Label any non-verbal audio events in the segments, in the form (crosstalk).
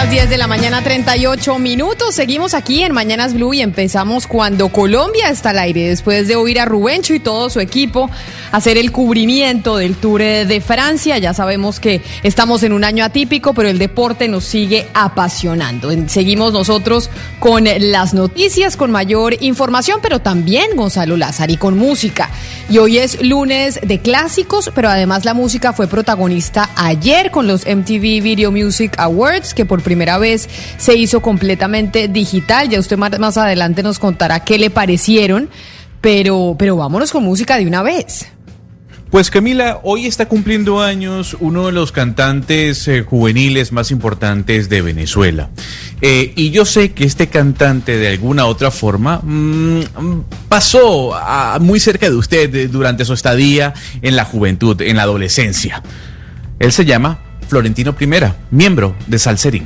Las 10 de la mañana, 38 minutos. Seguimos aquí en Mañanas Blue y empezamos cuando Colombia está al aire. Después de oír a Rubencho y todo su equipo hacer el cubrimiento del Tour de Francia. Ya sabemos que estamos en un año atípico, pero el deporte nos sigue apasionando. Seguimos nosotros con las noticias, con mayor información, pero también Gonzalo Lázaro y con música. Y hoy es lunes de clásicos, pero además la música fue protagonista ayer con los MTV Video Music Awards, que por primera vez se hizo completamente digital. Ya usted más, más adelante nos contará qué le parecieron, pero, pero vámonos con música de una vez. Pues Camila, hoy está cumpliendo años uno de los cantantes eh, juveniles más importantes de Venezuela. Eh, y yo sé que este cantante de alguna otra forma mmm, pasó muy cerca de usted eh, durante su estadía en la juventud, en la adolescencia. Él se llama Florentino I, miembro de Salserín.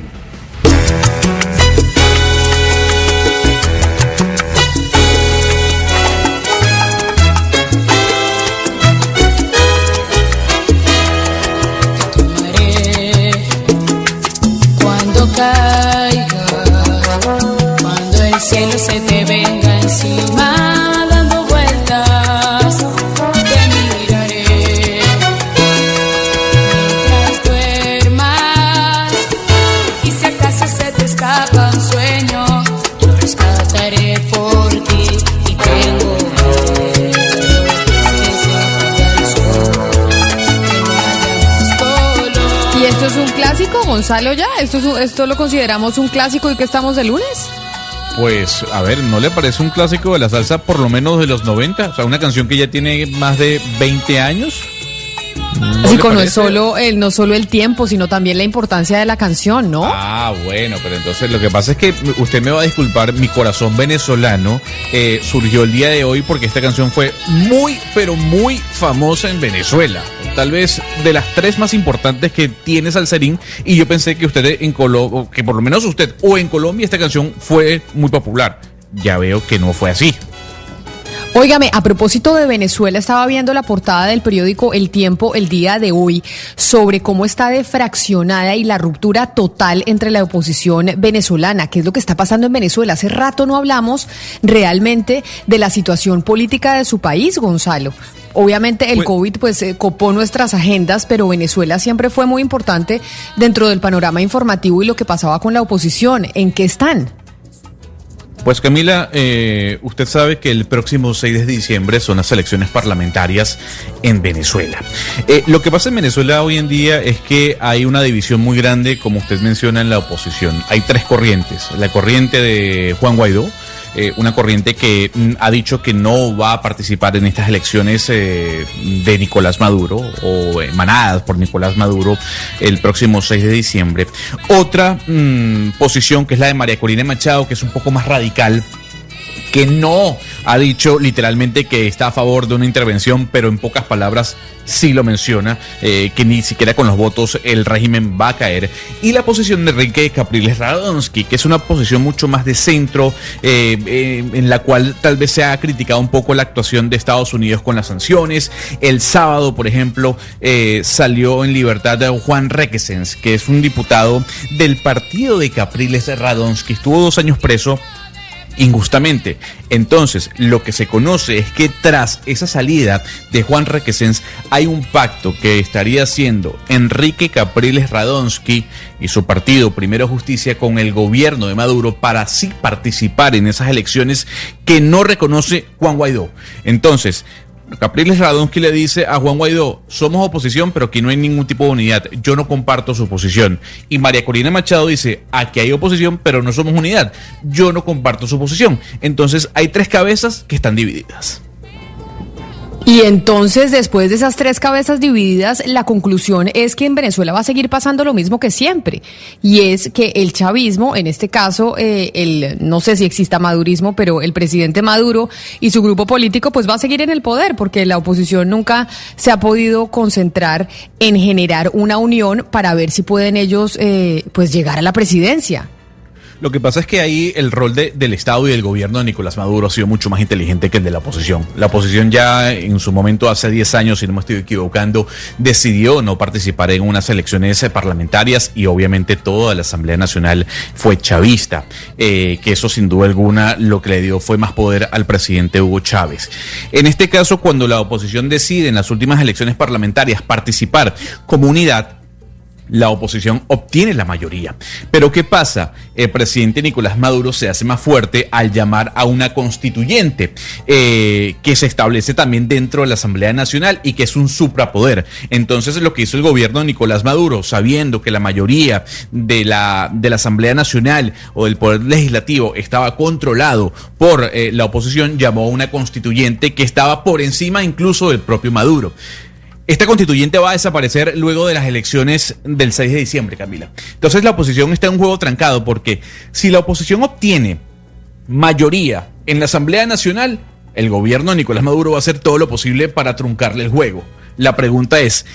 Gonzalo, ya? ¿Esto, ¿Esto lo consideramos un clásico y que estamos de lunes? Pues, a ver, ¿no le parece un clásico de la salsa por lo menos de los 90? O sea, una canción que ya tiene más de 20 años. ¿No Así con no solo el, no solo el tiempo, sino también la importancia de la canción, ¿no? Ah, bueno, pero entonces lo que pasa es que usted me va a disculpar, mi corazón venezolano eh, surgió el día de hoy porque esta canción fue muy, pero muy famosa en Venezuela. Tal vez de las tres más importantes que tiene Salserín y yo pensé que usted en Colombia, que por lo menos usted o en Colombia esta canción fue muy popular. Ya veo que no fue así. Óigame, a propósito de Venezuela, estaba viendo la portada del periódico El Tiempo el día de hoy sobre cómo está defraccionada y la ruptura total entre la oposición venezolana. ¿Qué es lo que está pasando en Venezuela? Hace rato no hablamos realmente de la situación política de su país, Gonzalo. Obviamente el Pues- COVID pues eh, copó nuestras agendas, pero Venezuela siempre fue muy importante dentro del panorama informativo y lo que pasaba con la oposición. ¿En qué están? Pues Camila, eh, usted sabe que el próximo 6 de diciembre son las elecciones parlamentarias en Venezuela. Eh, lo que pasa en Venezuela hoy en día es que hay una división muy grande, como usted menciona, en la oposición. Hay tres corrientes. La corriente de Juan Guaidó, eh, una corriente que mm, ha dicho que no va a participar en estas elecciones eh, de Nicolás Maduro o emanadas por Nicolás Maduro el próximo 6 de diciembre. Otra mm, posición que es la de María Corina Machado, que es un poco más radical que no ha dicho literalmente que está a favor de una intervención, pero en pocas palabras sí lo menciona, eh, que ni siquiera con los votos el régimen va a caer. Y la posición de Enrique Capriles Radonsky, que es una posición mucho más de centro, eh, eh, en la cual tal vez se ha criticado un poco la actuación de Estados Unidos con las sanciones. El sábado, por ejemplo, salió en libertad de Juan Requesens, que es un diputado del partido de Capriles Radonsky. Estuvo dos años preso injustamente. Entonces, lo que se conoce es que tras esa salida de Juan Requesens hay un pacto que estaría haciendo Enrique Capriles Radonsky y su partido Primero Justicia con el gobierno de Maduro para así participar en esas elecciones que no reconoce Juan Guaidó. Entonces, Capriles Radonsky le dice a Juan Guaidó, somos oposición, pero aquí no hay ningún tipo de unidad. Yo no comparto su posición. Y María Corina Machado dice, aquí hay oposición, pero no somos unidad. Yo no comparto su posición. Entonces hay tres cabezas que están divididas. Y entonces, después de esas tres cabezas divididas, la conclusión es que en Venezuela va a seguir pasando lo mismo que siempre. Y es que el chavismo, en este caso, eh, el, no sé si exista madurismo, pero el presidente Maduro y su grupo político, pues va a seguir en el poder, porque la oposición nunca se ha podido concentrar en generar una unión para ver si pueden ellos, eh, pues, llegar a la presidencia. Lo que pasa es que ahí el rol de, del Estado y del gobierno de Nicolás Maduro ha sido mucho más inteligente que el de la oposición. La oposición ya en su momento, hace 10 años, si no me estoy equivocando, decidió no participar en unas elecciones parlamentarias y obviamente toda la Asamblea Nacional fue chavista, eh, que eso sin duda alguna lo que le dio fue más poder al presidente Hugo Chávez. En este caso, cuando la oposición decide en las últimas elecciones parlamentarias participar como unidad, la oposición obtiene la mayoría. Pero ¿qué pasa? El presidente Nicolás Maduro se hace más fuerte al llamar a una constituyente eh, que se establece también dentro de la Asamblea Nacional y que es un suprapoder. Entonces lo que hizo el gobierno de Nicolás Maduro, sabiendo que la mayoría de la, de la Asamblea Nacional o del Poder Legislativo estaba controlado por eh, la oposición, llamó a una constituyente que estaba por encima incluso del propio Maduro. Esta constituyente va a desaparecer luego de las elecciones del 6 de diciembre, Camila. Entonces la oposición está en un juego trancado porque si la oposición obtiene mayoría en la Asamblea Nacional, el gobierno de Nicolás Maduro va a hacer todo lo posible para truncarle el juego. La pregunta es,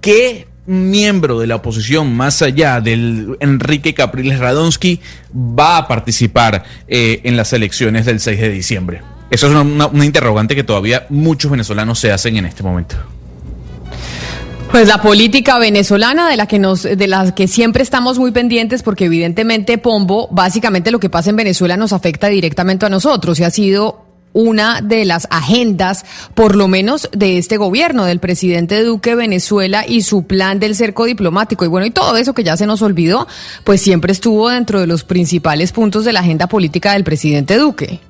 ¿qué miembro de la oposición, más allá del Enrique Capriles Radonsky, va a participar eh, en las elecciones del 6 de diciembre? Eso es una, una interrogante que todavía muchos venezolanos se hacen en este momento. Pues la política venezolana de la que nos, de la que siempre estamos muy pendientes, porque evidentemente Pombo, básicamente lo que pasa en Venezuela nos afecta directamente a nosotros y ha sido una de las agendas, por lo menos de este gobierno, del presidente Duque Venezuela y su plan del cerco diplomático. Y bueno, y todo eso que ya se nos olvidó, pues siempre estuvo dentro de los principales puntos de la agenda política del presidente Duque.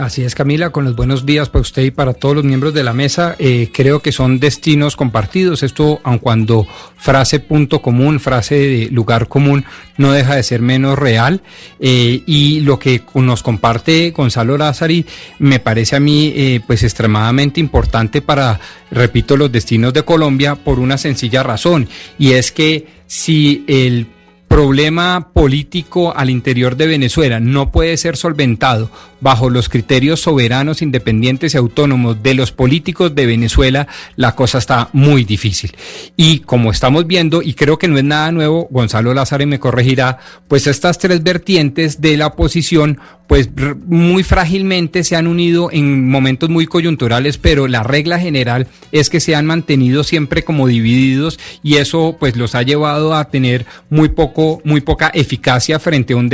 Así es, Camila, con los buenos días para usted y para todos los miembros de la mesa. Eh, creo que son destinos compartidos. Esto, aun cuando frase punto común, frase de lugar común, no deja de ser menos real. Eh, y lo que nos comparte Gonzalo Lázari me parece a mí eh, pues extremadamente importante para, repito, los destinos de Colombia por una sencilla razón. Y es que si el problema político al interior de Venezuela no puede ser solventado bajo los criterios soberanos, independientes y autónomos de los políticos de Venezuela, la cosa está muy difícil. Y como estamos viendo, y creo que no es nada nuevo, Gonzalo Lázaro me corregirá, pues estas tres vertientes de la oposición pues muy frágilmente se han unido en momentos muy coyunturales, pero la regla general es que se han mantenido siempre como divididos y eso pues los ha llevado a tener muy poco, muy poca eficacia frente a un,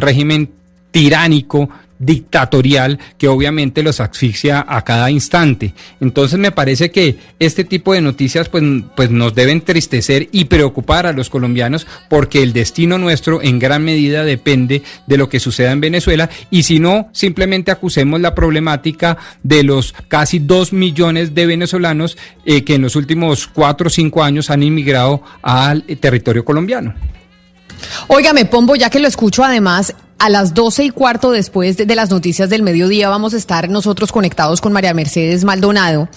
régimen tiránico dictatorial que obviamente los asfixia a cada instante. Entonces me parece que este tipo de noticias pues, pues nos deben entristecer y preocupar a los colombianos porque el destino nuestro en gran medida depende de lo que suceda en Venezuela y si no, simplemente acusemos la problemática de los casi dos millones de venezolanos eh, que en los últimos cuatro o cinco años han inmigrado al territorio colombiano. Óigame, Pombo, ya que lo escucho además, a las doce y cuarto después de, las noticias del mediodía vamos a estar nosotros conectados con María Mercedes Maldonado,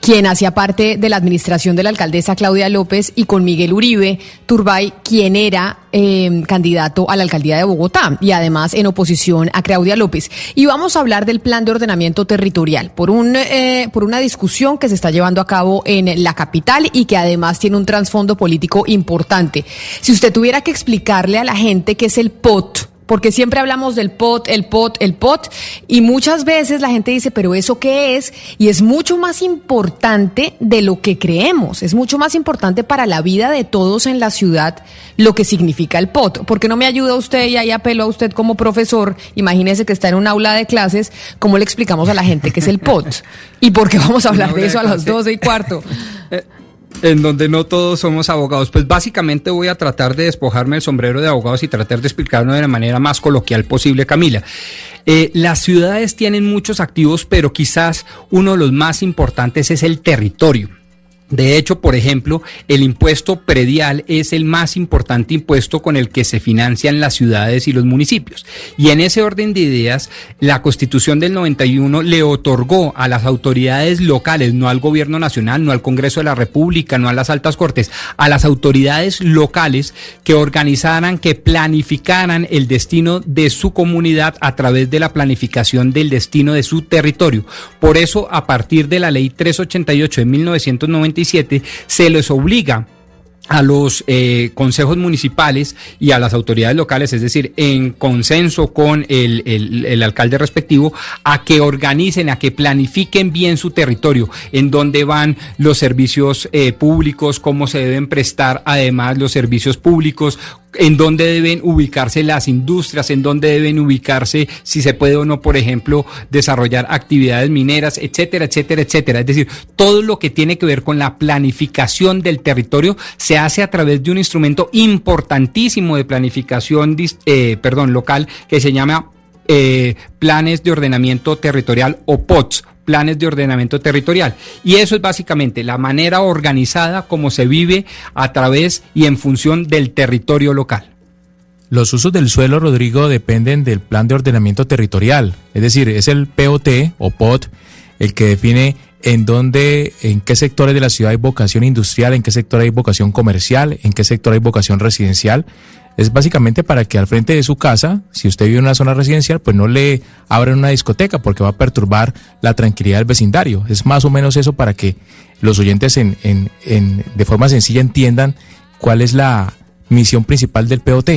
quien hacía parte de la administración de la alcaldesa Claudia López, y con Miguel Uribe Turbay, quien era eh, candidato a la alcaldía de Bogotá y además en oposición a Claudia López. Y vamos a hablar del plan de ordenamiento territorial por, un, eh, por una discusión que se está llevando a cabo en la capital y que además tiene un trasfondo político importante. Si usted tuviera que explicarle a la gente qué es el POT, porque siempre hablamos del pot, el pot, el pot, y muchas veces la gente dice, pero ¿eso qué es? Y es mucho más importante de lo que creemos, es mucho más importante para la vida de todos en la ciudad lo que significa el pot. ¿Por qué no me ayuda usted y ahí apelo a usted como profesor? Imagínese que está en un aula de clases, ¿cómo le explicamos a la gente qué es el pot? (laughs) ¿Y por qué vamos a hablar de eso a las doce y cuarto? (laughs) En donde no todos somos abogados. Pues básicamente voy a tratar de despojarme el sombrero de abogados y tratar de explicarlo de la manera más coloquial posible, Camila. Eh, las ciudades tienen muchos activos, pero quizás uno de los más importantes es el territorio. De hecho, por ejemplo, el impuesto predial es el más importante impuesto con el que se financian las ciudades y los municipios. Y en ese orden de ideas, la Constitución del 91 le otorgó a las autoridades locales, no al gobierno nacional, no al Congreso de la República, no a las altas cortes, a las autoridades locales que organizaran, que planificaran el destino de su comunidad a través de la planificación del destino de su territorio. Por eso, a partir de la Ley 388 de 1990, se les obliga a los eh, consejos municipales y a las autoridades locales, es decir, en consenso con el, el, alcalde respectivo, a que organicen, a que planifiquen bien su territorio, en dónde van los servicios eh, públicos, cómo se deben prestar además los servicios públicos, en dónde deben ubicarse las industrias, en dónde deben ubicarse, si se puede o no, por ejemplo, desarrollar actividades mineras, etcétera, etcétera, etcétera. Es decir, todo lo que tiene que ver con la planificación del territorio se hace a través de un instrumento importantísimo de planificación, eh, perdón, local que se llama eh, planes de ordenamiento territorial o POTS, planes de ordenamiento territorial. Y eso es básicamente la manera organizada como se vive a través y en función del territorio local. Los usos del suelo, Rodrigo, dependen del plan de ordenamiento territorial, es decir, es el POT o POT el que define en dónde, en qué sectores de la ciudad hay vocación industrial, en qué sector hay vocación comercial, en qué sector hay vocación residencial es básicamente para que al frente de su casa, si usted vive en una zona residencial, pues no le abran una discoteca porque va a perturbar la tranquilidad del vecindario. Es más o menos eso para que los oyentes en, en, en, de forma sencilla entiendan cuál es la misión principal del POT.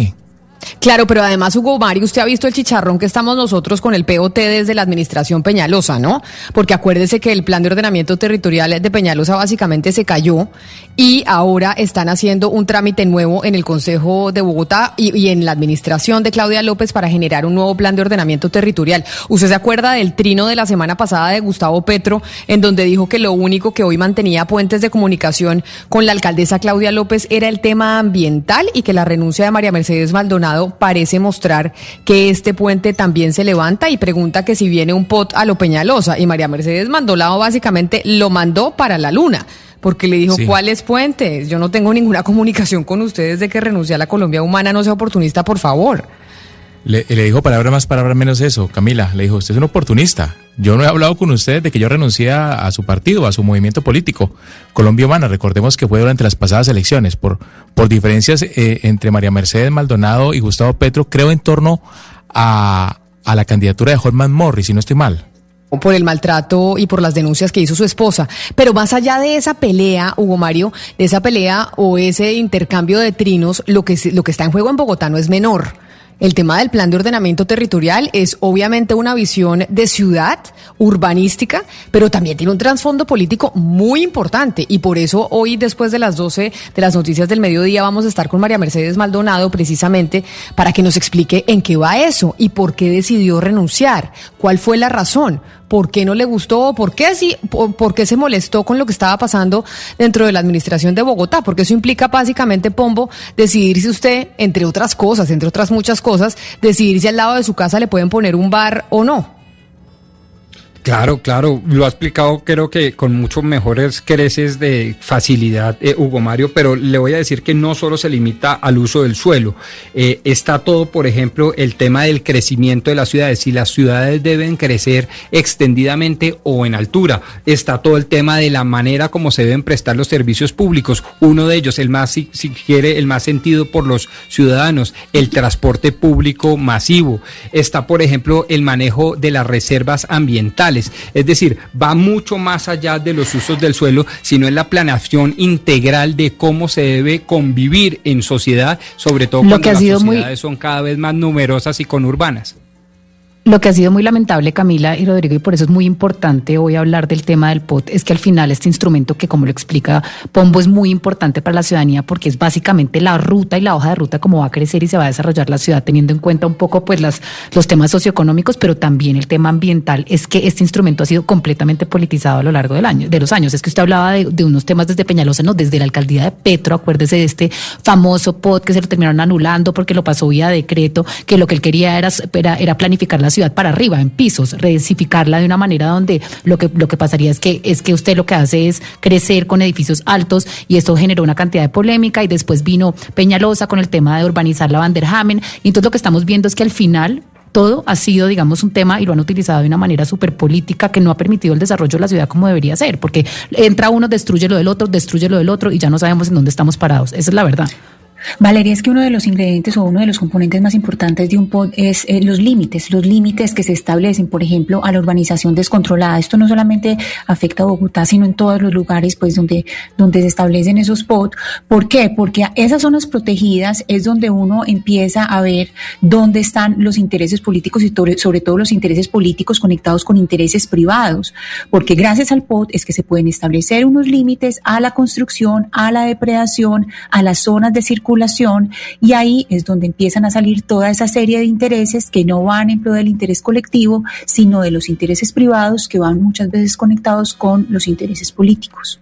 Claro, pero además, Hugo Mario, usted ha visto el chicharrón que estamos nosotros con el POT desde la administración Peñalosa, ¿no? Porque acuérdese que el plan de ordenamiento territorial de Peñalosa básicamente se cayó y ahora están haciendo un trámite nuevo en el Consejo de Bogotá y, en la administración de Claudia López para generar un nuevo plan de ordenamiento territorial. ¿Usted se acuerda del trino de la semana pasada de Gustavo Petro, en donde dijo que lo único que hoy mantenía puentes de comunicación con la alcaldesa Claudia López era el tema ambiental y que la renuncia de María Mercedes Maldonado parece mostrar que este puente también se levanta y pregunta que si viene un pot a lo Peñalosa y María Mercedes Maldonado básicamente lo mandó para la luna porque le dijo, ¿cuáles puentes? Yo no tengo ninguna (laughs) comunicación con ustedes de que renuncie a la Colombia humana, no sea oportunista, por favor. Le, dijo palabra más, palabra menos eso, Camila. Le dijo, usted es un oportunista. Yo no he hablado con usted de que yo renuncié a, su partido, a su movimiento político. Colombia Humana, recordemos que fue durante las pasadas elecciones, por, por diferencias eh, entre María Mercedes Maldonado y Gustavo Petro, creo en torno a, a la candidatura de Holman Morris, si no estoy mal por el maltrato y por las denuncias que hizo su esposa. Pero más allá de esa pelea, Hugo Mario, de esa pelea o ese intercambio de trinos, lo que, lo que está en juego en Bogotá no es menor. El tema del plan de ordenamiento territorial es obviamente una visión de ciudad urbanística, pero también tiene un trasfondo político muy importante. Y por eso hoy después de las 12 de las noticias del mediodía vamos a estar con María Mercedes Maldonado precisamente para que nos explique en qué va eso y por qué decidió renunciar, cuál fue la razón, por qué no le gustó, por qué, sí, por, qué se molestó con lo que estaba pasando dentro de la administración de Bogotá, porque eso implica básicamente, Pombo, decidir si usted, entre otras cosas, entre otras muchas cosas, decidir si al lado de su casa le pueden poner un bar o no. Claro, claro, lo ha explicado creo que con mucho mejores creces de facilidad eh, Hugo Mario, pero le voy a decir que no solo se limita al uso del suelo, eh, está todo, por ejemplo, el tema del crecimiento de las ciudades, si las ciudades deben crecer extendidamente o en altura, está todo el tema de la manera como se deben prestar los servicios públicos, uno de ellos, el más, si quiere, el más sentido por los ciudadanos, el transporte público masivo, está, por ejemplo, el manejo de las reservas ambientales, es decir, va mucho más allá de los usos del suelo, sino en la planeación integral de cómo se debe convivir en sociedad, sobre todo cuando las sociedades son cada vez más numerosas y conurbanas. Lo que ha sido muy lamentable, Camila y Rodrigo, y por eso es muy importante hoy hablar del tema del POT, es que al final este instrumento que, como lo explica Pombo, es muy importante para la ciudadanía porque es básicamente la ruta y la hoja de ruta como va a crecer y se va a desarrollar la ciudad, teniendo en cuenta un poco pues las, los temas socioeconómicos, pero también el tema ambiental. Es que este instrumento ha sido completamente politizado a lo largo del año, de los años. Es que usted hablaba de, unos temas desde Peñalosa, no, desde la alcaldía de Petro, acuérdese de este famoso POT que se lo terminaron anulando porque lo pasó vía decreto, que lo que él quería era, era, era planificar la ciudad ciudad para arriba, en pisos, redensificarla de una manera donde lo que, lo que pasaría es que, es que usted lo que hace es crecer con edificios altos y esto generó una cantidad de polémica y después vino Peñalosa con el tema de urbanizar la Vanderhamen. Y entonces lo que estamos viendo es que al final todo ha sido, digamos, un tema y lo han utilizado de una manera súper política que no ha permitido el desarrollo de la ciudad como debería ser, porque entra uno, destruye lo del otro, destruye lo del otro y ya no sabemos en dónde estamos parados. Esa es la verdad. Valeria, es que uno de los ingredientes o uno de los componentes más importantes de un POD es eh, los límites, los límites que se establecen, por ejemplo, a la urbanización descontrolada. Esto no solamente afecta a Bogotá, sino en todos los lugares pues donde, donde se establecen esos POD. ¿Por qué? Porque a esas zonas protegidas es donde uno empieza a ver dónde están los intereses políticos y sobre, todo los intereses políticos conectados con intereses privados. Porque gracias al POD es que se pueden establecer unos límites a la construcción, a la depredación, a las zonas de circulación y ahí es donde empiezan a salir toda esa serie de intereses que no van en pro del interés colectivo, sino de los intereses privados que van muchas veces conectados con los intereses políticos.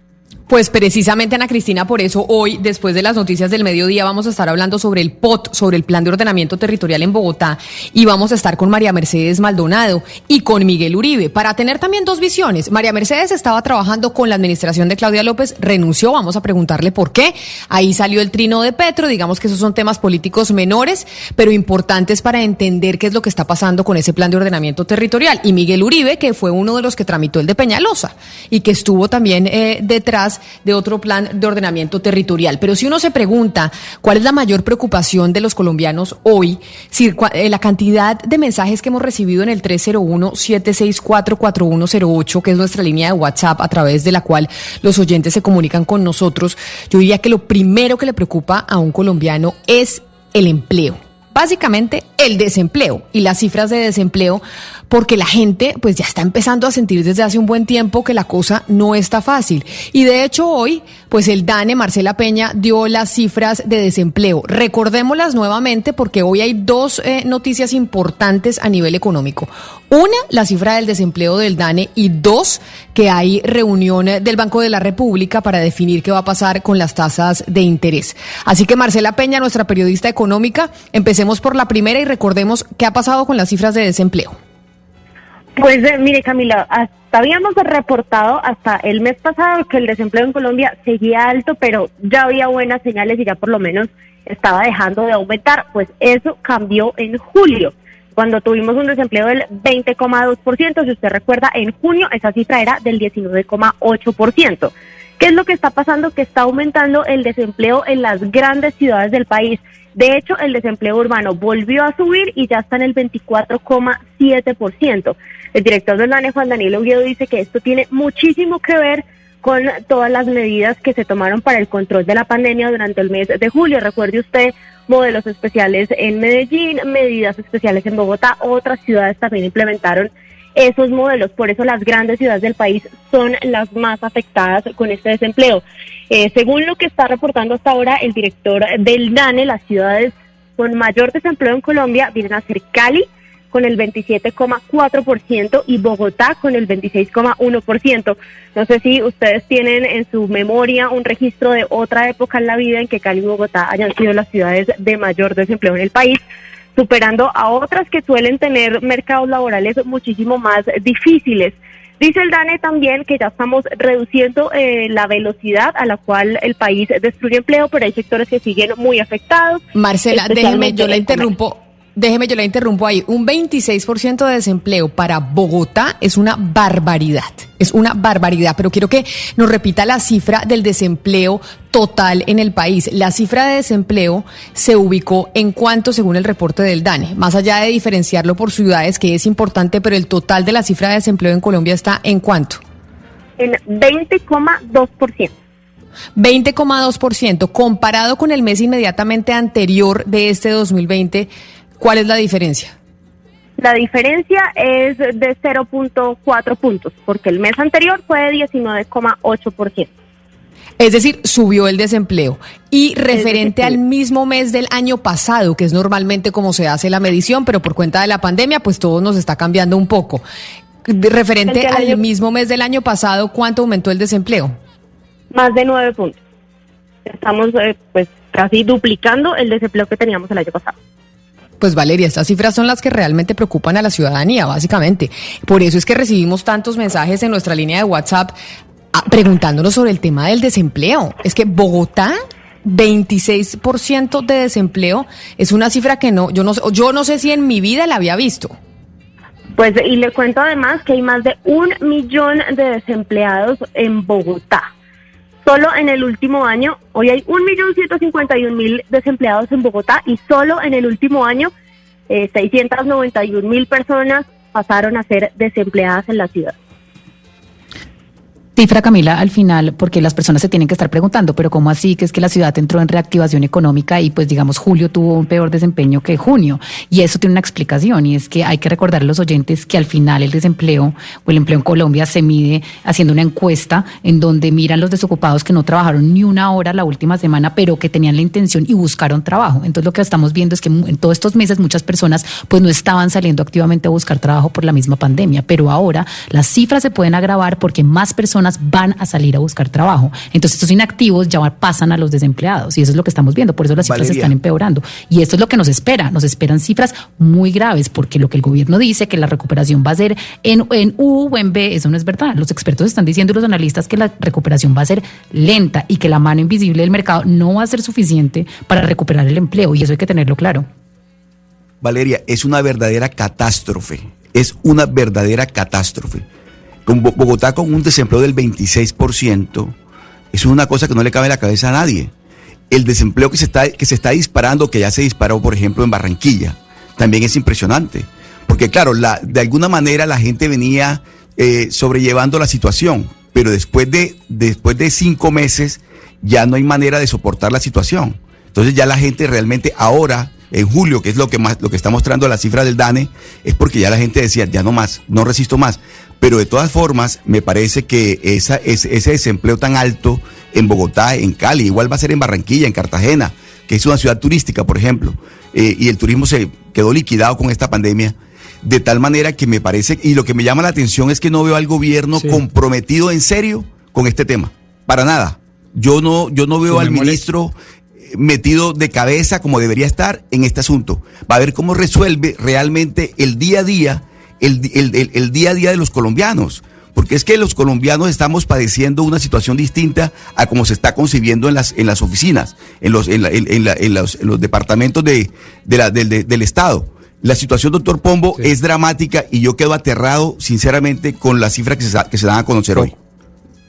Pues precisamente, Ana Cristina, por eso hoy, después de las noticias del mediodía, vamos a estar hablando sobre el POT, sobre el Plan de Ordenamiento Territorial en Bogotá, y vamos a estar con María Mercedes Maldonado y con Miguel Uribe, para tener también dos visiones. María Mercedes estaba trabajando con la administración de Claudia López, renunció, vamos a preguntarle por qué. Ahí salió el trino de Petro, digamos que esos son temas políticos menores, pero importantes para entender qué es lo que está pasando con ese Plan de Ordenamiento Territorial. Y Miguel Uribe, que fue uno de los que tramitó el de Peñalosa y que estuvo también eh, detrás de otro plan de ordenamiento territorial. Pero si uno se pregunta cuál es la mayor preocupación de los colombianos hoy, eh, la cantidad de mensajes que hemos recibido en el 301-764-4108, que es nuestra línea de WhatsApp a través de la cual los oyentes se comunican con nosotros, yo diría que lo primero que le preocupa a un colombiano es el empleo. Básicamente el desempleo y las cifras de desempleo porque la gente pues ya está empezando a sentir desde hace un buen tiempo que la cosa no está fácil. Y de hecho hoy, pues el DANE, Marcela Peña, dio las cifras de desempleo. Recordémoslas nuevamente porque hoy hay dos eh, noticias importantes a nivel económico. Una, la cifra del desempleo del DANE y dos, que hay reunión del Banco de la República para definir qué va a pasar con las tasas de interés. Así que Marcela Peña, nuestra periodista económica, empecemos por la primera y recordemos qué ha pasado con las cifras de desempleo. Pues eh, mire Camila, hasta habíamos reportado hasta el mes pasado que el desempleo en Colombia seguía alto, pero ya había buenas señales y ya por lo menos estaba dejando de aumentar. Pues eso cambió en julio, cuando tuvimos un desempleo del 20,2%. Si usted recuerda, en junio esa cifra era del 19,8%. ¿Qué es lo que está pasando? Que está aumentando el desempleo en las grandes ciudades del país. De hecho, el desempleo urbano volvió a subir y ya está en el 24,7%. El director del DANE, Juan Daniel Oviedo, dice que esto tiene muchísimo que ver con todas las medidas que se tomaron para el control de la pandemia durante el mes de julio. Recuerde usted modelos especiales en Medellín, medidas especiales en Bogotá, otras ciudades también implementaron esos modelos. Por eso las grandes ciudades del país son las más afectadas con este desempleo. Eh, según lo que está reportando hasta ahora el director del DANE, las ciudades con mayor desempleo en Colombia vienen a ser Cali con el 27,4% y Bogotá con el 26,1%. No sé si ustedes tienen en su memoria un registro de otra época en la vida en que Cali y Bogotá hayan sido las ciudades de mayor desempleo en el país superando a otras que suelen tener mercados laborales muchísimo más difíciles. Dice el DANE también que ya estamos reduciendo eh, la velocidad a la cual el país destruye empleo, pero hay sectores que siguen muy afectados. Marcela, déjeme, yo la interrumpo. Déjeme, yo la interrumpo ahí. Un 26% de desempleo para Bogotá es una barbaridad. Es una barbaridad, pero quiero que nos repita la cifra del desempleo total en el país. La cifra de desempleo se ubicó en cuánto según el reporte del DANE, más allá de diferenciarlo por ciudades, que es importante, pero el total de la cifra de desempleo en Colombia está en cuánto? En 20,2%. 20,2%. Comparado con el mes inmediatamente anterior de este 2020, ¿Cuál es la diferencia? La diferencia es de 0.4 puntos, porque el mes anterior fue de 19,8%. Es decir, subió el desempleo. Y referente al mismo mes del año pasado, que es normalmente como se hace la medición, pero por cuenta de la pandemia, pues todo nos está cambiando un poco. Referente al mismo mes del año pasado, ¿cuánto aumentó el desempleo? Más de nueve puntos. Estamos eh, pues casi duplicando el desempleo que teníamos el año pasado. Pues Valeria, estas cifras son las que realmente preocupan a la ciudadanía, básicamente. Por eso es que recibimos tantos mensajes en nuestra línea de WhatsApp ah, preguntándonos sobre el tema del desempleo. Es que Bogotá 26% de desempleo es una cifra que no yo no yo no sé si en mi vida la había visto. Pues y le cuento además que hay más de un millón de desempleados en Bogotá. Solo en el último año, hoy hay un millón ciento cincuenta y un mil desempleados en Bogotá y solo en el último año eh, 691 mil personas pasaron a ser desempleadas en la ciudad. Cifra, Camila, al final, porque las personas se tienen que estar preguntando, pero ¿cómo así que es que la ciudad entró en reactivación económica y pues digamos julio tuvo un peor desempeño que junio? Y eso tiene una explicación y es que hay que recordar a los oyentes que al final el desempleo o el empleo en Colombia se mide haciendo una encuesta en donde miran los desocupados que no trabajaron ni una hora la última semana, pero que tenían la intención y buscaron trabajo. Entonces lo que estamos viendo es que en todos estos meses muchas personas pues no estaban saliendo activamente a buscar trabajo por la misma pandemia, pero ahora las cifras se pueden agravar porque más personas van a salir a buscar trabajo. Entonces estos inactivos ya pasan a los desempleados y eso es lo que estamos viendo. Por eso las cifras Valeria. están empeorando. Y esto es lo que nos espera. Nos esperan cifras muy graves porque lo que el gobierno dice que la recuperación va a ser en, en U o en B, eso no es verdad. Los expertos están diciendo y los analistas que la recuperación va a ser lenta y que la mano invisible del mercado no va a ser suficiente para recuperar el empleo y eso hay que tenerlo claro. Valeria, es una verdadera catástrofe. Es una verdadera catástrofe. Con Bo- Bogotá con un desempleo del 26%, es una cosa que no le cabe la cabeza a nadie. El desempleo que se está, que se está disparando, que ya se disparó, por ejemplo, en Barranquilla, también es impresionante. Porque claro, la, de alguna manera la gente venía eh, sobrellevando la situación, pero después de, después de cinco meses ya no hay manera de soportar la situación. Entonces ya la gente realmente ahora, en julio, que es lo que más, lo que está mostrando la cifra del DANE, es porque ya la gente decía, ya no más, no resisto más. Pero de todas formas, me parece que esa, ese, ese desempleo tan alto en Bogotá, en Cali, igual va a ser en Barranquilla, en Cartagena, que es una ciudad turística, por ejemplo, eh, y el turismo se quedó liquidado con esta pandemia. De tal manera que me parece, y lo que me llama la atención es que no veo al gobierno Sí. comprometido en serio con este tema. Para nada. Yo no, yo no veo al ministro metido de cabeza como debería estar en este asunto. Va a ver cómo resuelve realmente el día a día, el, el- el- el día a día de los colombianos. Porque es que los colombianos estamos padeciendo una situación distinta a como se está concibiendo en las, en las oficinas, en los, en la- en- la- en los, en los departamentos de, de la- del, de- del Estado. La situación, doctor Pombo, Sí. es dramática y yo quedo aterrado, sinceramente, con las cifras que se, que se dan a conocer hoy.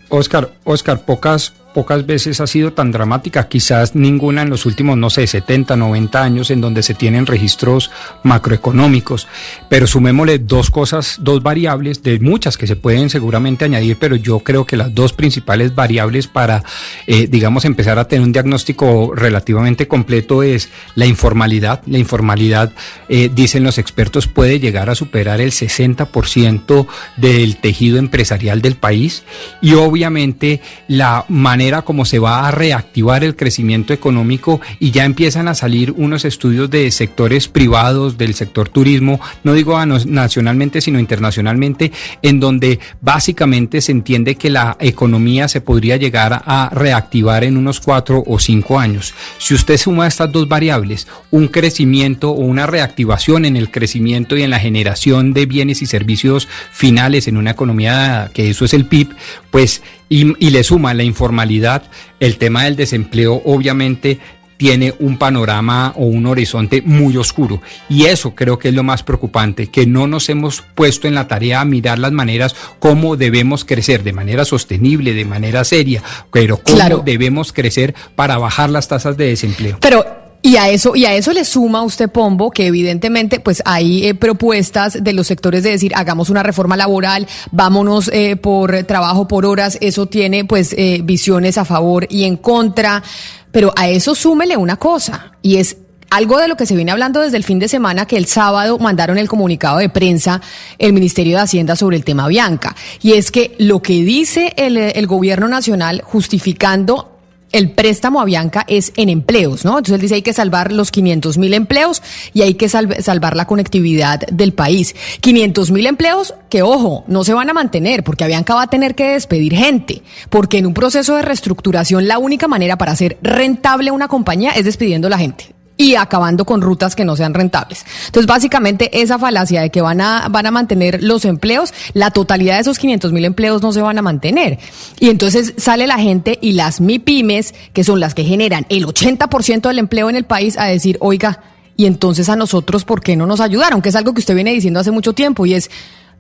Oscar, Oscar, pocas, pocas veces ha sido tan dramática, quizás ninguna en los últimos, no sé, 70, 90 años en donde se tienen registros macroeconómicos, pero sumémosle dos cosas, dos variables de muchas que se pueden seguramente añadir, pero yo creo que las dos principales variables para, eh, digamos, empezar a tener un diagnóstico relativamente completo es la informalidad. La informalidad, eh, dicen los expertos, puede llegar a superar el 60% del tejido empresarial del país y obviamente la manera como se va a reactivar el crecimiento económico y ya empiezan a salir unos estudios de sectores privados, del sector turismo, no digo nacionalmente, sino internacionalmente, en donde básicamente se entiende que la economía se podría llegar a reactivar en unos cuatro o cinco años. Si usted suma estas dos variables, un crecimiento o una reactivación en el crecimiento y en la generación de bienes y servicios finales en una economía que eso es el PIB, pues y, y le suma la informalidad, el tema del desempleo obviamente tiene un panorama o un horizonte muy oscuro. Y eso creo que es lo más preocupante, que no nos hemos puesto en la tarea a mirar las maneras cómo debemos crecer, de manera sostenible, de manera seria, pero cómo Claro. debemos crecer para bajar las tasas de desempleo. Pero y a eso y a eso le suma usted Pombo que evidentemente pues hay eh, propuestas de los sectores de decir hagamos una reforma laboral, vámonos eh, por trabajo por horas, eso tiene pues eh, visiones a favor y en contra, pero a eso súmele una cosa y es algo de lo que se viene hablando desde el fin de semana, que el sábado mandaron el comunicado de prensa el Ministerio de Hacienda sobre el tema Bianca. Y es que lo que dice el, eh, el gobierno nacional justificando el préstamo a Bianca es en empleos, ¿no? Entonces él dice hay que salvar los 500 mil empleos y hay que salv- salvar la conectividad del país. 500 mil empleos que, ojo, no se van a mantener porque Avianca va a tener que despedir gente, porque en un proceso de reestructuración la única manera para hacer rentable una compañía es despidiendo a la gente. Y acabando con rutas que no sean rentables. Entonces, básicamente, esa falacia de que van a, van a mantener los empleos, la totalidad de esos 500 mil empleos no se van a mantener. Y entonces sale la gente y las MIPIMES, que son las que generan el 80% del empleo en el país, a decir, oiga, y entonces a nosotros, ¿por qué no nos ayudaron? Que es algo que usted viene diciendo hace mucho tiempo y es,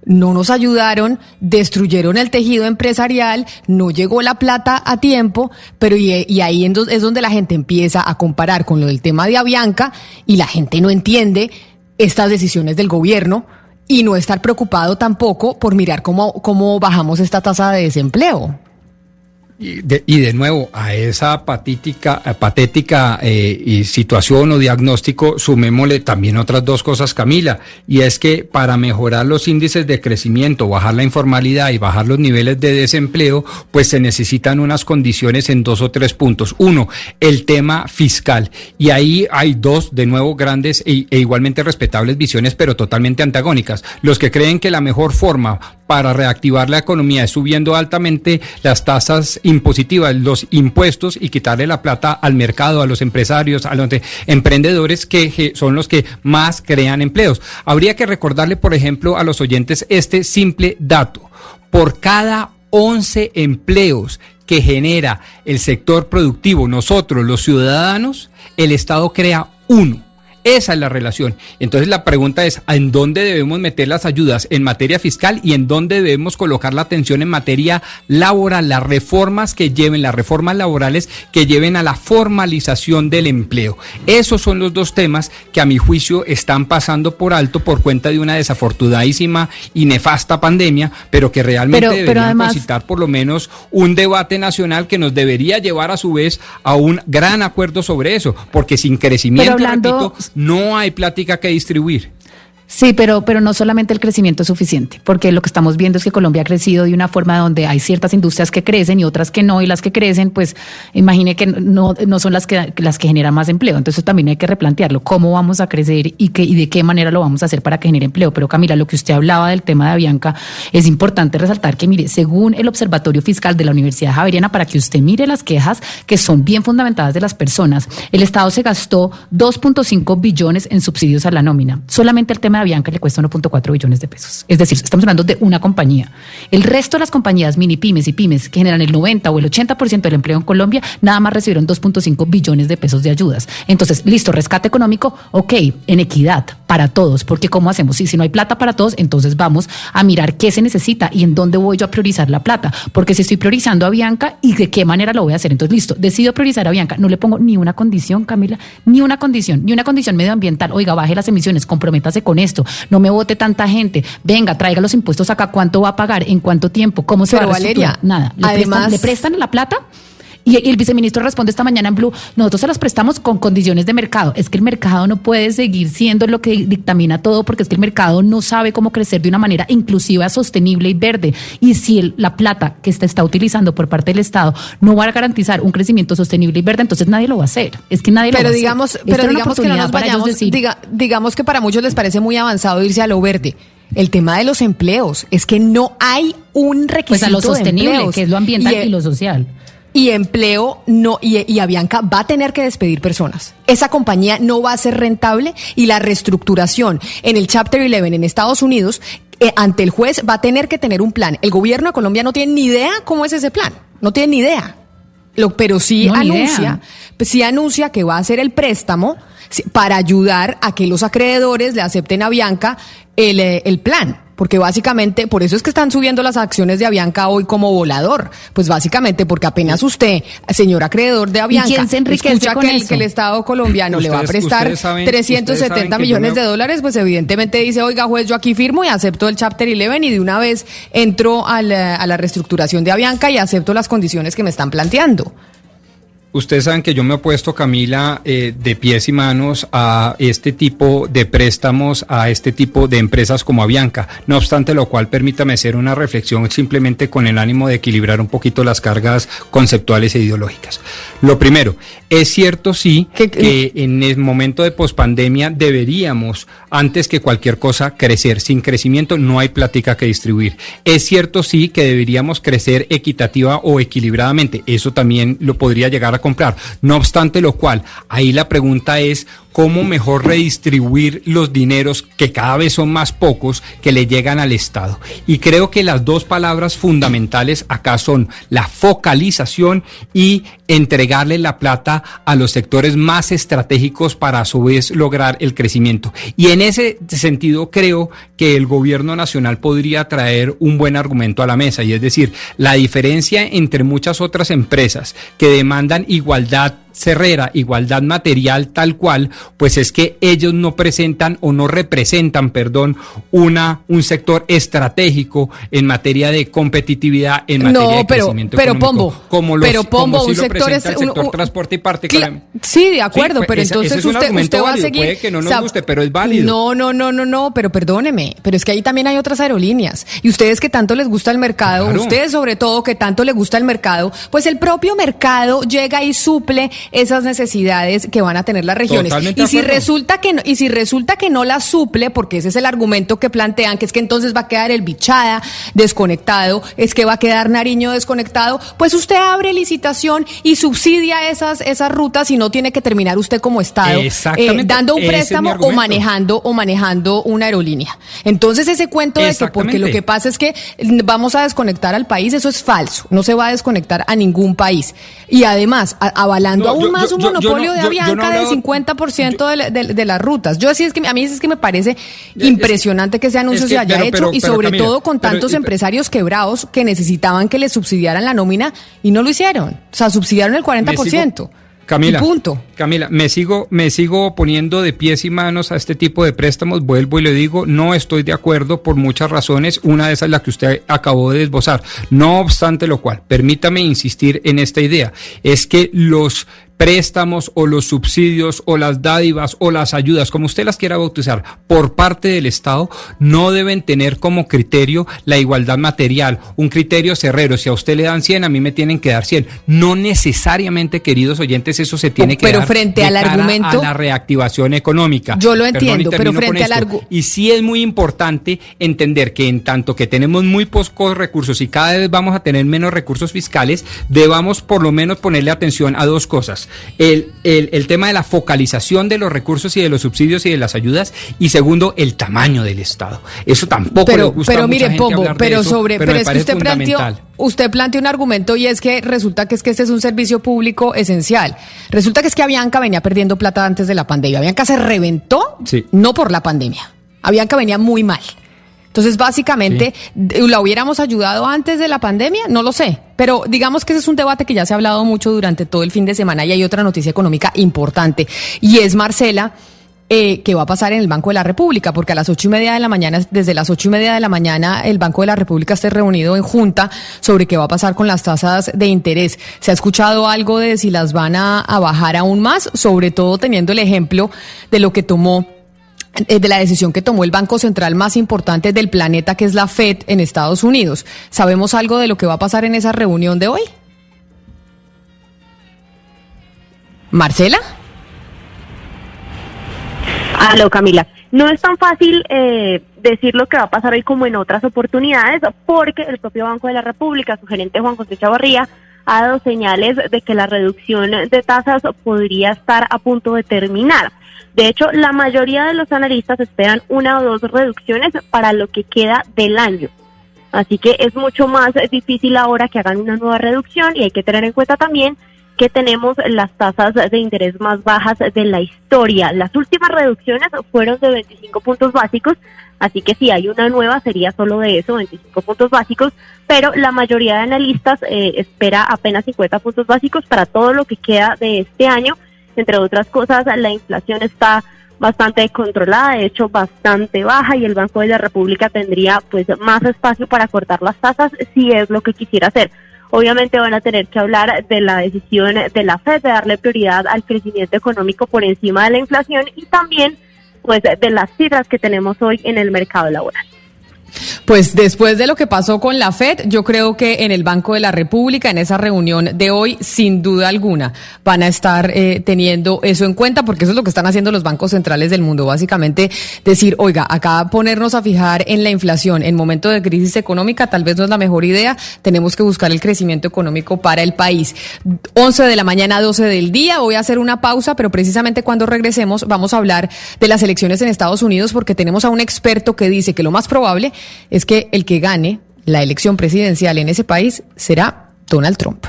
no nos ayudaron, destruyeron el tejido empresarial, no llegó la plata a tiempo, pero y, ahí es donde la gente empieza a comparar con lo del tema de Avianca y la gente no entiende estas decisiones del gobierno y no estar preocupado tampoco por mirar cómo, cómo bajamos esta tasa de desempleo. Y de, y de, nuevo, a esa patética, eh, patética eh, situación o diagnóstico, sumémosle también otras dos cosas, Camila, y es que para mejorar los índices de crecimiento, bajar la informalidad y bajar los niveles de desempleo, pues se necesitan unas condiciones en dos o tres puntos. Uno, el tema fiscal. Y ahí hay dos, de nuevo, grandes e, e igualmente respetables visiones, pero totalmente antagónicas. Los que creen que la mejor forma para reactivar la economía es subiendo altamente las tasas impositivas, los impuestos y quitarle la plata al mercado, a los empresarios, a los emprendedores que son los que más crean empleos. Habría que recordarle, por ejemplo, a los oyentes este simple dato. Por cada 11 empleos que genera el sector productivo, nosotros los ciudadanos, el Estado crea uno. Esa es la relación. Entonces la pregunta es, ¿en dónde debemos meter las ayudas? ¿En materia fiscal y en dónde debemos colocar la atención en materia laboral? Las reformas que lleven, las reformas laborales que lleven a la formalización del empleo. Esos son los dos temas que a mi juicio están pasando por alto por cuenta de una desafortunadísima y nefasta pandemia, pero que realmente pero, deberían por lo menos un debate nacional que nos debería llevar a su vez a un gran acuerdo sobre eso, porque sin crecimiento, repito, no hay plática que distribuir. Sí, pero, pero no solamente el crecimiento es suficiente, porque lo que estamos viendo es que Colombia ha crecido de una forma donde hay ciertas industrias que crecen y otras que no, y las que crecen, pues imagine que no, no son las que, las que generan más empleo. Entonces también hay que replantearlo, cómo vamos a crecer y, qué, y de qué manera lo vamos a hacer para que genere empleo. Pero Camila, lo que usted hablaba del tema de Avianca, es importante resaltar que, mire, según el Observatorio Fiscal de la Universidad Javeriana, para que usted mire las quejas que son bien fundamentadas de las personas, el Estado se gastó 2.5 billones en subsidios a la nómina. Solamente el tema a Bianca le cuesta 1.4 billones de pesos. Es decir, estamos hablando de una compañía. El resto de las compañías mini pymes y pymes que generan el 90 o el 80% del empleo en Colombia, nada más recibieron 2.5 billones de pesos de ayudas. Entonces, listo, rescate económico, ok, en equidad para todos, porque ¿cómo hacemos? Y si no hay plata para todos, entonces vamos a mirar qué se necesita y en dónde voy yo a priorizar la plata, porque si estoy priorizando a Bianca y de qué manera lo voy a hacer. Entonces, listo, decido priorizar a Bianca, no le pongo ni una condición, Camila, ni una condición, ni una condición medioambiental. Oiga, baje las emisiones, comprométase con esto, no me vote tanta gente, venga, traiga los impuestos acá, ¿cuánto va a pagar? ¿En cuánto tiempo? ¿Cómo se va a Valeria, Nada. ¿Le, Además, ¿Le prestan la plata? Y el viceministro responde esta mañana en Blue, nosotros se las prestamos con condiciones de mercado. Es que el mercado no puede seguir siendo lo que dictamina todo porque es que el mercado no sabe cómo crecer de una manera inclusiva, sostenible y verde. Y si la plata que se está utilizando por parte del Estado no va a garantizar un crecimiento sostenible y verde, entonces nadie lo va a hacer. Es que nadie pero lo va digamos, a hacer. Pero digamos que no nos vayamos, digamos que para muchos les parece muy avanzado irse a lo verde el tema de los empleos. Es que no hay un requisito pues a lo sostenible, que es lo ambiental y, lo social y empleo no y, y, Avianca va a tener que despedir personas. Esa compañía no va a ser rentable y la reestructuración en el Chapter 11 en Estados Unidos eh, ante el juez va a tener que tener un plan. El gobierno de Colombia no tiene ni idea cómo es ese plan. No tiene ni idea. Lo, pero sí anuncia, sí anuncia que va a hacer el préstamo para ayudar a que los acreedores le acepten a Bianca el, eh, el plan porque básicamente, por eso es que están subiendo las acciones de Avianca hoy como volador, pues básicamente porque apenas usted, señor acreedor de Avianca, escucha que el, que el, Estado colombiano le va a prestar 370 millones de dólares, pues evidentemente dice, oiga juez, yo aquí firmo y acepto el Chapter 11 y de una vez entro a la, a la reestructuración de Avianca y acepto las condiciones que me están planteando. Ustedes saben que yo me he opuesto, Camila, eh, de pies y manos a este tipo de préstamos, a este tipo de empresas como Avianca. No obstante lo cual, permítame hacer una reflexión simplemente con el ánimo de equilibrar un poquito las cargas conceptuales e ideológicas. Lo primero, es cierto sí que en el momento de pospandemia deberíamos, antes que cualquier cosa, crecer. Sin crecimiento no hay plática que distribuir. Es cierto sí que deberíamos crecer equitativa o equilibradamente. Eso también lo podría llegar a comprar. No obstante lo cual, ahí la pregunta es cómo mejor redistribuir los dineros que cada vez son más pocos que le llegan al Estado. Y creo que las dos palabras fundamentales acá son la focalización y entregarle la plata a los sectores más estratégicos para a su vez lograr el crecimiento. Y en ese sentido creo que el gobierno nacional podría traer un buen argumento a la mesa y es decir, la diferencia entre muchas otras empresas que demandan igualdad Cerrera, igualdad material tal cual, pues es que ellos no presentan o no representan, perdón, una un sector estratégico en materia de competitividad, en materia de pero, crecimiento pero económico, Pombo, como los, pero Pombo, como un lo sector es el sector un- transporte y particular. Sí, de acuerdo, pues, pero entonces ese es un usted, va a seguir. puede que no nos o sea, guste, pero es válido. No, no, no, no, no, pero perdóneme, pero es que ahí también hay otras aerolíneas. Y ustedes que tanto les gusta el mercado, Claro. ustedes sobre todo que tanto les gusta el mercado, pues el propio mercado llega y suple esas necesidades que van a tener las regiones. Totalmente Y si acuerdo. resulta que no, y si resulta que no las suple, porque ese es el argumento que plantean, que es que entonces va a quedar el bichada desconectado, es que va a quedar Nariño desconectado, pues usted abre licitación y subsidia esas, esas rutas y no tiene que terminar usted como Estado eh, dando un préstamo o manejando o manejando una aerolínea. Entonces ese cuento de que porque lo que pasa es que vamos a desconectar al país, eso es falso. No se va a desconectar a ningún país. Y además, a- avalando No, aún yo- más un yo- monopolio no- de no Avianca del 50% de, la- de- de las rutas. Yo así es que a mí es que me parece impresionante que ese anuncio es que- se haya pero- hecho pero- y sobre todo con tantos empresarios quebrados que necesitaban que les subsidiaran la nómina y no lo hicieron. O sea, subsidiaron el 40%. Camila, punto. Camila, me sigo, me sigo poniendo de pies y manos a este tipo de préstamos. Vuelvo y le digo, no estoy de acuerdo por muchas razones. Una de esas es la que usted acabó de esbozar. No obstante lo cual, permítame insistir en esta idea, es que los préstamos o los subsidios o las dádivas o las ayudas, como usted las quiera bautizar, por parte del Estado, no deben tener como criterio la igualdad material, un criterio cerrero. Si a usted le dan 100, a mí me tienen que dar 100. No necesariamente, queridos oyentes, eso se tiene que Pero dar frente de al cara argumento- a la reactivación económica. Yo lo Perdón, entiendo, pero termino con frente al esto. argu- Y sí es muy importante entender que en tanto que tenemos muy pocos recursos y cada vez vamos a tener menos recursos fiscales, debamos por lo menos ponerle atención a dos cosas. El, el, el tema de la focalización de los recursos y de los subsidios y de las ayudas y segundo, el tamaño del Estado. Eso tampoco le pero, gusta pero a mucha mire, gente Pombo, hablar de pero eso, sobre, pero, es que usted planteó, usted planteó un argumento y es que resulta que es que este es un servicio público esencial. Resulta que es que Avianca venía perdiendo plata antes de la pandemia. Avianca se reventó, Sí. no por la pandemia. Avianca venía muy mal. Entonces, básicamente, ¿la hubiéramos ayudado antes de la pandemia? No lo sé. Pero digamos que ese es un debate que ya se ha hablado mucho durante todo el fin de semana y hay otra noticia económica importante. Y es, Marcela, eh, que va a pasar en el Banco de la República, porque a las ocho y media de la mañana, desde las ocho y media de la mañana, el Banco de la República esté reunido en junta sobre qué va a pasar con las tasas de interés. ¿Se ha escuchado algo de si las van a, a bajar aún más? Sobre todo teniendo el ejemplo de lo que tomó de la decisión que tomó el Banco Central más importante del planeta, que es la Fed en Estados Unidos. ¿Sabemos algo de lo que va a pasar en esa reunión de hoy? Marcela? Aló, Camila. No es tan fácil eh, decir lo que va a pasar hoy como en otras oportunidades, porque el propio Banco de la República, su gerente Juan José Chavarría, ha dado señales de que la reducción de tasas podría estar a punto de terminar. De hecho, la mayoría de los analistas esperan una o dos reducciones para lo que queda del año. Así que es mucho más difícil ahora que hagan una nueva reducción y hay que tener en cuenta también que tenemos las tasas de interés más bajas de la historia. Las últimas reducciones fueron de 25 puntos básicos, así que si hay una nueva sería solo de eso, 25 puntos básicos, pero la mayoría de analistas eh, espera apenas 50 puntos básicos para todo lo que queda de este año. Entre otras cosas, la inflación está bastante controlada, de hecho bastante baja y el Banco de la República tendría pues más espacio para cortar las tasas si es lo que quisiera hacer. Obviamente van a tener que hablar de la decisión de la Fed de darle prioridad al crecimiento económico por encima de la inflación y también pues de las cifras que tenemos hoy en el mercado laboral. Pues después de lo que pasó con la FED, yo creo que en el Banco de la República, en esa reunión de hoy, sin duda alguna, van a estar eh, teniendo eso en cuenta, porque eso es lo que están haciendo los bancos centrales del mundo. Básicamente decir, oiga, acá ponernos a fijar en la inflación en momento de crisis económica tal vez no es la mejor idea. Tenemos que buscar el crecimiento económico para el país. 11 de la mañana, 12 del día. Voy a hacer una pausa, pero precisamente cuando regresemos vamos a hablar de las elecciones en Estados Unidos, porque tenemos a un experto que dice que lo más probable es que el que gane la elección presidencial en ese país será Donald Trump.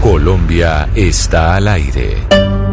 Colombia está al aire.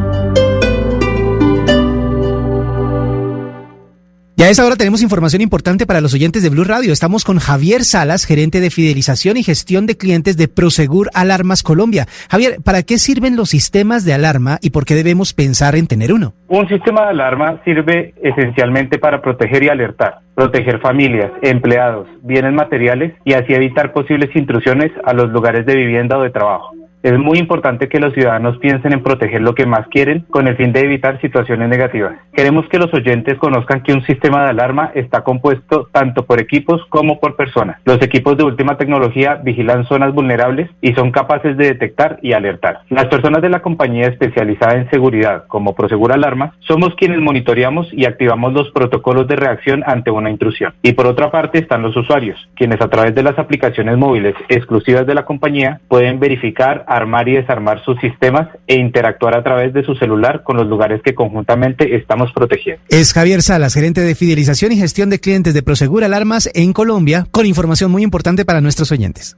Y a esa hora tenemos información importante para los oyentes de Blue Radio. Estamos con Javier Salas, gerente de fidelización y gestión de clientes de Prosegur Alarmas Colombia. Javier, ¿para qué sirven los sistemas de alarma y por qué debemos pensar en tener uno? Un sistema de alarma sirve esencialmente para proteger y alertar, proteger familias, empleados, bienes materiales y así evitar posibles intrusiones a los lugares de vivienda o de trabajo. Es muy importante que los ciudadanos piensen en proteger lo que más quieren con el fin de evitar situaciones negativas. Queremos que los oyentes conozcan que un sistema de alarma está compuesto tanto por equipos como por personas. Los equipos de última tecnología vigilan zonas vulnerables y son capaces de detectar y alertar. Las personas de la compañía especializada en seguridad, como Prosegur Alarmas, somos quienes monitoreamos y activamos los protocolos de reacción ante una intrusión. Y por otra parte están los usuarios, quienes a través de las aplicaciones móviles exclusivas de la compañía pueden verificar armar y desarmar sus sistemas e interactuar a través de su celular con los lugares que conjuntamente estamos protegiendo. Es Javier Salas, gerente de fidelización y gestión de clientes de Prosegur Alarmas en Colombia, con información muy importante para nuestros oyentes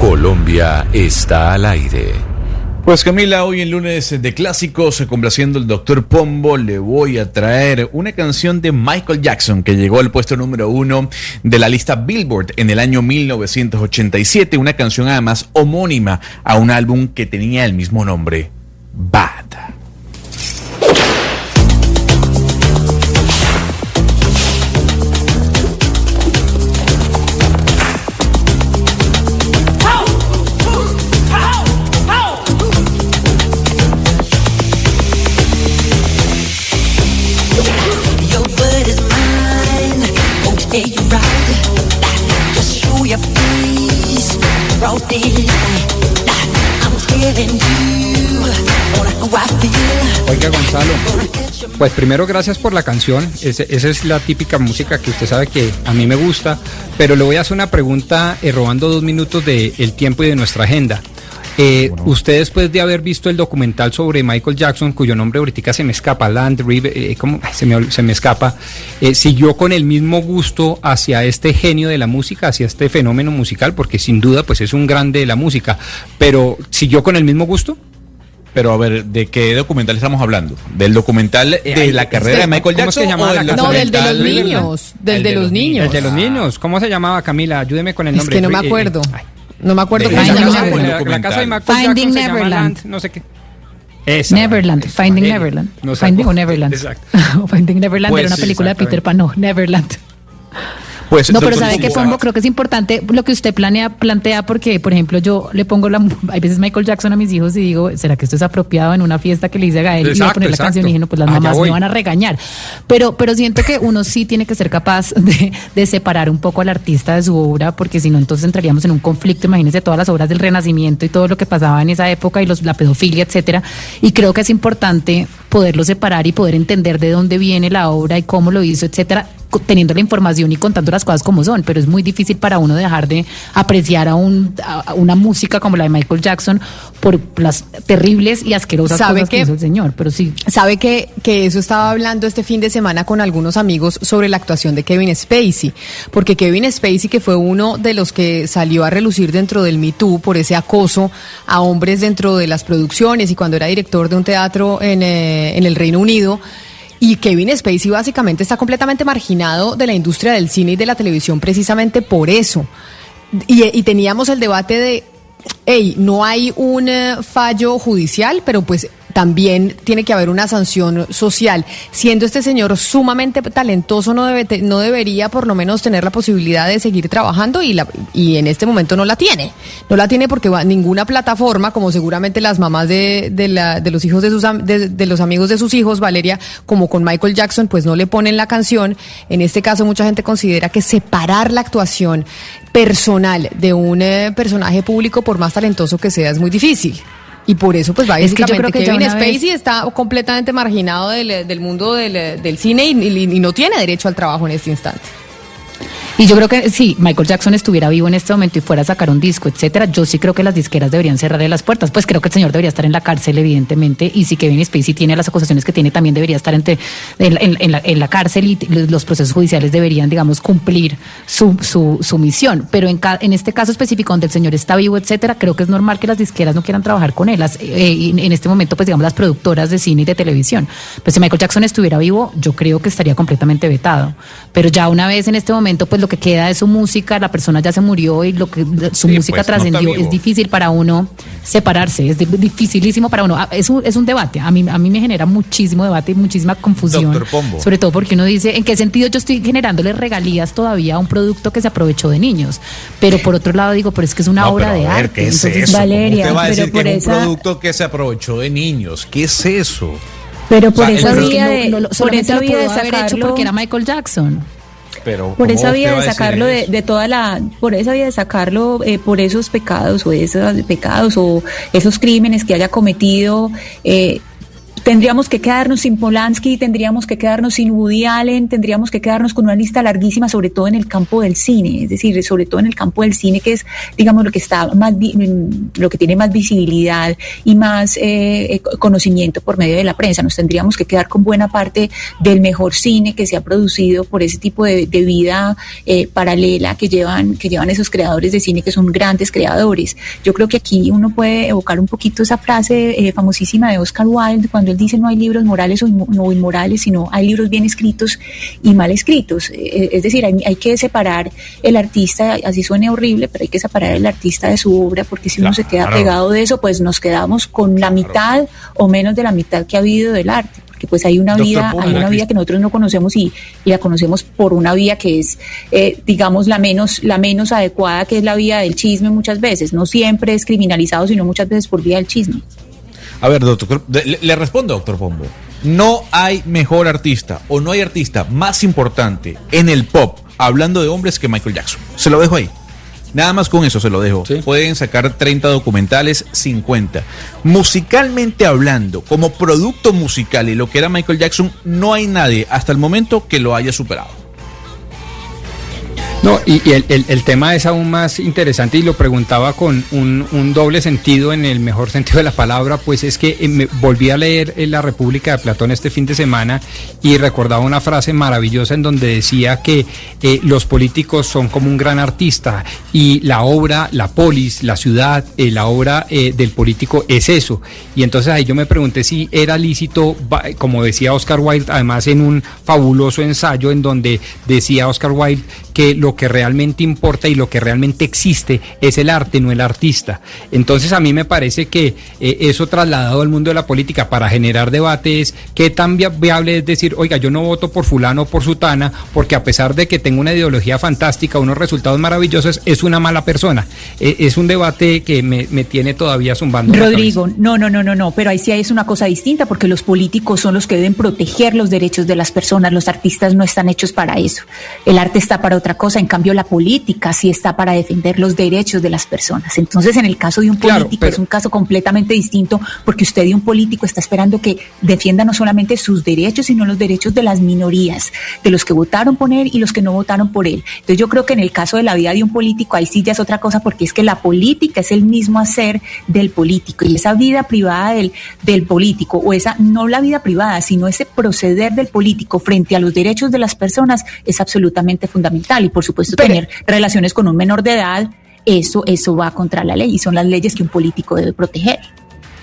Colombia está al aire. Pues Camila, hoy en lunes de clásicos, complaciendo el doctor Pombo, le voy a traer una canción de Michael Jackson que llegó al puesto número uno de la lista Billboard en el año 1987, una canción además homónima a un álbum que tenía el mismo nombre, Bad. Pues primero gracias por la canción, esa es la típica música que usted sabe que a mí me gusta, pero le voy a hacer una pregunta eh, robando dos minutos del tiempo y de nuestra agenda. Eh, Usted después de haber visto el documental sobre Michael Jackson, cuyo nombre ahorita se me escapa, Land River, eh, ¿cómo? Se, me, se me escapa, eh, siguió con el mismo gusto hacia este genio de la música, hacia este fenómeno musical, porque sin duda pues es un grande de la música, pero ¿siguió con el mismo gusto? Pero a ver, ¿de qué documental estamos hablando? ¿Del documental Eh, de la carrera de Michael ¿Cómo se Jackson? llamaba? No, del de los niños, del de los niños. El de los niños, ¿cómo se llamaba Camila? Ayúdeme con el Es nombre. que no me acuerdo. No me acuerdo cómo se la, llama. casa- Neverland. la- la casa de Michael Finding Jackson Neverland. Land, no sé qué. Esa. Neverland, Finding Neverland. no sé. Finding o Neverland. Exacto. (laughs) Finding Neverland Pues era una sí, película de Peter Pan, no, Neverland. Pues, No, pero sabe que Pombo creo que es importante lo que usted planea, plantea, porque, por ejemplo, yo le pongo la, (laughs) hay veces Michael Jackson a mis hijos y digo, ¿será que esto es apropiado en una fiesta que le hice a Gael y voy a Exacto, poner la canción? Y dije, no, pues las Allá mamás voy. me van a regañar. Pero, pero siento que uno sí tiene que ser capaz (laughs) de, de separar un poco al artista de su obra, porque si no, entonces entraríamos en un conflicto. Imagínense todas las obras del Renacimiento y todo lo que pasaba en esa época y los, la pedofilia, etcétera. Y creo que es importante poderlo separar y poder entender de dónde viene la obra y cómo lo hizo, etcétera teniendo la información y contando las cosas como son, pero es muy difícil para uno dejar de apreciar a, un, a una música como la de Michael Jackson por las terribles y asquerosas ¿Sabe cosas que, que- hizo el señor, pero sí. Sabe que, que eso estaba hablando este fin de semana con algunos amigos sobre la actuación de Kevin Spacey, porque Kevin Spacey, que fue uno de los que salió a relucir dentro del Me Too por ese acoso a hombres dentro de las producciones y cuando era director de un teatro en, eh, en el Reino Unido, y Kevin Spacey básicamente está completamente marginado de la industria del cine y de la televisión precisamente por eso. Y, teníamos el debate de, hey, no hay un eh, fallo judicial, pero pues también tiene que haber una sanción social. Siendo este señor sumamente talentoso, no, debe no debería por lo menos tener la posibilidad de seguir trabajando y, la, y en este momento no la tiene. No la tiene porque va- ninguna plataforma, como seguramente las mamás de, de, la- de los hijos de, sus, de los amigos de sus hijos, Valeria, como con Michael Jackson, pues no le ponen la canción. En este caso, mucha gente considera que separar la actuación personal de un eh, personaje público, por más talentoso que sea, es muy difícil. Y por eso, pues, Es que yo básicamente, creo que Kevin vez- Spacey está completamente marginado del, del mundo del, del cine y, y- y no tiene derecho al trabajo en este instante. Y yo creo que si Michael Jackson estuviera vivo en este momento y fuera a sacar un disco, etcétera, yo sí creo que las disqueras deberían cerrarle las puertas. Pues creo que el señor debería estar en la cárcel, evidentemente, y si Kevin Spacey tiene las acusaciones que tiene, también debería estar en, la, cárcel y los procesos judiciales deberían, digamos, cumplir su, su, su misión. Pero en, ca- en este caso específico, donde el señor está vivo, etcétera, creo que es normal que las disqueras no quieran trabajar con él. Eh, en este momento, pues digamos, las productoras de cine y de televisión. Pues si Michael Jackson estuviera vivo, yo creo que estaría completamente vetado. Pero ya una vez en este momento, pues lo que queda de su música, la persona ya se murió y lo que su Sí, música pues, no trascendió. es difícil para uno separarse, es di- dificilísimo para uno. Ah, Es un, es un debate. A mí, a mí me genera muchísimo debate y muchísima confusión. Sobre todo porque uno dice, ¿en qué sentido yo estoy generándole regalías todavía a un producto que se aprovechó de niños? Pero por otro lado digo, pero es que es una No, obra de ver, arte. ¿qué es Entonces, eso? ¿Cómo Valeria, usted va a pero decir por que es un esa- producto que se aprovechó de niños? ¿Qué es eso? Pero por O sea, esa vía no- de, no lo- por esa vía de pudo haber hecho sacarlo, porque era Michael Jackson. Pero por ¿cómo esa vía de sacarlo de, de toda la, por esa vía de sacarlo eh, por esos pecados o esos pecados o esos crímenes que haya cometido. eh, Tendríamos que quedarnos sin Polanski, tendríamos que quedarnos sin Woody Allen, tendríamos que quedarnos con una lista larguísima, sobre todo en el campo del cine, es decir, sobre todo en el campo del cine, que es, digamos, lo que está más, mm, lo que tiene más visibilidad y más eh, eh, conocimiento por medio de la prensa. Nos tendríamos que quedar con buena parte del mejor cine que se ha producido por ese tipo de, de vida eh, paralela que llevan, que llevan esos creadores de cine que son grandes creadores. Yo creo que aquí uno puede evocar un poquito esa frase eh, famosísima de Oscar Wilde cuando él dice no hay libros morales o, inmo- o inmorales, sino hay libros bien escritos y mal escritos. Eh, es decir, hay, hay que separar el artista, así suene horrible, pero hay que separar el artista de su obra, porque si uno se queda Claro. pegado de eso, pues nos quedamos con la mitad o menos de la mitad que ha habido del arte. Porque pues hay una Doctor vida, hay una vida que nosotros no conocemos y, y la conocemos por una vía que es, eh, digamos, la menos, la menos adecuada, que es la vía del chisme muchas veces. No siempre es criminalizado, sino muchas veces por vía del chisme. A ver, doctor, le, le respondo, doctor Pombo. No hay mejor artista o no hay artista más importante en el pop hablando de hombres que Michael Jackson. Se lo dejo ahí. Nada más con eso se lo dejo. Pueden sacar 30 documentales, 50. Musicalmente hablando, como producto musical y lo que era Michael Jackson, no hay nadie hasta el momento que lo haya superado. No, y, el, el- tema es aún más interesante y lo preguntaba con un, un doble sentido en el mejor sentido de la palabra, pues es que eh, me volví a leer eh, La República de Platón este fin de semana y recordaba una frase maravillosa en donde decía que eh, los políticos son como un gran artista y la obra, la polis, la ciudad, la obra eh, del político es eso. Y entonces ahí yo me pregunté si era lícito, como decía Oscar Wilde, además en un fabuloso ensayo en donde decía Oscar Wilde que lo que realmente importa y lo que realmente existe es el arte, no el artista. Entonces a mí me parece que eh, eso trasladado al mundo de la política para generar debate es qué tan via- viable es decir, oiga, yo no voto por fulano o por sutana, porque a pesar de que tengo una ideología fantástica, unos resultados maravillosos, es una mala persona. Eh, es un debate que me, me tiene todavía zumbando. Rodrigo, no, no, no, no, no, pero ahí sí es una cosa distinta porque los políticos son los que deben proteger los derechos de las personas, los artistas no están hechos para eso. El arte está para otra cosa. En cambio, la política sí está para defender los derechos de las personas. Entonces, en el caso de un político es un caso completamente distinto porque usted y un político está esperando que defienda no solamente sus derechos, sino los derechos de las minorías, de los que votaron por él y los que no votaron por él. Entonces, yo creo que en el caso de la vida de un político, ahí sí ya es otra cosa porque es que la política es el mismo hacer del político y esa vida privada del, del político o esa, no la vida privada, sino ese proceder del político frente a los derechos de las personas es absolutamente fundamental. Y por supuesto, tener relaciones con un menor de edad, eso, eso va contra la ley y son las leyes que un político debe proteger.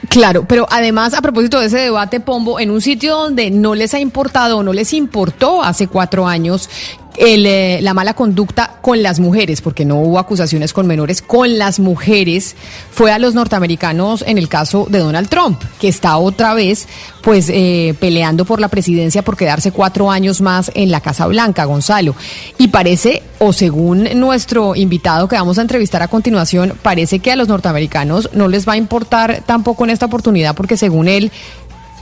Claro, pero además, a propósito de ese debate, Pombo, en un sitio donde no les ha importado o no les importó hace cuatro años el, eh, la mala conducta con las mujeres, porque no hubo acusaciones con menores, con las mujeres, fue a los norteamericanos en el caso de Donald Trump, que está otra vez pues eh, peleando por la presidencia por quedarse cuatro años más en la Casa Blanca, Gonzalo. Y parece, o según nuestro invitado que vamos a entrevistar a continuación, parece que a los norteamericanos no les va a importar tampoco en esta oportunidad porque según él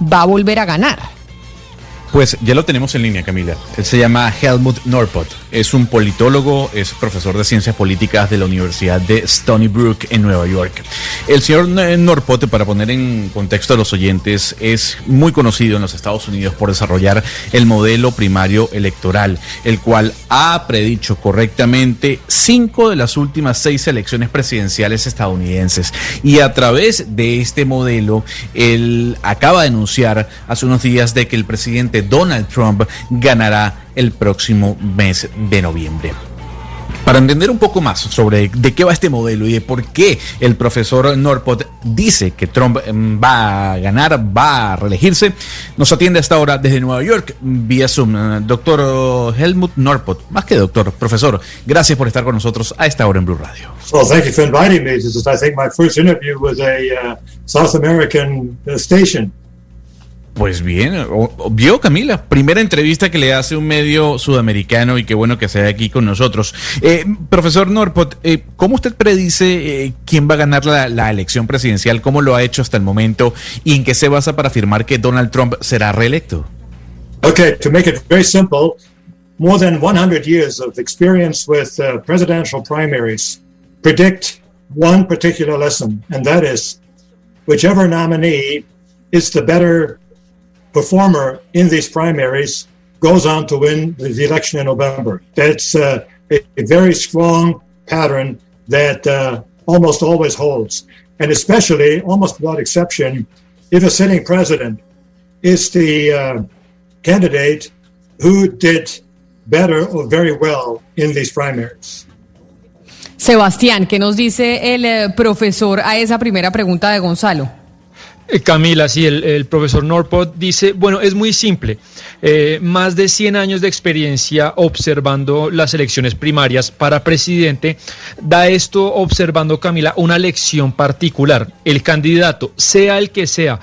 va a volver a ganar. Pues ya lo tenemos en línea, Camila. Él se llama Helmut Norpot. Es un politólogo, es profesor de ciencias políticas de la Universidad de Stony Brook en Nueva York. El señor Norpot, para poner en contexto a los oyentes, es muy conocido en los Estados Unidos por desarrollar el modelo primario electoral, el cual ha predicho correctamente cinco de las últimas seis elecciones presidenciales estadounidenses. Y a través de este modelo, él acaba de anunciar hace unos días de que el presidente Donald Trump ganará el próximo mes de noviembre. Para entender un poco más sobre de qué va este modelo y de por qué el profesor Norpot dice que Trump mm, va a ganar, va a reelegirse, nos atiende hasta ahora desde Nueva York vía Zoom. Doctor Helmut Norpot, más que doctor, profesor, gracias por estar con nosotros a esta hora en Blue Radio. Well, thank you for inviting me. This is, I think, my first interview with a uh, South American uh, station. Pues bien, vio Camila, primera entrevista que le hace un medio sudamericano y qué bueno que sea aquí con nosotros. Eh, profesor Norpot, eh, ¿cómo usted predice eh, quién va a ganar la, la, elección presidencial? ¿Cómo lo ha hecho hasta el momento? ¿Y en qué se basa para afirmar que Donald Trump será reelecto? Okay, to make it very simple, more than 100 years of experience with uh, presidential primaries predict one particular lesson, and that is whichever nominee is the better performer in these primaries goes on to win the election in November. That's uh, a, a, very strong pattern that uh, almost always holds. And especially, almost without exception, if a sitting president is the uh, candidate who did better or very well in these primaries. Sebastián, ¿qué nos dice el eh, profesor a esa primera pregunta de Gonzalo? Eh, Camila, sí, el, profesor Norpot dice, bueno, es muy simple, eh, más de 100 años de experiencia observando las elecciones primarias para presidente, da esto observando, Camila, una lección particular. El candidato, sea el que sea,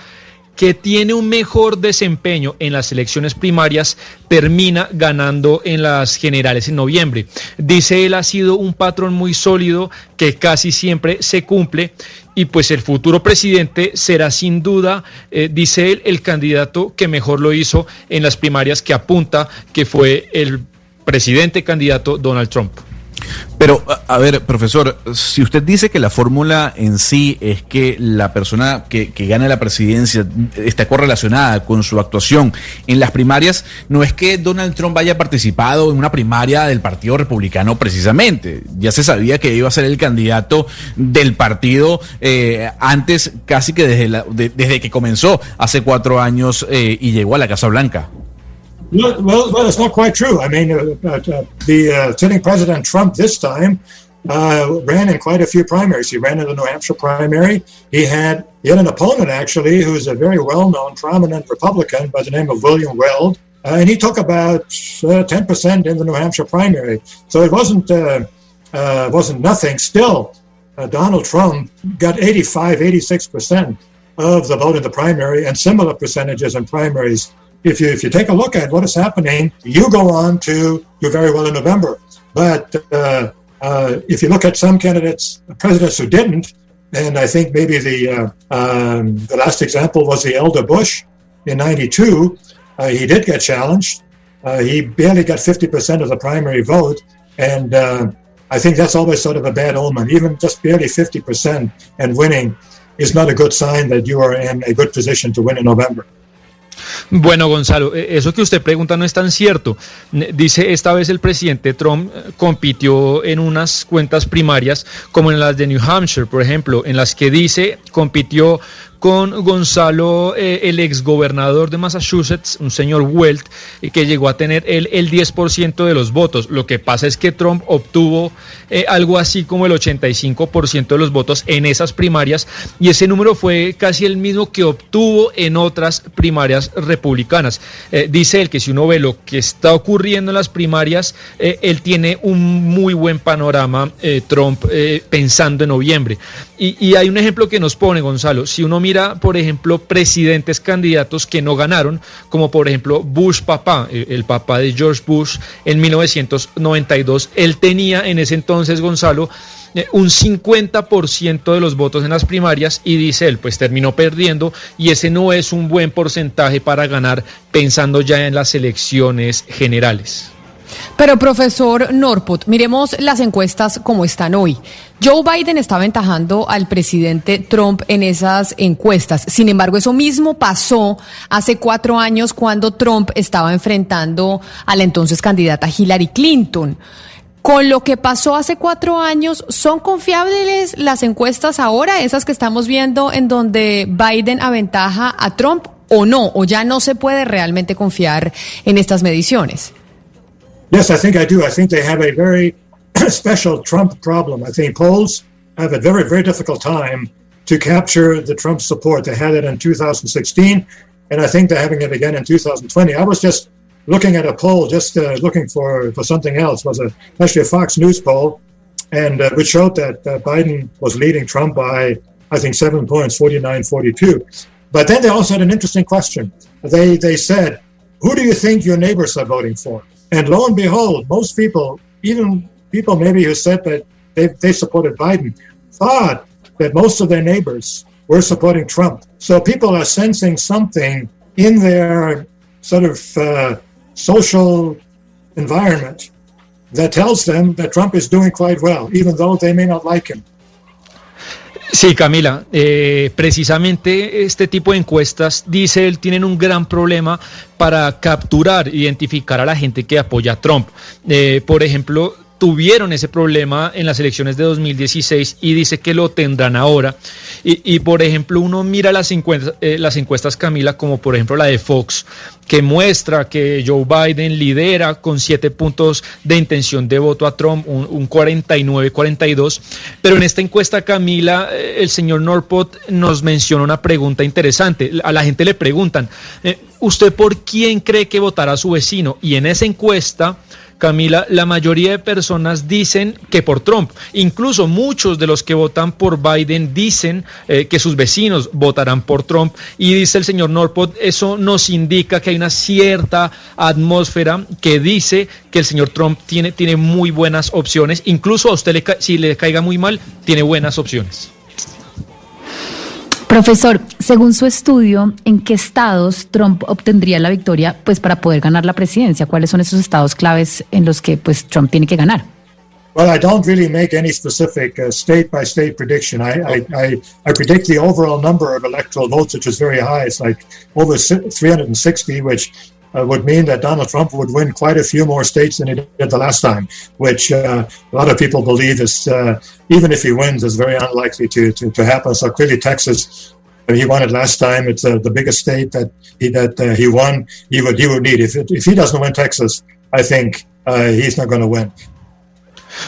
que tiene un mejor desempeño en las elecciones primarias termina ganando en las generales en noviembre. Dice él ha sido un patrón muy sólido que casi siempre se cumple y pues el futuro presidente será sin duda, eh, dice él, el candidato que mejor lo hizo en las primarias que apunta que fue el presidente candidato Donald Trump. Pero, a, ver, profesor, si usted dice que la fórmula en sí es que la persona que, gana la presidencia está correlacionada con su actuación en las primarias, no es que Donald Trump haya participado en una primaria del Partido Republicano precisamente. Ya se sabía que iba a ser el candidato del partido eh, antes, casi que desde, la, de, desde que comenzó hace cuatro años eh, y llegó a la Casa Blanca. Well, well, it's not quite true. I mean, uh, uh, the uh, sitting president Trump this time uh, ran in quite a few primaries. He ran in the New Hampshire primary. He had had an opponent actually who's a very well-known, prominent Republican by the name of William Weld, uh, and he took about uh, ten percent in the New Hampshire primary. So it wasn't wasn't nothing. Still, Donald Trump got 85, 86 percent of the vote in the primary, and similar percentages in primaries if you if you take a look at what is happening, you go on to do very well in November. But uh, uh, if you look at some candidates, presidents who didn't, and I think maybe the uh, um, the last example was the elder Bush in '92. Uh, he did get challenged. Uh, he barely got 50% of the primary vote, And uh, I think that's always sort of a bad omen. Even just barely 50% and winning is not a good sign that you are in a good position to win in November. Bueno, Gonzalo, e, eso que usted pregunta no es tan cierto. Dice, esta vez el presidente Trump eh, compitió en unas cuentas primarias como en las de New Hampshire, por ejemplo, en las que dice compitió con Gonzalo, eh, el exgobernador de Massachusetts, un señor Welt, eh, que llegó a tener el, el 10% de los votos. Lo que pasa es que Trump obtuvo eh, algo así como el 85% de los votos en esas primarias y ese número fue casi el mismo que obtuvo en otras primarias republicanas. dice él que si uno ve lo que está ocurriendo en las primarias, él tiene un muy buen panorama, Trump, pensando en noviembre. Y, y hay un ejemplo que nos pone, Gonzalo, si uno mira por ejemplo, presidentes candidatos que no ganaron, como por ejemplo Bush papá, el papá de George Bush en 1992, él tenía en ese entonces, Gonzalo, eh, un 50% de los votos en las primarias y dice él, pues terminó perdiendo y ese no es un buen porcentaje para ganar pensando ya en las elecciones generales. Pero profesor Norput, miremos las encuestas como están hoy. Joe Biden está aventajando al presidente Trump en esas encuestas. Sin embargo, eso mismo pasó hace cuatro años cuando Trump estaba enfrentando a la entonces candidata Hillary Clinton. Con lo que pasó hace cuatro años, ¿son confiables las encuestas ahora, esas que estamos viendo en donde Biden aventaja a Trump o no? ¿O ya no se puede realmente confiar en estas mediciones? Yes, I think I do. I think they have a very (clears throat) special Trump problem. I think polls have a very, very difficult time to capture the Trump support. They had it in 2016, and I think they're having it again in 2020. I was just looking at a poll, just uh, looking for, for something else, was a, actually a Fox News poll, and uh, which showed that uh, Biden was leading Trump by, I think, seven points, 49 42. But then they also had an interesting question. They, they said, Who do you think your neighbors are voting for? And lo and behold, most people, even people maybe who said that they, they supported Biden, thought that most of their neighbors were supporting Trump. So people are sensing something in their sort of uh, social environment that tells them that Trump is doing quite well, even though they may not like him. Sí, Camila, eh, precisamente este tipo de encuestas, dice él, tienen un gran problema para capturar, identificar a la gente que apoya a Trump. Eh, por ejemplo, tuvieron ese problema en las elecciones de 2016 y dice que lo tendrán ahora. Y, por ejemplo, uno mira las encuestas, eh, las encuestas, Camila, como por ejemplo la de Fox, que muestra que Joe Biden lidera con siete puntos de intención de voto a Trump, un, 49-42. Pero en esta encuesta, Camila, eh, el señor Norpot nos menciona una pregunta interesante. A la gente le preguntan, eh, ¿usted por quién cree que votará su vecino? Y en esa encuesta Camila, la mayoría de personas dicen que por Trump. Incluso muchos de los que votan por Biden dicen eh, que sus vecinos votarán por Trump. Y dice el señor Norpot, eso nos indica que hay una cierta atmósfera que dice que el señor Trump tiene, tiene muy buenas opciones. Incluso a usted, le, si le caiga muy mal, tiene buenas opciones. Profesor, según su estudio, ¿en qué estados Trump obtendría la victoria pues para poder ganar la presidencia? ¿Cuáles son esos estados claves en los que pues Trump tiene que ganar? Well, I don't really make any specific uh, state by state prediction. I, I, I, predict the overall number of electoral votes, which is very high. It's like over 360, which uh, would mean that Donald Trump would win quite a few more states than he did the last time, which uh, a lot of people believe is, uh, even if he wins, is very unlikely to, to, to happen. So clearly, Texas, he won it last time. It's uh, the biggest state that he that uh, he won. He would he would need if if he doesn't win Texas, I think uh, he's not going to win.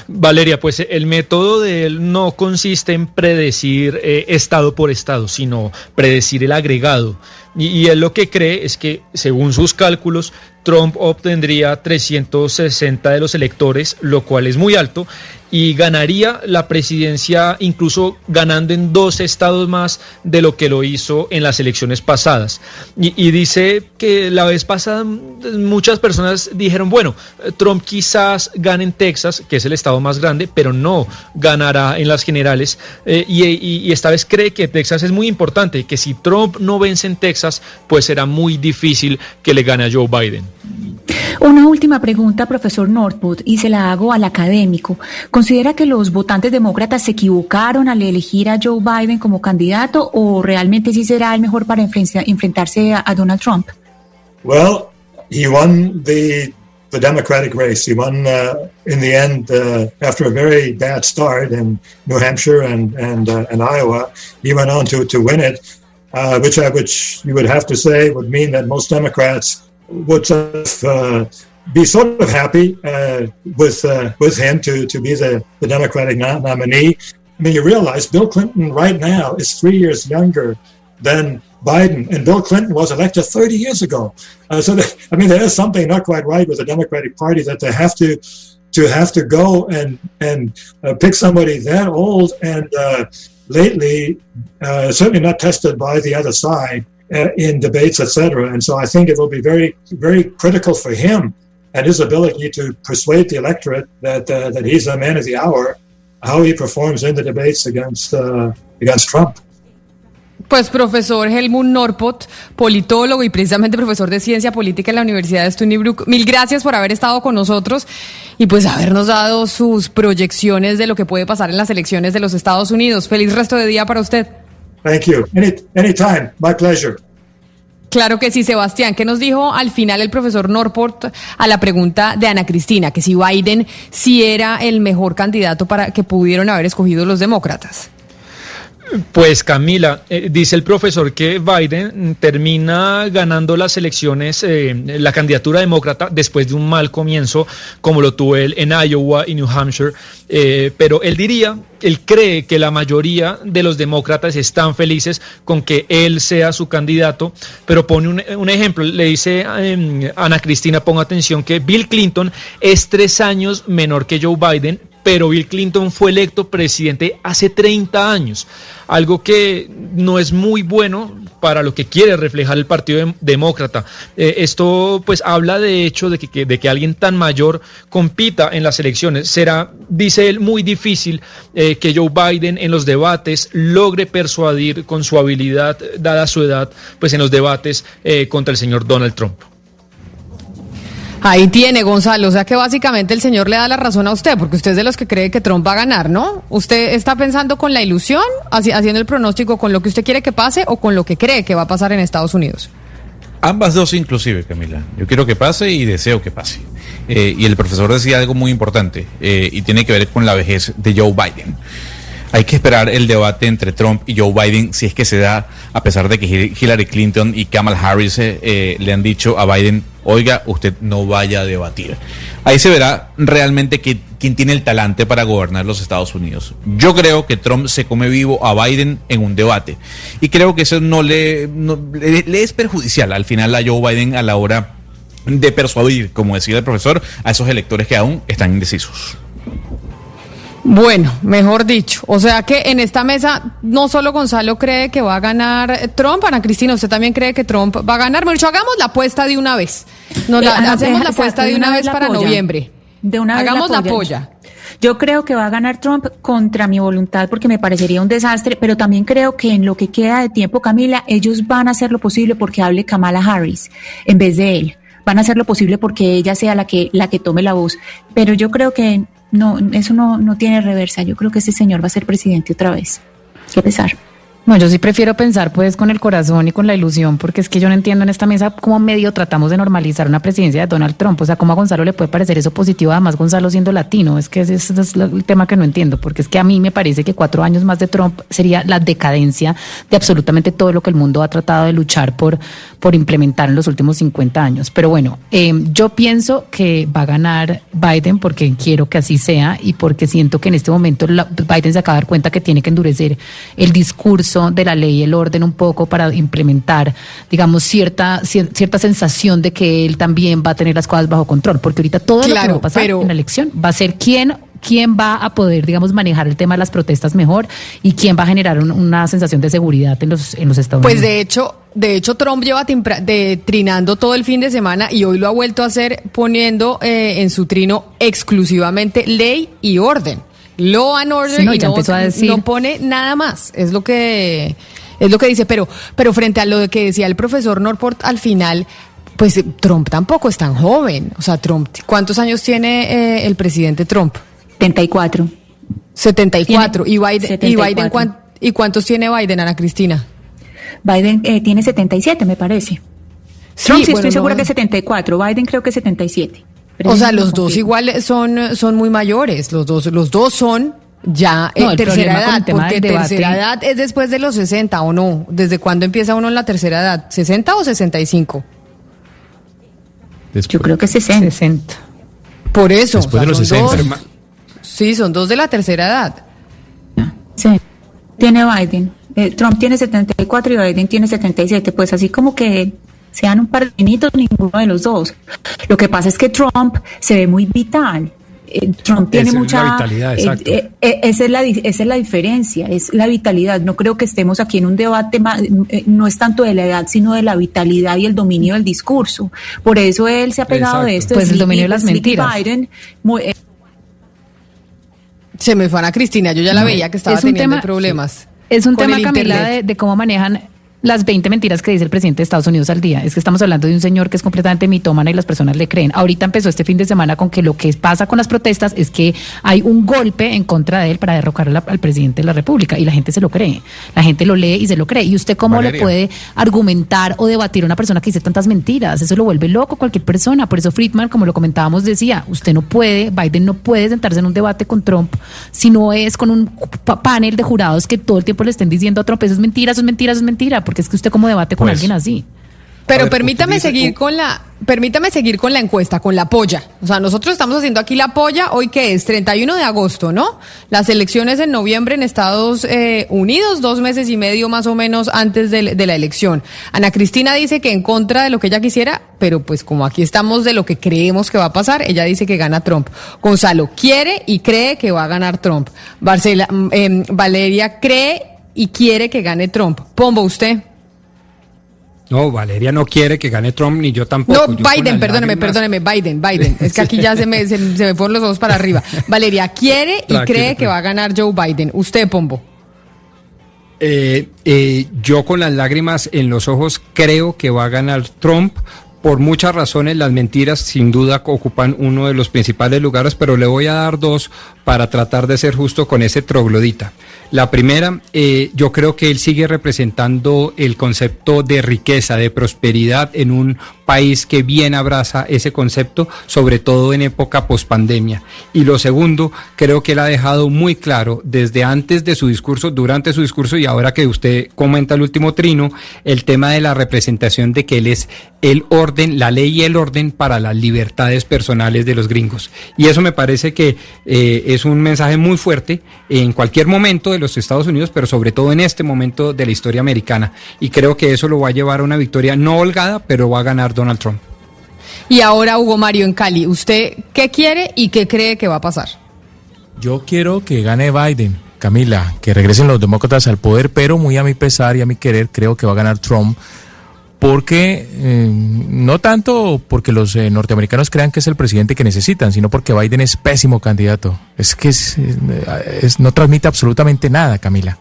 Valeria, pues el método de él no consiste en predecir eh, estado por estado, sino predecir el agregado. Y, él lo que cree es que, según sus cálculos, Trump obtendría 360 de los electores, lo cual es muy alto, y ganaría la presidencia incluso ganando en dos estados más de lo que lo hizo en las elecciones pasadas. Y, dice que la vez pasada muchas personas dijeron, bueno, Trump quizás gane en Texas, que es el estado más grande, pero no ganará en las generales. Eh, y, y esta vez cree que Texas es muy importante, que si Trump no vence en Texas, pues será muy difícil que le gane a Joe Biden. Una última pregunta, profesor Northwood, y se la hago al académico. ¿Considera que los votantes demócratas se equivocaron al elegir a Joe Biden como candidato o realmente sí será el mejor para enfrentarse a, a Donald Trump? Well, he won the the Democratic race. He won uh, in the end uh, after a very bad start in New Hampshire and and uh, and Iowa. He went on to to win it, uh, which I, which you would have to say would mean that most Democrats would uh, be sort of happy uh, with with him to to be the the Democratic nominee. I mean, you realize Bill Clinton right now is three years younger than Biden, and Bill Clinton was elected 30 years ago. Uh, so, they, (laughs) I mean, there is something not quite right with the Democratic Party that they have to to have to go and and uh, pick somebody that old and uh, lately uh, certainly not tested by the other side uh, in debates, etc. And so, I think it will be very very critical for him and his ability to persuade the electorate that uh, that he's a man of the hour, how he performs in the debates against against Trump. Pues profesor Helmut Norpot, politólogo y precisamente profesor de ciencia política en la Universidad de Stony Brook, mil gracias por haber estado con nosotros y pues habernos dado sus proyecciones de lo que puede pasar en las elecciones de los Estados Unidos. Feliz resto de día para usted. Thank you. anytime. My pleasure. Claro que sí, Sebastián. ¿Qué nos dijo al final el profesor Norport a la pregunta de Ana Cristina? Que si Biden sí era el mejor candidato para que pudieron haber escogido los demócratas. Pues Camila, eh, dice el profesor que Biden termina ganando las elecciones, eh, la candidatura demócrata, después de un mal comienzo, como lo tuvo él en Iowa y New Hampshire, eh, pero él diría, él cree que la mayoría de los demócratas están felices con que él sea su candidato, pero pone un, un ejemplo, le dice em, Ana Cristina, ponga atención que Bill Clinton es tres años menor que Joe Biden, pero Bill Clinton fue electo presidente hace 30 años, algo que no es muy bueno para lo que quiere reflejar el Partido Demócrata. Eh, esto pues habla de hecho de que, de que alguien tan mayor compita en las elecciones. Será, dice él, muy difícil eh, que Joe Biden en los debates logre persuadir con su habilidad, dada su edad, pues en los debates eh, contra el señor Donald Trump. Ahí tiene, Gonzalo. O sea que básicamente el señor le da la razón a usted, porque usted es de los que cree que Trump va a ganar, ¿no? ¿Usted está pensando con la ilusión, haciendo el pronóstico con lo que usted quiere que pase o con lo que cree que va a pasar en Estados Unidos? Ambas dos inclusive, Camila. Yo quiero que pase y deseo que pase. Eh, y el profesor decía algo muy importante eh, y tiene que ver con la vejez de Joe Biden. Hay que esperar el debate entre Trump y Joe Biden si es que se da, a pesar de que Hillary Clinton y Kamala Harris eh, le han dicho a Biden oiga, usted no vaya a debatir. Ahí se verá realmente quién tiene el talante para gobernar los Estados Unidos. Yo creo que Trump se come vivo a Biden en un debate. Y creo que eso no le, le, es perjudicial al final a Joe Biden a la hora de persuadir, como decía el profesor, a esos electores que aún están indecisos. Bueno, mejor dicho. O sea que en esta mesa no solo Gonzalo cree que va a ganar Trump, Ana Cristina, usted también cree que Trump va a ganar. Bueno, hagamos la apuesta de una vez. Nos la, eh, hacemos la apuesta de una, vez, para noviembre. De una hagamos la polla. Yo creo que va a ganar Trump contra mi voluntad porque me parecería un desastre, pero también creo que en lo que queda de tiempo, Camila, ellos van a hacer lo posible porque hable Kamala Harris en vez de él. Van a hacer lo posible porque ella sea la que la que tome la voz. Pero yo creo que no, eso no, no tiene reversa. Yo creo que ese señor va a ser presidente otra vez. Qué pesar. No, yo sí prefiero pensar pues con el corazón y con la ilusión, porque es que yo no entiendo en esta mesa cómo medio tratamos de normalizar una presidencia de Donald Trump. O sea, cómo a Gonzalo le puede parecer eso positivo, además Gonzalo siendo latino. Es que ese, es el tema que no entiendo, porque es que a mí me parece que cuatro años más de Trump sería la decadencia de absolutamente todo lo que el mundo ha tratado de luchar por, por implementar en los últimos 50 años. Pero bueno, eh, yo pienso que va a ganar Biden porque quiero que así sea y porque siento que en este momento Biden se acaba de dar cuenta que tiene que endurecer el discurso de la ley y el orden un poco para implementar, digamos, cierta, cierta sensación de que él también va a tener las cosas bajo control, porque ahorita todo lo que va a pasar en la elección va a ser quién quién va a poder, digamos, manejar el tema de las protestas mejor y quién va a generar una sensación de seguridad en los, en los Estados Unidos. Pues de hecho, de hecho Trump lleva de, trinando todo el fin de semana y hoy lo ha vuelto a hacer poniendo eh, en su trino exclusivamente ley y orden. Law and Order no, y no, pone nada más. Es lo que es lo que dice, pero pero frente a lo que decía el profesor Norport al final, Pues Trump tampoco es tan joven. O sea, Trump, ¿cuántos años tiene eh, el presidente Trump? 74. 74. ¿Y Biden, 74. ¿y, Biden cuán- ¿y cuántos tiene Biden, Ana Cristina? Biden eh, tiene 77, me parece. Sí, Trump sí bueno, estoy segura no- que 74, Biden creo que 77. Pero O sea, los dos igual son, son muy mayores. Los dos, los dos son ya eh, No, tercera edad, porque tercera edad es después de los 60 o no. ¿Desde cuándo empieza uno en la tercera edad? ¿60 o 65? Yo creo que 60. 60. Por eso. Después de los son 60. dos. Sí, son dos de la tercera edad. Sí, tiene Biden. Eh, Trump tiene 74 y Biden tiene 77. Pues así como que sean un par de niñitos, ninguno de los dos. Lo que pasa es que Trump se ve muy vital. Eh, Trump tiene Esa es mucha... la vitalidad, eh, exacto. eh, eh, esa, es la, di- esa es la diferencia, es la vitalidad. No creo que estemos aquí en un debate, eh, no es tanto de la edad, sino de la vitalidad y el dominio del discurso. Por eso él se ha pegado de Exacto. esto. Pues el dominio de las mentiras. Biden, muy- eh, Se me fue Ana Cristina, yo ya la No, veía que estaba teniendo tema- problemas. Es un tema, Camila, de cómo manejan las 20 mentiras que dice el presidente de Estados Unidos al día. Es que estamos hablando de un señor que es completamente mitómana y las personas le creen. Ahorita empezó este fin de semana con que lo que pasa con las protestas es que hay un golpe en contra de él para derrocar la- al presidente de la República y la gente se lo cree. La gente lo lee y se lo cree. ¿Y usted cómo le Valeria. puede argumentar o debatir a una persona que dice tantas mentiras? Eso lo vuelve loco cualquier persona. Por eso Friedman, como lo comentábamos, decía, usted no puede, Biden no puede sentarse en un debate con Trump si no es con un pa- panel de jurados que todo el tiempo le estén diciendo a Trump, eso es mentira, eso es mentira, eso es mentira, porque es que usted como debate con Pues, alguien así. Pero ver, permítame seguir con la, permítame seguir con la encuesta, con la polla. O sea, nosotros estamos haciendo aquí la polla hoy que es 31 de agosto, ¿no? Las elecciones en noviembre en Estados eh, Unidos, dos meses y medio más o menos antes de, de la elección. Ana Cristina dice que en contra de lo que ella quisiera, pero pues como aquí estamos de lo que creemos que va a pasar, ella dice que gana Trump. Gonzalo quiere y cree que va a ganar Trump. Barcela, mm, em, Valeria cree y quiere que gane Trump. Pombo, usted. No, Valeria no quiere que gane Trump, ni yo tampoco. No, Yo Biden, perdóneme, perdóneme, Biden, Biden. (laughs) Es que aquí ya se me, se, se me fueron los ojos para arriba. (laughs) Valeria quiere y Tranquilo, cree que va a ganar Joe Biden. Usted, Pombo. Eh, eh, yo con las lágrimas en los ojos creo que va a ganar Trump. Por muchas razones, las mentiras sin duda ocupan uno de los principales lugares, pero le voy a dar dos para tratar de ser justo con ese troglodita. La primera, eh, yo creo que él sigue representando el concepto de riqueza, de prosperidad en un país que bien abraza ese concepto, sobre todo en época pospandemia. Y lo segundo, creo que él ha dejado muy claro desde antes de su discurso, durante su discurso y ahora que usted comenta el último trino, el tema de la representación de que él es el orden, la ley y el orden para las libertades personales de los gringos. Y eso me parece que eh, es un mensaje muy fuerte en cualquier momento de los Estados Unidos, pero sobre todo en este momento de la historia americana. Y creo que eso lo va a llevar a una victoria no holgada, pero va a ganar Donald Trump. Y ahora Hugo Mario en Cali. ¿Usted qué quiere y qué cree que va a pasar? Yo quiero que gane Biden, Camila, que regresen los demócratas al poder, pero muy a mi pesar y a mi querer creo que va a ganar Trump. Porque eh, no tanto porque los eh, norteamericanos crean que es el presidente que necesitan, sino porque Biden es pésimo candidato. Es que es, es- no transmite absolutamente nada, Camila.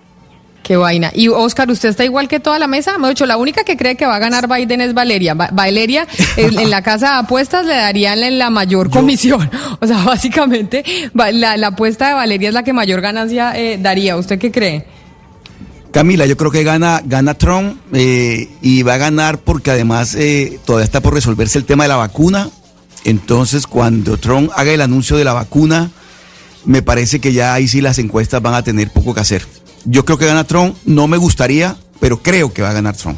Qué vaina. Y Oscar, ¿usted está igual que toda la mesa? Me dicho, la única que cree que va a ganar Biden es Valeria. Va- Valeria, en, la casa de apuestas le darían la- mayor comisión. (laughs) O sea, básicamente, la apuesta de Valeria es la que mayor ganancia eh, daría. ¿Usted qué cree? Camila, yo creo que gana, gana Trump eh, y va a ganar porque además eh, todavía está por resolverse el tema de la vacuna. Entonces, cuando Trump haga el anuncio de la vacuna, me parece que ya ahí sí las encuestas van a tener poco que hacer. Yo creo que gana Trump, no me gustaría, pero creo que va a ganar Trump.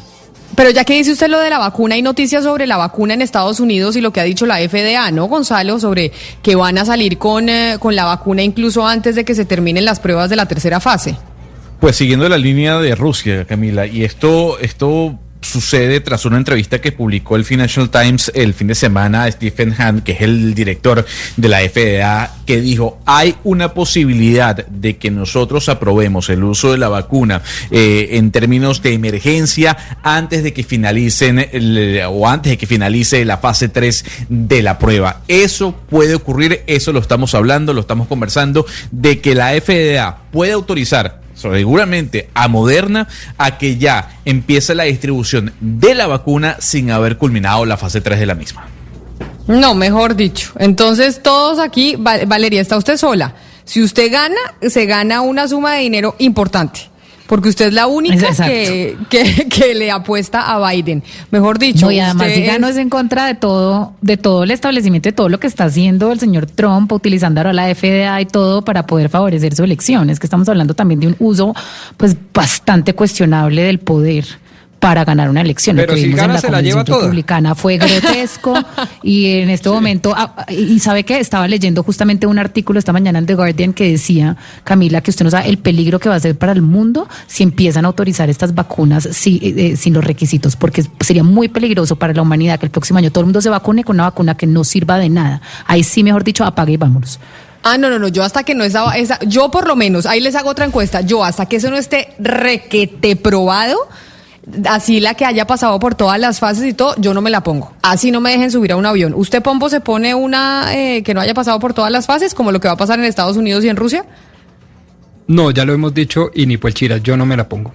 Pero ya que dice usted lo de la vacuna, hay noticias sobre la vacuna en Estados Unidos y lo que ha dicho la FDA, ¿no, Gonzalo? Sobre que van a salir con, eh, con la vacuna incluso antes de que se terminen las pruebas de la tercera fase. Pues siguiendo la línea de Rusia, Camila, y esto, esto sucede tras una entrevista que publicó el Financial Times el fin de semana Stephen Hunt, que es el director de la FDA, que dijo, hay una posibilidad de que nosotros aprobemos el uso de la vacuna eh, en términos de emergencia antes de que finalicen o antes de que finalice la fase 3 de la prueba. Eso puede ocurrir, eso lo estamos hablando, lo estamos conversando, de que la FDA puede autorizar seguramente a Moderna a que ya empiece la distribución de la vacuna sin haber culminado la fase 3 de la misma. No, mejor dicho. Entonces, todos aquí, Valeria, está usted sola. Si usted gana, se gana una suma de dinero importante. Porque usted es la única que, que, le apuesta a Biden. Mejor dicho. y además, si gano es en contra de todo, de todo el establecimiento, de todo lo que está haciendo el señor Trump, utilizando ahora la FDA y todo para poder favorecer su elección. Es que estamos hablando también de un uso, pues, bastante cuestionable del poder para ganar una elección. Pero si gana, se la lleva republicana fue (laughs) grotesco y en este momento, ah, y sabe que estaba leyendo justamente un artículo esta mañana en The Guardian que decía, Camila, que usted no sabe el peligro que va a ser para el mundo si empiezan a autorizar estas vacunas si, eh, eh, sin los requisitos, porque sería muy peligroso para la humanidad que el próximo año todo el mundo se vacune con una vacuna que no sirva de nada. Ahí sí, mejor dicho, apague y vámonos. Ah, no, no, no, yo hasta que no estaba, esa, yo por lo menos, ahí les hago otra encuesta, yo hasta que eso no esté requete probado, así la que haya pasado por todas las fases y todo, yo no me la pongo. Así no me dejen subir a un avión. ¿Usted, Pombo, se pone una eh, que no haya pasado por todas las fases, como lo que va a pasar en Estados Unidos y en Rusia? No, ya lo hemos dicho y ni por chira, yo no me la pongo.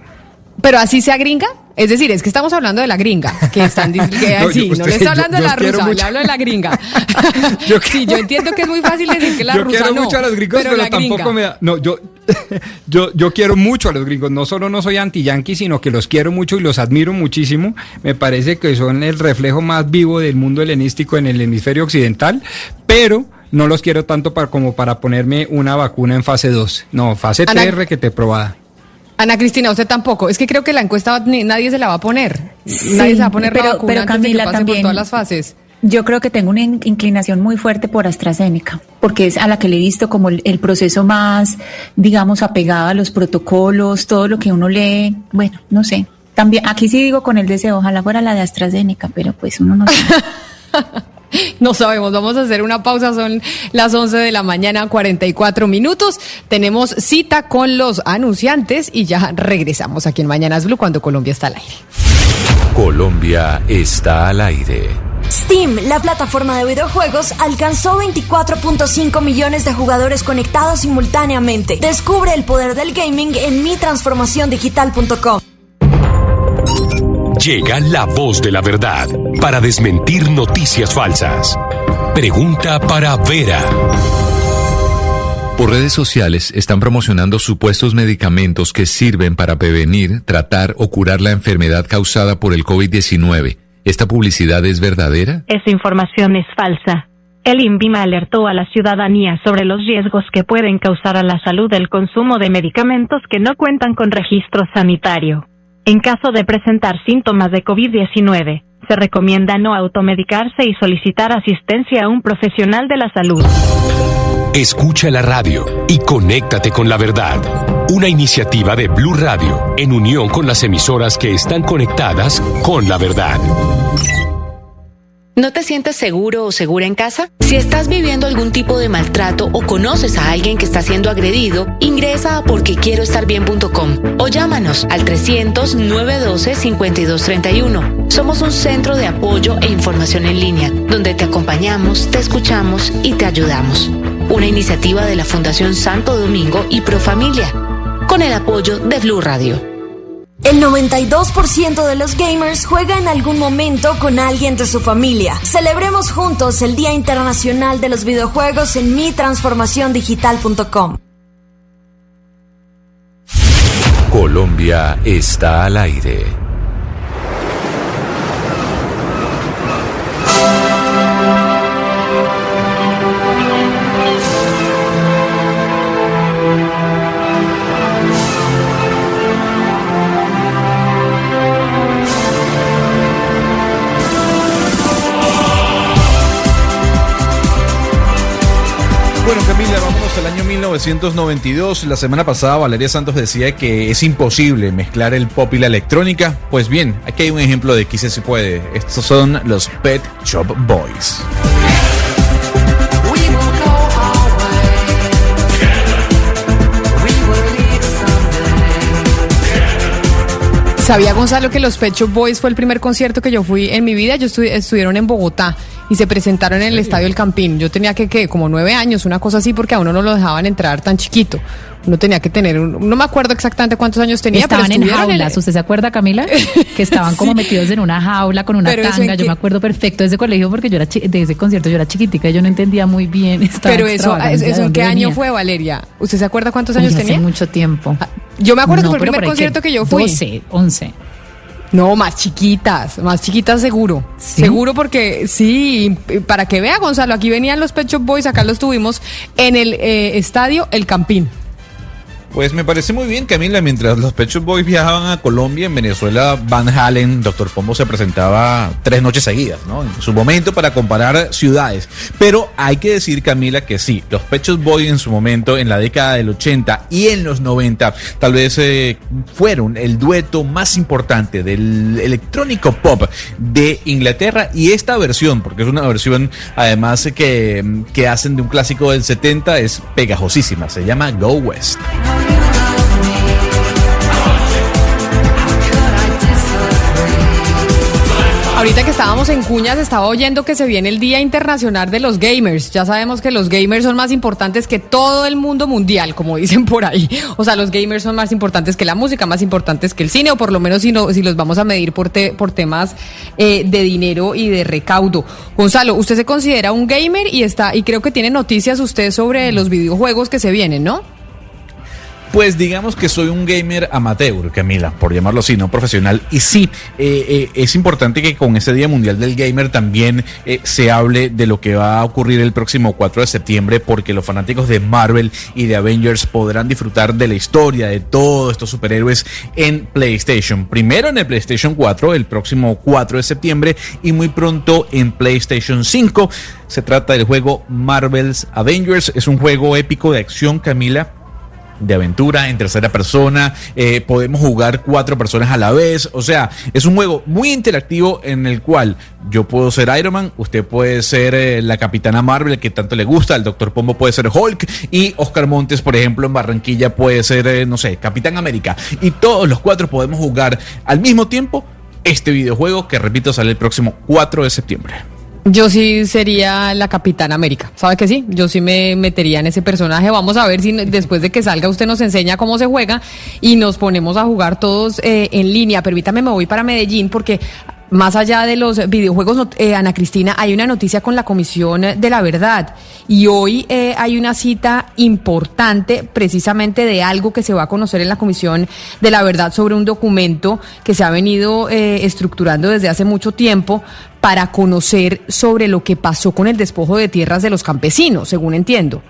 Pero así sea gringa, es decir, es que estamos hablando de la gringa, que están (laughs) que no, no le está hablando de la rusa, le hablo de la gringa. (laughs) yo, (laughs) sí, yo entiendo que es muy fácil decir que la yo rusa quiero mucho a los gringos, pero, tampoco me da. No, yo, (laughs) yo, yo quiero mucho a los gringos. No solo no soy anti-yankee, sino que los quiero mucho y los admiro muchísimo. Me parece que son el reflejo más vivo del mundo helenístico en el hemisferio occidental, pero no los quiero tanto para, como para ponerme una vacuna en fase 2. No, fase 3 que te probada. Ana Cristina, usted tampoco. Es que creo que la encuesta nadie se la va a poner. nadie se va a poner pero, la vacuna pero Camila que también. por todas las fases. Yo creo que tengo una inclinación muy fuerte por AstraZeneca, porque es a la que le he visto como el, proceso más, digamos, apegado a los protocolos, todo lo que uno lee. Bueno, no sé. También aquí sí digo con el deseo, ojalá fuera la de AstraZeneca, pero pues uno no sabe. (laughs) No sabemos, vamos a hacer una pausa, son las 11 de la mañana, 44 minutos. Tenemos cita con los anunciantes y ya regresamos aquí en Mañanas Blue cuando Colombia está al aire. Colombia está al aire. Steam, la plataforma de videojuegos, alcanzó 24.5 millones de jugadores conectados simultáneamente. Descubre el poder del gaming en mitransformaciondigital.com. Llega la voz de la verdad para desmentir noticias falsas. Pregunta para Vera. Por redes sociales están promocionando supuestos medicamentos que sirven para prevenir, tratar o curar la enfermedad causada por el COVID-19. ¿Esta publicidad es verdadera? Esa información es falsa. El INVIMA alertó a la ciudadanía sobre los riesgos que pueden causar a la salud el consumo de medicamentos que no cuentan con registro sanitario. En caso de presentar síntomas de COVID-19, se recomienda no automedicarse y solicitar asistencia a un profesional de la salud. Escucha la radio y conéctate con la verdad. Una iniciativa de Blue Radio en unión con las emisoras que están conectadas con la verdad. ¿No te sientes seguro o segura en casa? Si estás viviendo algún tipo de maltrato o conoces a alguien que está siendo agredido, ingresa a porquequieroestarbien.com o llámanos al 300-912-5231. Somos un centro de apoyo e información en línea, donde te acompañamos, te escuchamos y te ayudamos. Una iniciativa de la Fundación Santo Domingo y Profamilia, con el apoyo de Blue Radio. El 92% de los gamers juega en algún momento con alguien de su familia. Celebremos juntos el Día Internacional de los Videojuegos en mitransformaciondigital.com. Colombia está al aire. 1992. La semana pasada Valeria Santos decía que es imposible mezclar el pop y la electrónica. Pues bien, aquí hay un ejemplo de que sí se puede. Estos son los Pet Shop Boys. ¿Sabía Gonzalo que los Pet Shop Boys fue el primer concierto que yo fui en mi vida? Ellos estuvieron en Bogotá y se presentaron en el Estadio El Campín. Yo tenía que, ¿qué? Como nueve años, una cosa así, porque a uno no lo dejaban entrar tan chiquito. Uno tenía que tener, un- no me acuerdo exactamente cuántos años tenía, Estaban pero en jaulas, ¿usted se acuerda, Camila? (laughs) Que estaban como Sí. metidos en una jaula con una Pero tanga. Yo qué- me acuerdo perfecto de ese colegio porque yo era chi- de ese concierto yo era chiquitica y yo no entendía muy bien. (laughs) Pero eso, extravagancia ¿eso en qué año venía. fue, Valeria? ¿Usted se acuerda cuántos Uy, años hace tenía? mucho tiempo. Yo me acuerdo No, que fue el primer concierto que que yo fui. 12, 11. No, más chiquitas, más chiquitas seguro. Seguro porque sí, para que vea Gonzalo, aquí venían los Pet Shop Boys, acá los tuvimos en el eh, estadio El Campín. Pues me parece muy bien, Camila. Mientras los Pet Boys viajaban a Colombia, en Venezuela, Van Halen, Dr. Pombo se presentaba tres noches seguidas, ¿no? En su momento para comparar ciudades. Pero hay que decir, Camila, que sí, los Pet Boys en su momento, en la década del 80 y en los 90, tal vez eh, fueron el dueto más importante del electrónico pop de Inglaterra y esta versión, porque es una versión además que, que hacen de un clásico del 70, es pegajosísima, se llama Go West. Ahorita que estábamos en Cuñas, estaba oyendo que se viene el Día Internacional de los Gamers. Ya sabemos que los gamers son más importantes que todo el mundo mundial, como dicen por ahí. O sea, los gamers son más importantes que la música, más importantes que el cine, o por lo menos si, no, si los vamos a medir por, te- por temas eh, de dinero y de recaudo. Gonzalo, usted se considera un gamer y está y creo que tiene noticias usted sobre los videojuegos que se vienen, ¿no? Pues digamos que soy un gamer amateur, Camila, por llamarlo así, no profesional. Y sí, eh, eh, es importante que con ese Día Mundial del Gamer también eh, se hable de lo que va a ocurrir el próximo 4 de septiembre, porque los fanáticos de Marvel y de Avengers podrán disfrutar de la historia de todos estos superhéroes en PlayStation. Primero en el PlayStation 4, el próximo 4 de septiembre, y muy pronto en PlayStation 5. Se trata del juego Marvel's Avengers. Es un juego épico de acción, Camila de aventura en tercera persona, eh, podemos jugar cuatro personas a la vez, o sea, es un juego muy interactivo en el cual yo puedo ser Iron Man, usted puede ser eh, la Capitana Marvel que tanto le gusta, el Doctor Pombo puede ser Hulk y Oscar Montes, por ejemplo, en Barranquilla puede ser, eh, no sé, Capitán América y todos los cuatro podemos jugar al mismo tiempo este videojuego que repito sale el próximo 4 de septiembre. Yo sí sería la Capitana América. ¿Sabe que sí? Yo sí me metería en ese personaje. Vamos a ver si después de que salga usted nos enseña cómo se juega y nos ponemos a jugar todos eh, en línea. Permítame, me voy para Medellín porque más allá de los videojuegos, eh, Ana Cristina, hay una noticia con la Comisión de la Verdad y hoy eh, hay una cita importante precisamente de algo que se va a conocer en la Comisión de la Verdad sobre un documento que se ha venido eh, estructurando desde hace mucho tiempo para conocer sobre lo que pasó con el despojo de tierras de los campesinos, según entiendo.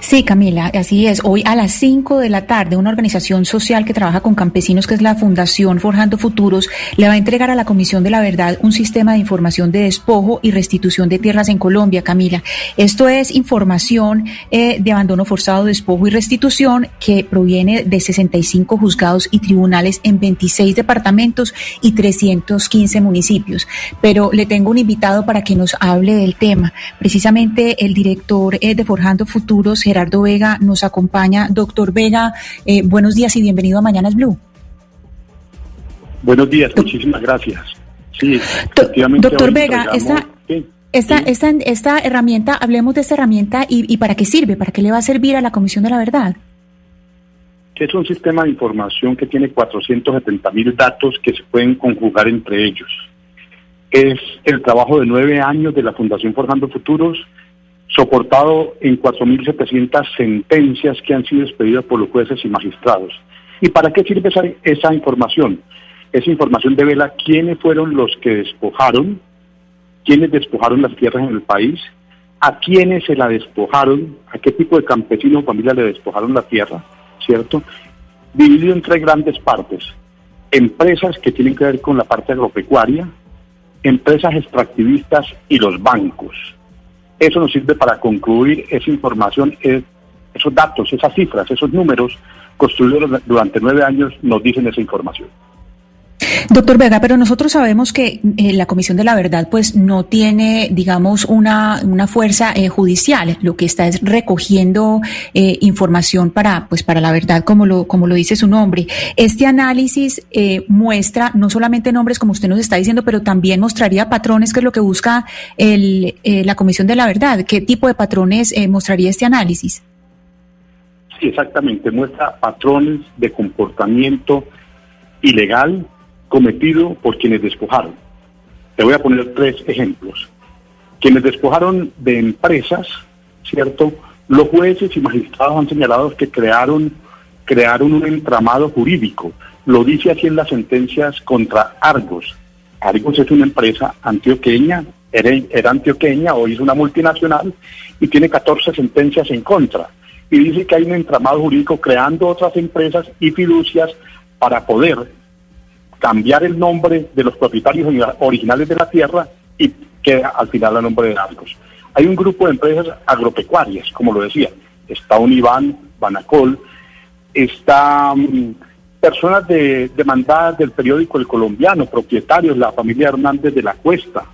Sí, Camila, así es. Hoy a las 5 de la tarde, una organización social que trabaja con campesinos, que es la Fundación Forjando Futuros, le va a entregar a la Comisión de la Verdad un sistema de información de despojo y restitución de tierras en Colombia, Camila. Esto es información eh, de abandono forzado, despojo y restitución que proviene de 65 juzgados y tribunales en 26 departamentos y 315 municipios. Pero le tengo un invitado para que nos hable del tema. Precisamente el director eh, de Forjando Futuros, Gerardo Vega, nos acompaña. Doctor Vega, eh, buenos días y bienvenido a Mañanas Blue. Buenos días, muchísimas gracias. Sí. Doctor Vega, esta, esta, esta, esta herramienta, hablemos de esta herramienta y, y para qué sirve, para qué le va a servir a la Comisión de la Verdad. es un sistema de información que tiene 470 mil datos que se pueden conjugar entre ellos. Es el trabajo de nueve años de la Fundación Forjando Futuros, soportado en 4.700 sentencias que han sido expedidas por los jueces y magistrados. ¿Y para qué sirve esa, información? Esa información devela quiénes fueron los que despojaron, quiénes despojaron las tierras en el país, a quiénes se la despojaron, a qué tipo de campesino o familia le despojaron la tierra, ¿cierto? Dividido en tres grandes partes. Empresas que tienen que ver con la parte agropecuaria, empresas extractivistas y los bancos. Eso nos sirve para concluir esa información, esos datos, esas cifras, esos números construidos durante nueve años nos dicen esa información. Doctor Vega, pero nosotros sabemos que eh, la Comisión de la Verdad pues no tiene, digamos, una, una fuerza eh, judicial. Lo que está es recogiendo eh, información para, pues, para la verdad, como lo, como lo dice su nombre. Este análisis muestra no solamente nombres, como usted nos está diciendo, pero también mostraría patrones, que es lo que busca el, la Comisión de la Verdad. ¿Qué tipo de patrones mostraría este análisis? Sí, exactamente. Muestra patrones de comportamiento ilegal cometido por quienes despojaron. Te voy a poner tres ejemplos. Quienes despojaron de empresas, ¿cierto? Los jueces y magistrados han señalado que crearon, crearon un entramado jurídico. Lo dice así en las sentencias contra Argos. Argos es una empresa antioqueña, era, era antioqueña, hoy es una multinacional y tiene 14 sentencias en contra. Y dice que hay un entramado jurídico creando otras empresas y fiducias para poder cambiar el nombre de los propietarios originales de la tierra y queda al final el nombre de Argos. Hay un grupo de empresas agropecuarias, como lo decía, está Univán, Banacol, está mm, personas de, demandadas del periódico El Colombiano, propietarios, la familia Hernández de la Cuesta,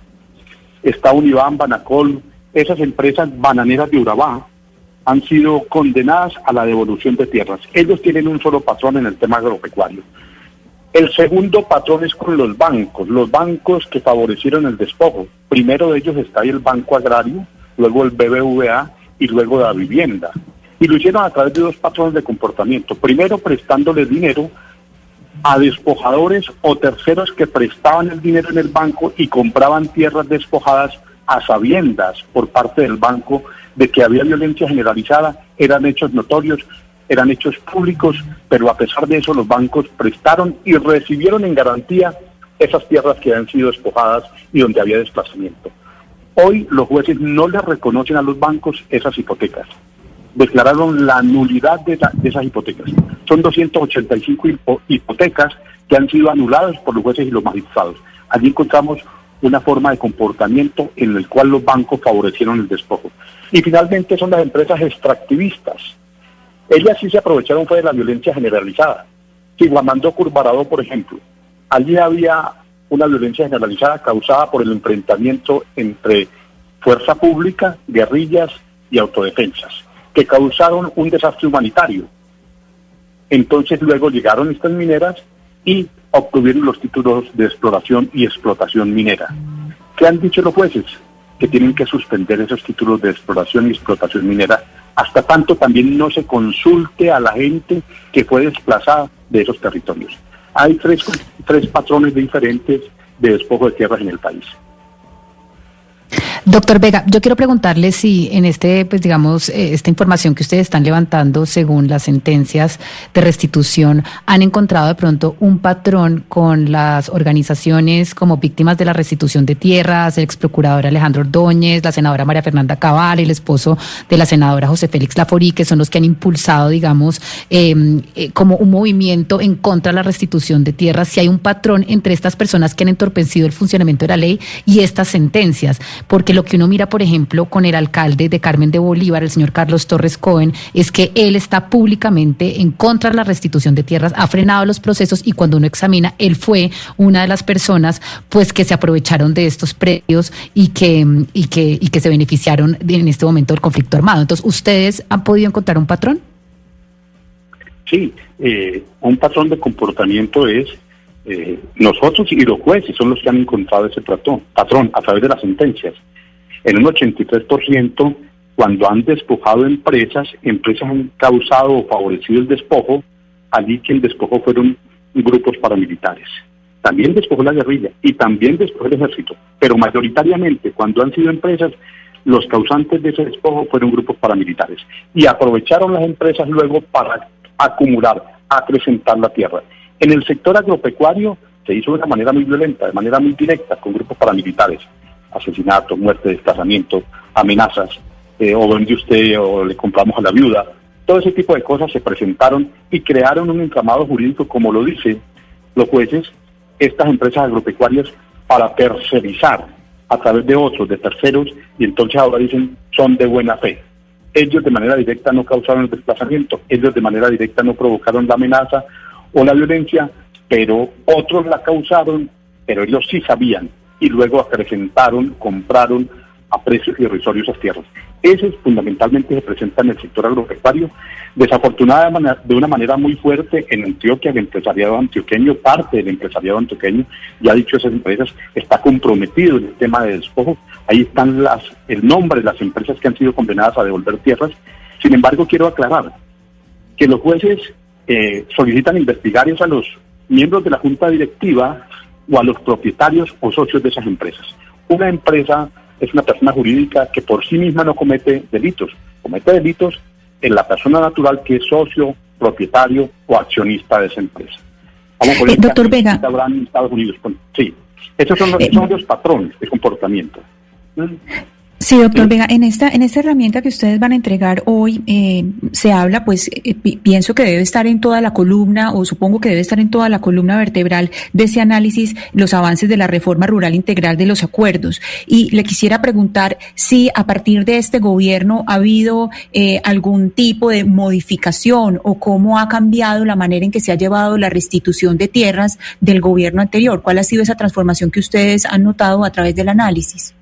está Univán, Banacol, esas empresas bananeras de Urabá han sido condenadas a la devolución de tierras. Ellos tienen un solo patrón en el tema agropecuario. El segundo patrón es con los bancos, los bancos que favorecieron el despojo. Primero de ellos está el Banco Agrario, luego el BBVA y luego la vivienda. Y lo hicieron a través de dos patrones de comportamiento. Primero prestándole dinero a despojadores o terceros que prestaban el dinero en el banco y compraban tierras despojadas a sabiendas por parte del banco de que había violencia generalizada, eran hechos notorios eran hechos públicos, pero a pesar de eso los bancos prestaron y recibieron en garantía esas tierras que han sido despojadas y donde había desplazamiento. Hoy los jueces no le reconocen a los bancos esas hipotecas. Declararon la nulidad de, esas hipotecas. Son 285 hipotecas que han sido anuladas por los jueces y los magistrados. Allí encontramos una forma de comportamiento en el cual los bancos favorecieron el despojo. Y finalmente son las empresas extractivistas, ellas sí se aprovecharon fue de la violencia generalizada. Guamandó Curvarado, por ejemplo, allí había una violencia generalizada causada por el enfrentamiento entre fuerza pública, guerrillas y autodefensas, que causaron un desastre humanitario. Entonces luego llegaron estas mineras y obtuvieron los títulos de exploración y explotación minera. ¿Qué han dicho los jueces? Que tienen que suspender esos títulos de exploración y explotación minera hasta tanto también no se consulte a la gente que fue desplazada de esos territorios. Hay tres, tres patrones diferentes de despojo de tierras en el país. Doctor Vega, yo quiero preguntarle si en este, pues digamos, eh, esta información que ustedes están levantando según las sentencias de restitución, han encontrado de pronto un patrón con las organizaciones como víctimas de la restitución de tierras, el ex procurador Alejandro Ordóñez, la senadora María Fernanda Cabal, el esposo de la senadora José Félix Laforí, que son los que han impulsado, digamos, em, eh, como un movimiento en contra de la restitución de tierras, si hay un patrón entre estas personas que han entorpecido el funcionamiento de la ley y estas sentencias, porque lo que uno mira, por ejemplo, con el alcalde de Carmen de Bolívar, el señor Carlos Torres Cohen, es que él está públicamente en contra de la restitución de tierras, ha frenado los procesos y cuando uno examina, él fue una de las personas pues que se aprovecharon de estos predios y que, y que, y que se beneficiaron en este momento del conflicto armado. Entonces, ¿ustedes han podido encontrar un patrón? Sí, eh, un patrón de comportamiento es eh, nosotros y los jueces son los que han encontrado ese patrón, patrón a través de las sentencias. En un 83%, cuando han despojado empresas, empresas han causado o favorecido el despojo, allí quien despojó fueron grupos paramilitares. También despojó la guerrilla y también despojó el ejército, pero mayoritariamente cuando han sido empresas, los causantes de ese despojo fueron grupos paramilitares y aprovecharon las empresas luego para acumular, acrecentar la tierra. En el sector agropecuario se hizo de una manera muy violenta, de manera muy directa, con grupos paramilitares asesinato, muerte, desplazamiento, amenazas, eh, o vende usted o le compramos a la viuda. Todo ese tipo de cosas se presentaron y crearon un entramado jurídico, como lo dicen los jueces, estas empresas agropecuarias para tercerizar a través de otros, de terceros, y entonces ahora dicen son de buena fe. Ellos de manera directa no causaron el desplazamiento, ellos de manera directa no provocaron la amenaza o la violencia, pero otros la causaron, pero ellos sí sabían y luego acrecentaron, compraron a precios irrisorios esas tierras. Ese fundamentalmente se presenta en el sector agropecuario, desafortunadamente de una manera muy fuerte en Antioquia, el empresariado antioqueño, parte del empresariado antioqueño, ya ha dicho esas empresas, está comprometido en el tema de despojo, ahí están las, el nombre de las empresas que han sido condenadas a devolver tierras, sin embargo quiero aclarar que los jueces eh, solicitan investigar a los miembros de la junta directiva o a los propietarios o socios de esas empresas. Una empresa es una persona jurídica que por sí misma no comete delitos, comete delitos en la persona natural que es socio, propietario o accionista de esa empresa. Eh, doctor Vega. Estados Unidos. Sí, esos son, los, eh, son los patrones de comportamiento. Sí, doctor Vega, en esta, en esta herramienta que ustedes van a entregar hoy, eh, se habla, pues eh, pienso que debe estar en toda la columna, o supongo que debe estar en toda la columna vertebral de ese análisis, los avances de la reforma rural integral de los acuerdos. Y le quisiera preguntar si a partir de este gobierno ha habido eh, algún tipo de modificación o cómo ha cambiado la manera en que se ha llevado la restitución de tierras del gobierno anterior. ¿Cuál ha sido esa transformación que ustedes han notado a través del análisis?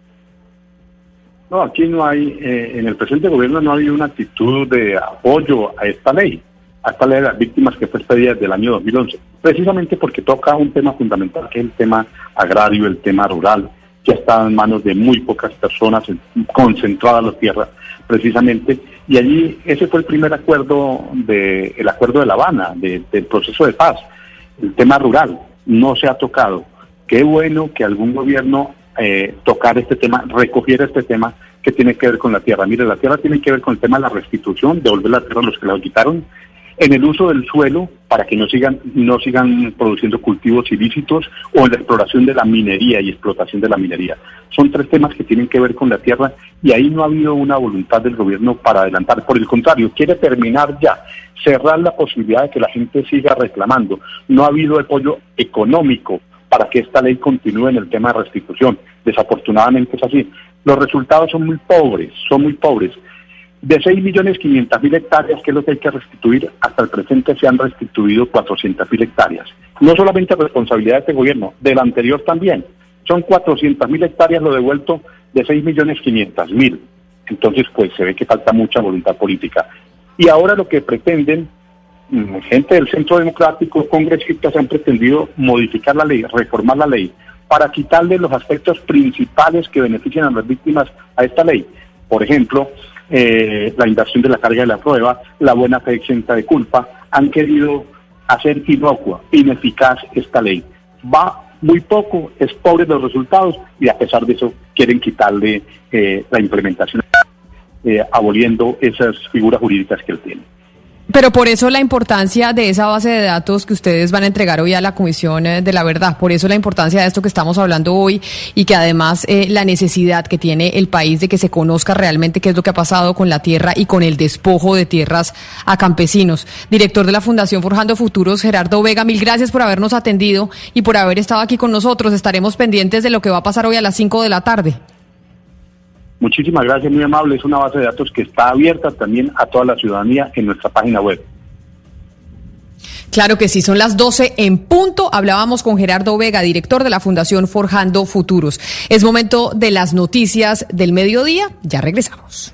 No, aquí no hay, eh, en el presente gobierno no ha habido una actitud de apoyo a esta ley, a esta ley de las víctimas que fue expedida desde el año 2011, precisamente porque toca un tema fundamental que es el tema agrario, el tema rural, que ha estado en manos de muy pocas personas, concentrada la tierra, precisamente, y allí ese fue el primer acuerdo, de, el acuerdo de La Habana, del proceso de paz, el tema rural, no se ha tocado. Qué bueno que algún gobierno eh, tocar este tema, recoger este tema que tiene que ver con la tierra. Mire, la tierra tiene que ver con el tema de la restitución, devolver la tierra a los que la quitaron, en el uso del suelo para que no sigan, no sigan produciendo cultivos ilícitos o en la exploración de la minería y explotación de la minería. Son tres temas que tienen que ver con la tierra y ahí no ha habido una voluntad del gobierno para adelantar. Por el contrario, quiere terminar ya, cerrar la posibilidad de que la gente siga reclamando. No ha habido apoyo económico para que esta ley continúe en el tema de restitución. Desafortunadamente es así. Los resultados son muy pobres, son muy pobres. De 6.500.000 hectáreas, que es lo que hay que restituir, hasta el presente se han restituido 400.000 hectáreas. No solamente responsabilidad de este gobierno, del anterior también. Son 400.000 hectáreas lo devuelto de 6.500.000. Entonces, pues se ve que falta mucha voluntad política. Y ahora lo que pretenden gente del Centro Democrático, congresistas han pretendido modificar la ley, reformar la ley, para quitarle los aspectos principales que benefician a las víctimas a esta ley. Por ejemplo, eh, la inversión de la carga de la prueba, la buena fe exenta de culpa, han querido hacer inocua, ineficaz esta ley. Va muy poco, es pobre los resultados y a pesar de eso quieren quitarle eh, la implementación, eh, aboliendo esas figuras jurídicas que él tiene. Pero por eso la importancia de esa base de datos que ustedes van a entregar hoy a la Comisión eh, de la Verdad, por eso la importancia de esto que estamos hablando hoy y que además eh, la necesidad que tiene el país de que se conozca realmente qué es lo que ha pasado con la tierra y con el despojo de tierras a campesinos. Director de la Fundación Forjando Futuros, Gerardo Vega, mil gracias por habernos atendido y por haber estado aquí con nosotros. Estaremos pendientes de lo que va a pasar hoy a las 5 de la tarde. Muchísimas gracias, muy amable. Es una base de datos que está abierta también a toda la ciudadanía en nuestra página web. Claro que sí, son las 12 en punto. Hablábamos con Gerardo Vega, director de la Fundación Forjando Futuros. Es momento de las noticias del mediodía. Ya regresamos.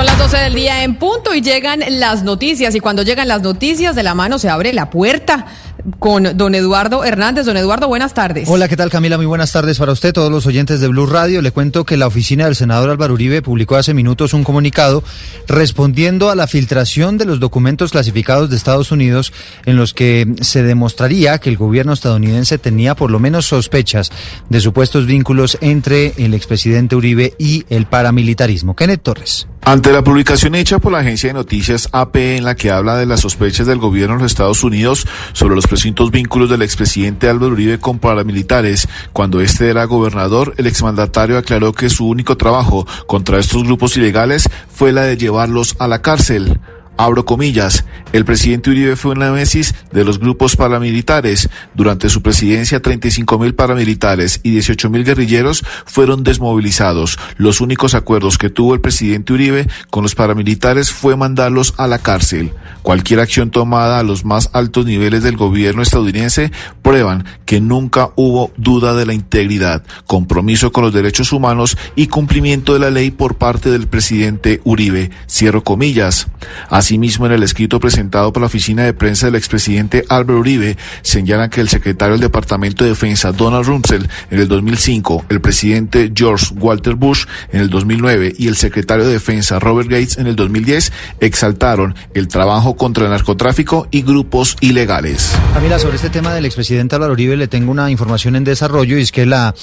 Son las 12 del día en punto y llegan las noticias. Y cuando llegan las noticias, de la mano se abre la puerta con don Eduardo Hernández. Don Eduardo, buenas tardes. Hola, ¿qué tal Camila? Muy buenas tardes para usted, todos los oyentes de Blue Radio. Le cuento que la oficina del senador Álvaro Uribe publicó hace minutos un comunicado respondiendo a la filtración de los documentos clasificados de Estados Unidos en los que se demostraría que el gobierno estadounidense tenía por lo menos sospechas de supuestos vínculos entre el expresidente Uribe y el paramilitarismo. Kenneth Torres. Ante la publicación hecha por la agencia de noticias AP en la que habla de las sospechas del gobierno de los Estados Unidos sobre los presuntos vínculos del expresidente Álvaro Uribe con paramilitares, cuando este era gobernador, el exmandatario aclaró que su único trabajo contra estos grupos ilegales fue la de llevarlos a la cárcel. Abro comillas, el presidente Uribe fue un némesis de los grupos paramilitares. Durante su presidencia, 35 mil paramilitares y 18 mil guerrilleros fueron desmovilizados. Los únicos acuerdos que tuvo el presidente Uribe con los paramilitares fue mandarlos a la cárcel. Cualquier acción tomada a los más altos niveles del gobierno estadounidense prueban que nunca hubo duda de la integridad, compromiso con los derechos humanos y cumplimiento de la ley por parte del presidente Uribe. Cierro comillas. Asimismo, en el escrito presentado por la oficina de prensa del expresidente Álvaro Uribe, señalan que el secretario del Departamento de Defensa, Donald Rumsfeld, en el 2005, el presidente George Walter Bush en el 2009 y el secretario de Defensa, Robert Gates, en el 2010, exaltaron el trabajo contra el narcotráfico y grupos ilegales. Camila, sobre este tema del expresidente Álvaro Uribe le tengo una información en desarrollo y es que la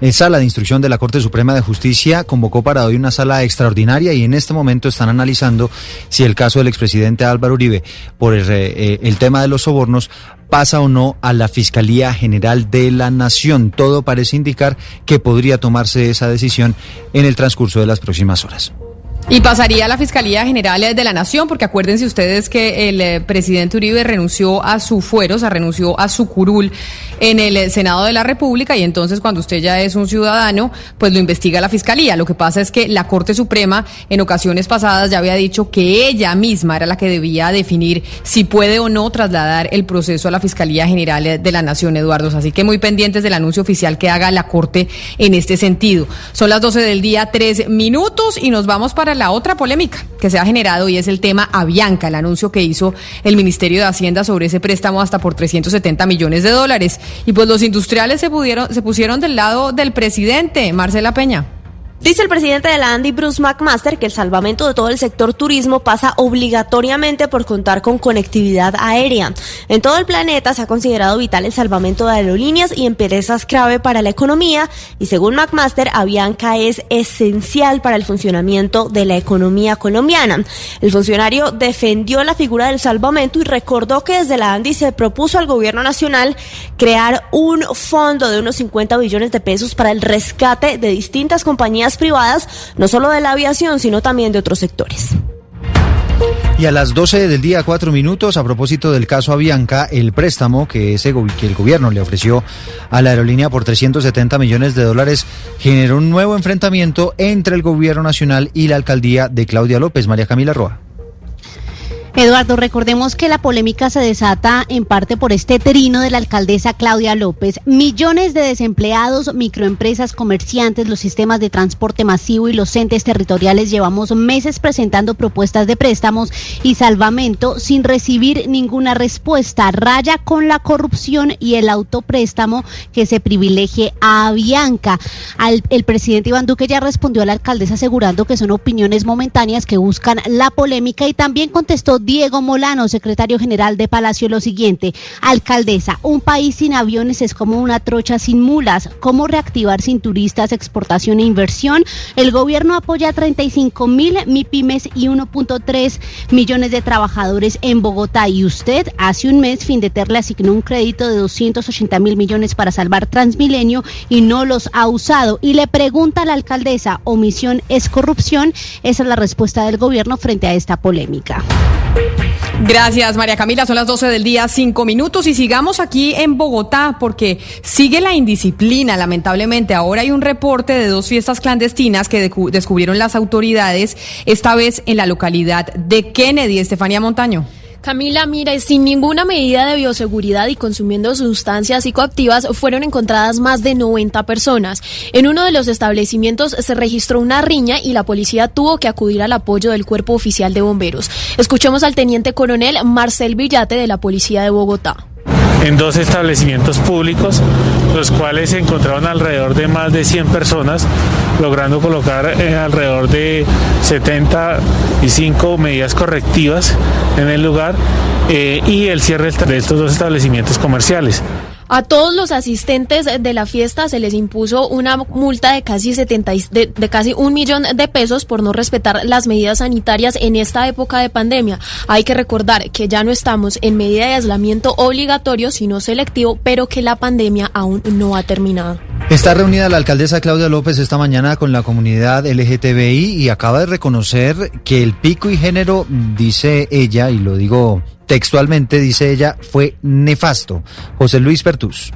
eh, Sala de Instrucción de la Corte Suprema de Justicia convocó para hoy una sala extraordinaria y en este momento están analizando si el caso del expresidente Álvaro Uribe por el, eh, el tema de los sobornos pasa o no a la Fiscalía General de la Nación. Todo parece indicar que podría tomarse esa decisión en el transcurso de las próximas horas. Y pasaría a la Fiscalía General de la Nación, porque acuérdense ustedes que el eh, presidente Uribe renunció a su fuero, o sea, renunció a su curul en el eh, Senado de la República y entonces cuando usted ya es un ciudadano, pues lo investiga la Fiscalía. Lo que pasa es que la Corte Suprema en ocasiones pasadas ya había dicho que ella misma era la que debía definir si puede o no trasladar el proceso a la Fiscalía General de la Nación, Eduardo. Así que muy pendientes del anuncio oficial que haga la Corte en este sentido. Son las 12 del día, tres minutos y nos vamos para la otra polémica que se ha generado y es el tema Avianca, el anuncio que hizo el Ministerio de Hacienda sobre ese préstamo hasta por 370 millones de dólares. Y pues los industriales se, pudieron, se pusieron del lado del presidente, Marcela Peña. Dice el presidente de la Andy, Bruce McMaster, que el salvamento de todo el sector turismo pasa obligatoriamente por contar con conectividad aérea. En todo el planeta se ha considerado vital el salvamento de aerolíneas y empresas clave para la economía y según McMaster, Avianca es esencial para el funcionamiento de la economía colombiana. El funcionario defendió la figura del salvamento y recordó que desde la Andy se propuso al gobierno nacional crear un fondo de unos 50 billones de pesos para el rescate de distintas compañías privadas, no solo de la aviación, sino también de otros sectores. Y a las 12 del día, cuatro minutos, a propósito del caso Avianca, el préstamo que, que el gobierno le ofreció a la aerolínea por 370 millones de dólares generó un nuevo enfrentamiento entre el gobierno nacional y la alcaldía de Claudia López. María Camila Roa. Eduardo, recordemos que la polémica se desata en parte por este trino de la alcaldesa Claudia López. Millones de desempleados, microempresas, comerciantes, los sistemas de transporte masivo y los entes territoriales llevamos meses presentando propuestas de préstamos y salvamento sin recibir ninguna respuesta. Raya con la corrupción y el autopréstamo que se privilegie a Bianca. el presidente Iván Duque ya respondió a la alcaldesa asegurando que son opiniones momentáneas que buscan la polémica y también contestó Diego Molano, secretario general de Palacio, lo siguiente. Alcaldesa, un país sin aviones es como una trocha sin mulas. ¿Cómo reactivar sin turistas, exportación e inversión? El gobierno apoya 35 mil MIPIMES y 1.3 millones de trabajadores en Bogotá. Y usted, hace un mes, Findeter le asignó un crédito de 280 mil millones para salvar Transmilenio y no los ha usado. Y le pregunta a la alcaldesa, ¿omisión es corrupción? Esa es la respuesta del gobierno frente a esta polémica. Gracias, María Camila. Son las 12 del día, cinco minutos. Y sigamos aquí en Bogotá, porque sigue la indisciplina, lamentablemente. Ahora hay un reporte de dos fiestas clandestinas que descubrieron las autoridades, esta vez en la localidad de Kennedy. Estefanía Montaño. Camila, mire, sin ninguna medida de bioseguridad y consumiendo sustancias psicoactivas, fueron encontradas más de 90 personas. En uno de los establecimientos se registró una riña y la policía tuvo que acudir al apoyo del cuerpo oficial de bomberos. Escuchemos al teniente coronel Marcel Villate de la Policía de Bogotá en dos establecimientos públicos, los cuales se encontraron alrededor de más de 100 personas, logrando colocar eh, alrededor de 75 medidas correctivas en el lugar eh, y el cierre de estos dos establecimientos comerciales. A todos los asistentes de la fiesta se les impuso una multa de casi 70, de, de, casi un millón de pesos por no respetar las medidas sanitarias en esta época de pandemia. Hay que recordar que ya no estamos en medida de aislamiento obligatorio, sino selectivo, pero que la pandemia aún no ha terminado. Está reunida la alcaldesa Claudia López esta mañana con la comunidad LGTBI y acaba de reconocer que el pico y género, dice ella, y lo digo textualmente, dice ella, fue nefasto. José Luis Pertus.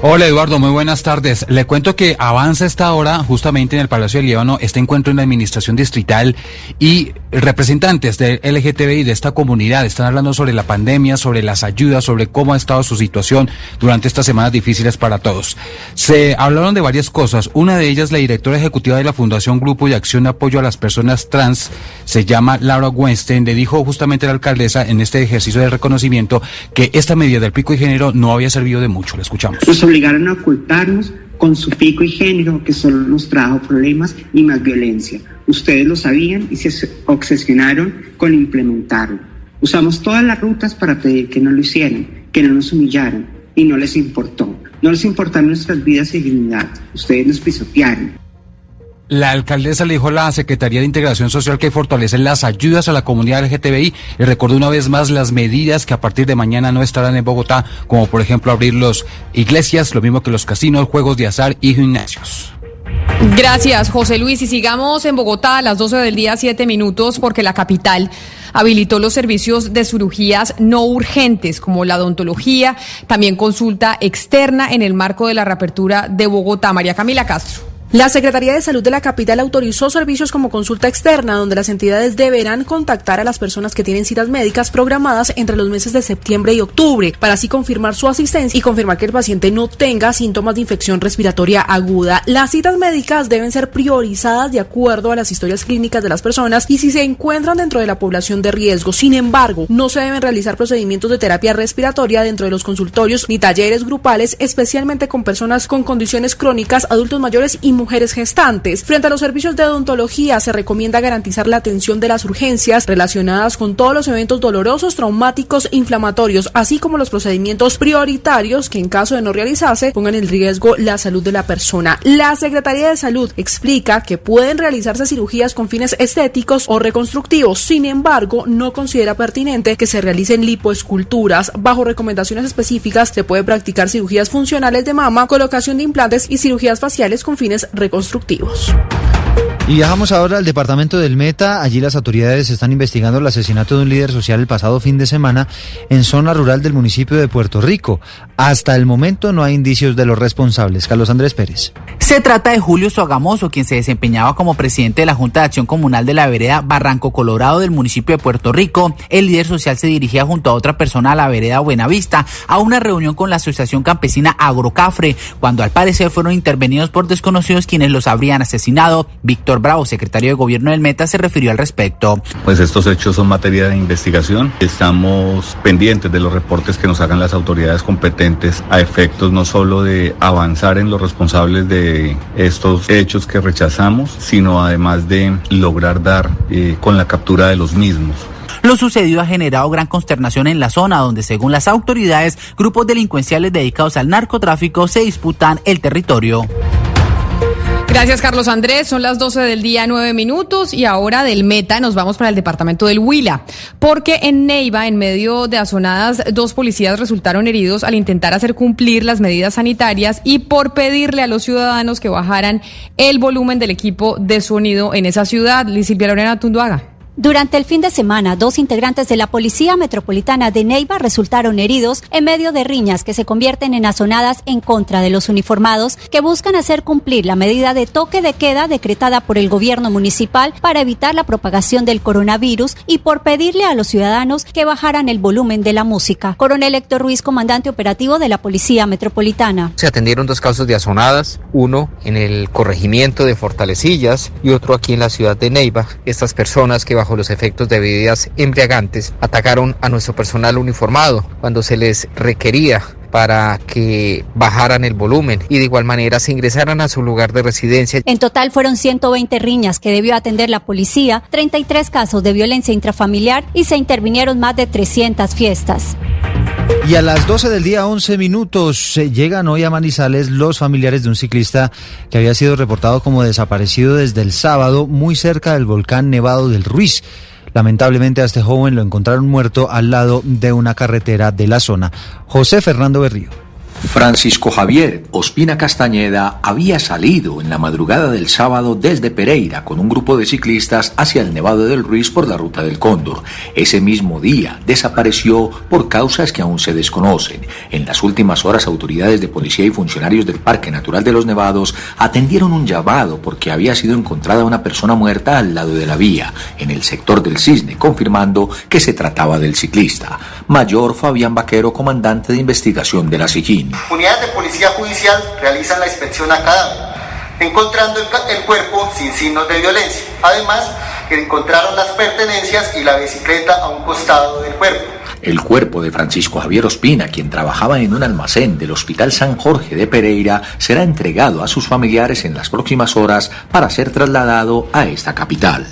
Hola Eduardo, muy buenas tardes. Le cuento que avanza esta hora justamente en el Palacio del Líbano este encuentro en la administración distrital y representantes del LGTBI de esta comunidad están hablando sobre la pandemia, sobre las ayudas, sobre cómo ha estado su situación durante estas semanas difíciles para todos. Se hablaron de varias cosas. Una de ellas, la directora ejecutiva de la Fundación Grupo de Acción de Apoyo a las Personas Trans, se llama Laura Weinstein, le dijo justamente a la alcaldesa en este ejercicio de reconocimiento que esta medida del pico y género no había servido de mucho. La escuchamos obligaron a ocultarnos con su pico y género que solo nos trajo problemas y más violencia. Ustedes lo sabían y se obsesionaron con implementarlo. Usamos todas las rutas para pedir que no lo hicieran, que no nos humillaran y no les importó. No les importaron nuestras vidas y dignidad. Ustedes nos pisotearon. La alcaldesa le dijo a la Secretaría de Integración Social que fortalece las ayudas a la comunidad LGTBI y recordó una vez más las medidas que a partir de mañana no estarán en Bogotá, como por ejemplo abrir los iglesias, lo mismo que los casinos, juegos de azar y gimnasios. Gracias, José Luis. Y sigamos en Bogotá a las 12 del día, 7 minutos, porque la capital habilitó los servicios de cirugías no urgentes, como la odontología, también consulta externa en el marco de la reapertura de Bogotá. María Camila Castro. La Secretaría de Salud de la capital autorizó servicios como consulta externa, donde las entidades deberán contactar a las personas que tienen citas médicas programadas entre los meses de septiembre y octubre, para así confirmar su asistencia y confirmar que el paciente no tenga síntomas de infección respiratoria aguda. Las citas médicas deben ser priorizadas de acuerdo a las historias clínicas de las personas y si se encuentran dentro de la población de riesgo. Sin embargo, no se deben realizar procedimientos de terapia respiratoria dentro de los consultorios ni talleres grupales, especialmente con personas con condiciones crónicas, adultos mayores y mujeres gestantes. Frente a los servicios de odontología, se recomienda garantizar la atención de las urgencias relacionadas con todos los eventos dolorosos, traumáticos, inflamatorios, así como los procedimientos prioritarios que en caso de no realizarse pongan en riesgo la salud de la persona. La Secretaría de Salud explica que pueden realizarse cirugías con fines estéticos o reconstructivos. Sin embargo, no considera pertinente que se realicen lipoesculturas. Bajo recomendaciones específicas se puede practicar cirugías funcionales de mama, colocación de implantes y cirugías faciales con fines reconstructivos. Y viajamos ahora al departamento del Meta. Allí las autoridades están investigando el asesinato de un líder social el pasado fin de semana en zona rural del municipio de Puerto Rico. Hasta el momento no hay indicios de los responsables. Carlos Andrés Pérez. Se trata de Julio Sogamoso, quien se desempeñaba como presidente de la Junta de Acción Comunal de la vereda Barranco Colorado del municipio de Puerto Rico. El líder social se dirigía junto a otra persona a la vereda Buenavista a una reunión con la Asociación Campesina Agrocafre, cuando al parecer fueron intervenidos por desconocidos quienes los habrían asesinado. Víctor Bravo, secretario de Gobierno del Meta, se refirió al respecto. Pues estos hechos son materia de investigación. Estamos pendientes de los reportes que nos hagan las autoridades competentes a efectos no solo de avanzar en los responsables de estos hechos que rechazamos, sino además de lograr dar eh, con la captura de los mismos. Lo sucedido ha generado gran consternación en la zona donde, según las autoridades, grupos delincuenciales dedicados al narcotráfico se disputan el territorio. Gracias, Carlos Andrés. Son las 12 del día, 9 minutos. Y ahora del Meta nos vamos para el departamento del Huila. Porque en Neiva, en medio de azonadas, dos policías resultaron heridos al intentar hacer cumplir las medidas sanitarias y por pedirle a los ciudadanos que bajaran el volumen del equipo de sonido en esa ciudad. Silvia Lorena Tunduaga. Durante el fin de semana, dos integrantes de la Policía Metropolitana de Neiva resultaron heridos en medio de riñas que se convierten en azonadas en contra de los uniformados que buscan hacer cumplir la medida de toque de queda decretada por el gobierno municipal para evitar la propagación del coronavirus y por pedirle a los ciudadanos que bajaran el volumen de la música. Coronel Héctor Ruiz, comandante operativo de la Policía Metropolitana. Se atendieron dos casos de azonadas, uno en el corregimiento de Fortalecillas y otro aquí en la ciudad de Neiva. Estas personas que bajo los efectos de bebidas embriagantes, atacaron a nuestro personal uniformado cuando se les requería para que bajaran el volumen y de igual manera se ingresaran a su lugar de residencia. En total fueron 120 riñas que debió atender la policía, 33 casos de violencia intrafamiliar y se intervinieron más de 300 fiestas. Y a las 12 del día, 11 minutos, llegan hoy a Manizales los familiares de un ciclista que había sido reportado como desaparecido desde el sábado muy cerca del volcán Nevado del Ruiz. Lamentablemente a este joven lo encontraron muerto al lado de una carretera de la zona. José Fernando Berrío. Francisco Javier Ospina Castañeda había salido en la madrugada del sábado desde Pereira con un grupo de ciclistas hacia el Nevado del Ruiz por la ruta del Cóndor. Ese mismo día desapareció por causas que aún se desconocen. En las últimas horas autoridades de policía y funcionarios del Parque Natural de los Nevados atendieron un llamado porque había sido encontrada una persona muerta al lado de la vía, en el sector del Cisne, confirmando que se trataba del ciclista. Mayor Fabián Vaquero, comandante de investigación de la SIGIN. Unidades de policía judicial realizan la inspección a cadáver, encontrando el, el cuerpo sin signos de violencia. Además, encontraron las pertenencias y la bicicleta a un costado del cuerpo. El cuerpo de Francisco Javier Ospina, quien trabajaba en un almacén del Hospital San Jorge de Pereira, será entregado a sus familiares en las próximas horas para ser trasladado a esta capital.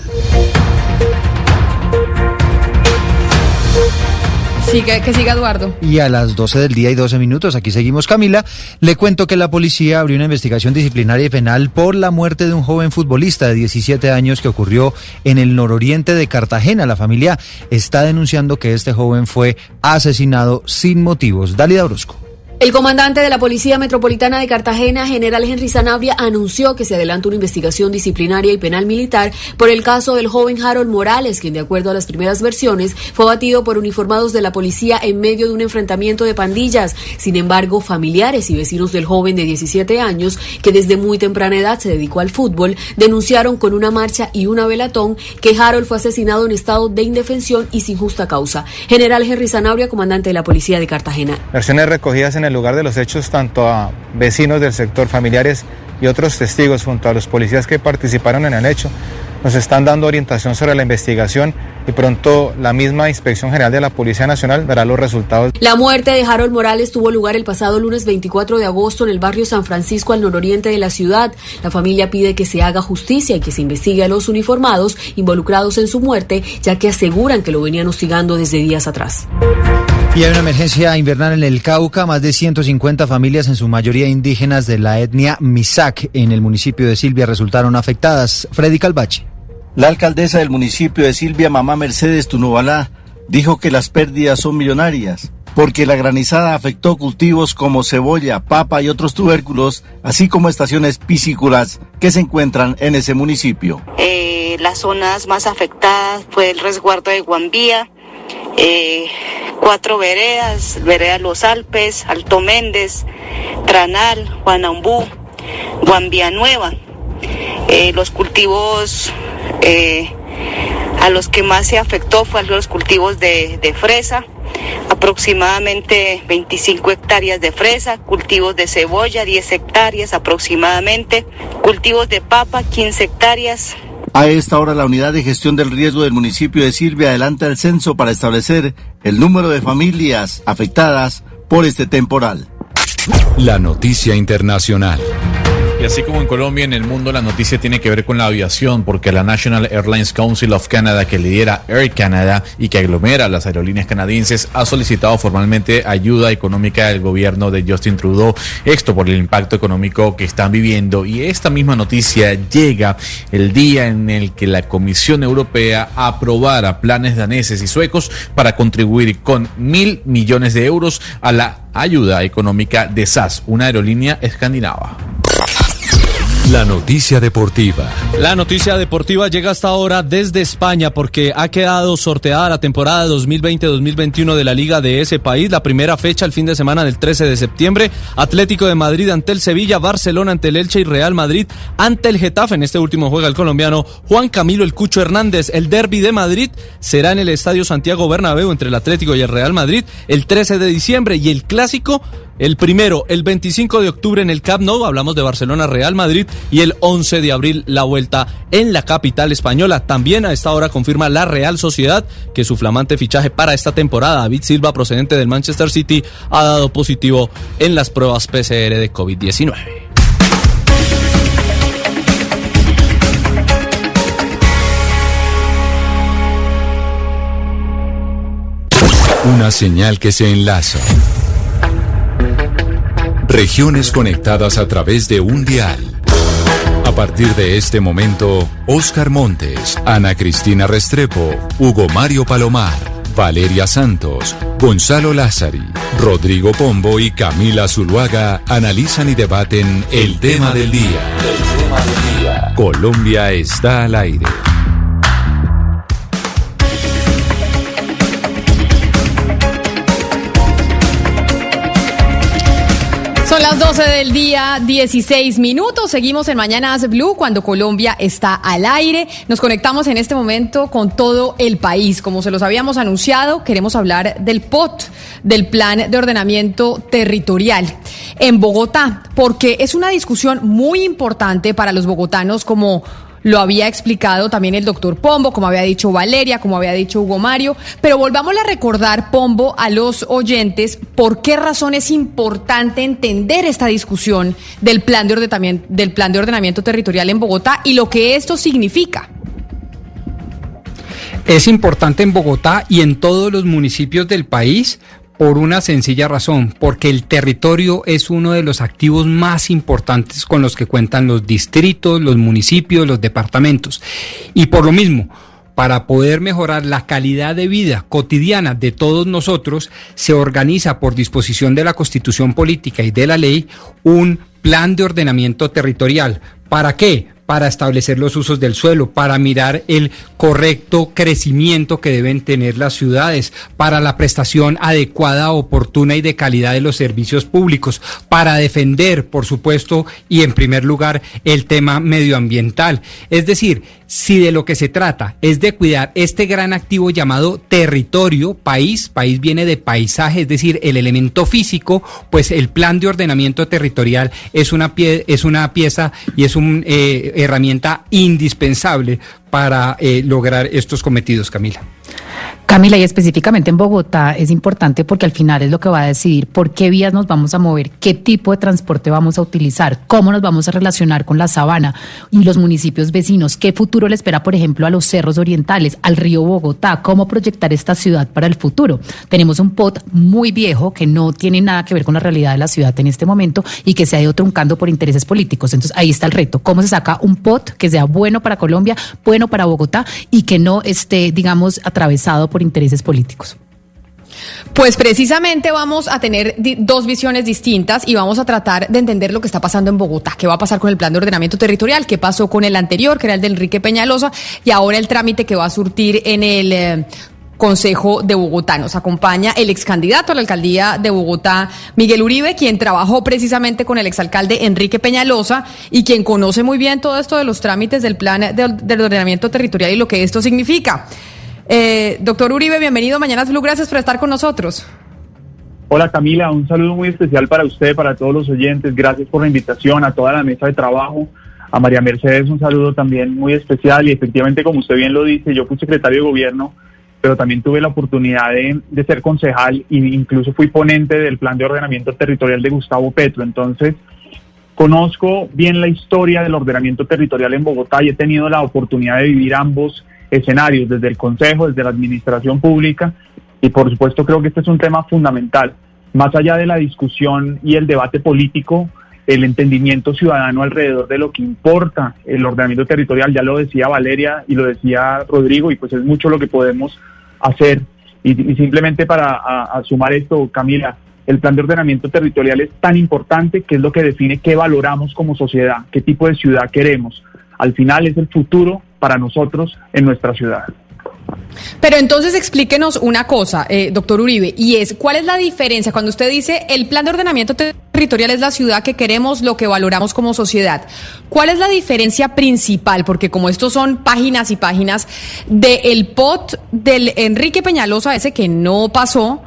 Que siga Eduardo. Y a las 12 del día y 12 minutos, aquí seguimos Camila, le cuento que la policía abrió una investigación disciplinaria y penal por la muerte de un joven futbolista de 17 años que ocurrió en el nororiente de Cartagena. La familia está denunciando que este joven fue asesinado sin motivos. Dalida Orozco. El comandante de la Policía Metropolitana de Cartagena, general Henry Sanabria, anunció que se adelanta una investigación disciplinaria y penal militar por el caso del joven Harold Morales, quien de acuerdo a las primeras versiones fue abatido por uniformados de la policía en medio de un enfrentamiento de pandillas. Sin embargo, familiares y vecinos del joven de 17 años, que desde muy temprana edad se dedicó al fútbol, denunciaron con una marcha y una velatón que Harold fue asesinado en estado de indefensión y sin justa causa. General Henry Sanabria, comandante de la Policía de Cartagena. Versiones recogidas en el lugar de los hechos tanto a vecinos del sector, familiares y otros testigos junto a los policías que participaron en el hecho. Nos están dando orientación sobre la investigación y pronto la misma Inspección General de la Policía Nacional dará los resultados. La muerte de Harold Morales tuvo lugar el pasado lunes 24 de agosto en el barrio San Francisco al nororiente de la ciudad. La familia pide que se haga justicia y que se investigue a los uniformados involucrados en su muerte, ya que aseguran que lo venían hostigando desde días atrás. Y hay una emergencia invernal en el Cauca. Más de 150 familias, en su mayoría indígenas de la etnia Misak, en el municipio de Silvia, resultaron afectadas. Freddy Calvache. La alcaldesa del municipio de Silvia, mamá Mercedes Tunubalá, dijo que las pérdidas son millonarias porque la granizada afectó cultivos como cebolla, papa y otros tubérculos, así como estaciones piscícolas que se encuentran en ese municipio. Eh, las zonas más afectadas fue el resguardo de Guambía, eh, cuatro veredas, vereda Los Alpes, Alto Méndez, Tranal, Juanambú, Guambía Nueva. Eh, los cultivos eh, a los que más se afectó fueron los cultivos de, de fresa, aproximadamente 25 hectáreas de fresa, cultivos de cebolla, 10 hectáreas aproximadamente, cultivos de papa, 15 hectáreas, a esta hora, la unidad de gestión del riesgo del municipio de Silvia adelanta el censo para establecer el número de familias afectadas por este temporal. La noticia internacional. Y así como en Colombia, en el mundo la noticia tiene que ver con la aviación, porque la National Airlines Council of Canada, que lidera Air Canada y que aglomera las aerolíneas canadienses, ha solicitado formalmente ayuda económica del gobierno de Justin Trudeau, esto por el impacto económico que están viviendo. Y esta misma noticia llega el día en el que la Comisión Europea aprobara planes daneses y suecos para contribuir con mil millones de euros a la ayuda económica de SAS, una aerolínea escandinava. La noticia deportiva. La noticia deportiva llega hasta ahora desde España porque ha quedado sorteada la temporada 2020-2021 de la liga de ese país. La primera fecha el fin de semana del 13 de septiembre. Atlético de Madrid ante el Sevilla, Barcelona ante el Elche y Real Madrid ante el Getafe. En este último juega el colombiano Juan Camilo El Cucho Hernández. El derby de Madrid será en el Estadio Santiago Bernabéu entre el Atlético y el Real Madrid el 13 de diciembre y el clásico el primero, el 25 de octubre en el Camp Nou, hablamos de Barcelona Real Madrid, y el 11 de abril la vuelta en la capital española. También a esta hora confirma la Real Sociedad que su flamante fichaje para esta temporada, David Silva, procedente del Manchester City, ha dado positivo en las pruebas PCR de COVID-19. Una señal que se enlaza. Regiones conectadas a través de un dial. A partir de este momento, Oscar Montes, Ana Cristina Restrepo, Hugo Mario Palomar, Valeria Santos, Gonzalo Lázari, Rodrigo Pombo y Camila Zuluaga analizan y debaten el tema del día. El tema del día. Colombia está al aire. Son las 12 del día, 16 minutos. Seguimos en Mañanas Blue cuando Colombia está al aire. Nos conectamos en este momento con todo el país. Como se los habíamos anunciado, queremos hablar del POT, del Plan de Ordenamiento Territorial en Bogotá, porque es una discusión muy importante para los bogotanos como lo había explicado también el doctor Pombo, como había dicho Valeria, como había dicho Hugo Mario, pero volvamos a recordar, Pombo, a los oyentes por qué razón es importante entender esta discusión del plan de ordenamiento, del plan de ordenamiento territorial en Bogotá y lo que esto significa. Es importante en Bogotá y en todos los municipios del país por una sencilla razón, porque el territorio es uno de los activos más importantes con los que cuentan los distritos, los municipios, los departamentos. Y por lo mismo, para poder mejorar la calidad de vida cotidiana de todos nosotros, se organiza por disposición de la Constitución Política y de la ley un plan de ordenamiento territorial. ¿Para qué? Para establecer los usos del suelo, para mirar el correcto crecimiento que deben tener las ciudades, para la prestación adecuada, oportuna y de calidad de los servicios públicos, para defender, por supuesto, y en primer lugar, el tema medioambiental. Es decir, si de lo que se trata es de cuidar este gran activo llamado territorio, país, país viene de paisaje, es decir, el elemento físico, pues el plan de ordenamiento territorial es una, pie, es una pieza y es una eh, herramienta indispensable para eh, lograr estos cometidos, Camila. Camila, y específicamente en Bogotá es importante porque al final es lo que va a decidir por qué vías nos vamos a mover, qué tipo de transporte vamos a utilizar, cómo nos vamos a relacionar con la sabana y los municipios vecinos, qué futuro le espera, por ejemplo, a los cerros orientales, al río Bogotá, cómo proyectar esta ciudad para el futuro. Tenemos un POT muy viejo que no tiene nada que ver con la realidad de la ciudad en este momento y que se ha ido truncando por intereses políticos. Entonces ahí está el reto, cómo se saca un POT que sea bueno para Colombia, bueno para Bogotá y que no esté, digamos, atravesado por intereses políticos. Pues precisamente vamos a tener dos visiones distintas y vamos a tratar de entender lo que está pasando en Bogotá, qué va a pasar con el plan de ordenamiento territorial, qué pasó con el anterior, que era el de Enrique Peñalosa, y ahora el trámite que va a surtir en el eh, Consejo de Bogotá. Nos acompaña el ex candidato a la alcaldía de Bogotá, Miguel Uribe, quien trabajó precisamente con el exalcalde Enrique Peñalosa y quien conoce muy bien todo esto de los trámites del plan de ordenamiento territorial y lo que esto significa. Eh, doctor Uribe, bienvenido. Mañanas Blue, gracias por estar con nosotros. Hola Camila, un saludo muy especial para usted, para todos los oyentes, gracias por la invitación, a toda la mesa de trabajo, a María Mercedes un saludo también muy especial. Y efectivamente como usted bien lo dice, yo fui secretario de gobierno, pero también tuve la oportunidad de, de ser concejal e incluso fui ponente del plan de ordenamiento territorial de Gustavo Petro, entonces conozco bien la historia del ordenamiento territorial en Bogotá y he tenido la oportunidad de vivir ambos escenarios, desde el Consejo, desde la Administración Pública, y por supuesto creo que este es un tema fundamental. Más allá de la discusión y el debate político, el entendimiento ciudadano alrededor de lo que importa el ordenamiento territorial, ya lo decía Valeria y lo decía Rodrigo, y pues es mucho lo que podemos hacer. Y, simplemente para sumar esto, Camila, el plan de ordenamiento territorial es tan importante que es lo que define qué valoramos como sociedad, qué tipo de ciudad queremos. Al final es el futuro para nosotros en nuestra ciudad. Pero entonces explíquenos una cosa, eh, doctor Uribe, y es, ¿cuál es la diferencia cuando usted dice el plan de ordenamiento territorial es la ciudad que queremos, lo que valoramos como sociedad? ¿Cuál es la diferencia principal? Porque como estos son páginas y páginas del POT del Enrique Peñalosa, ese que no pasó,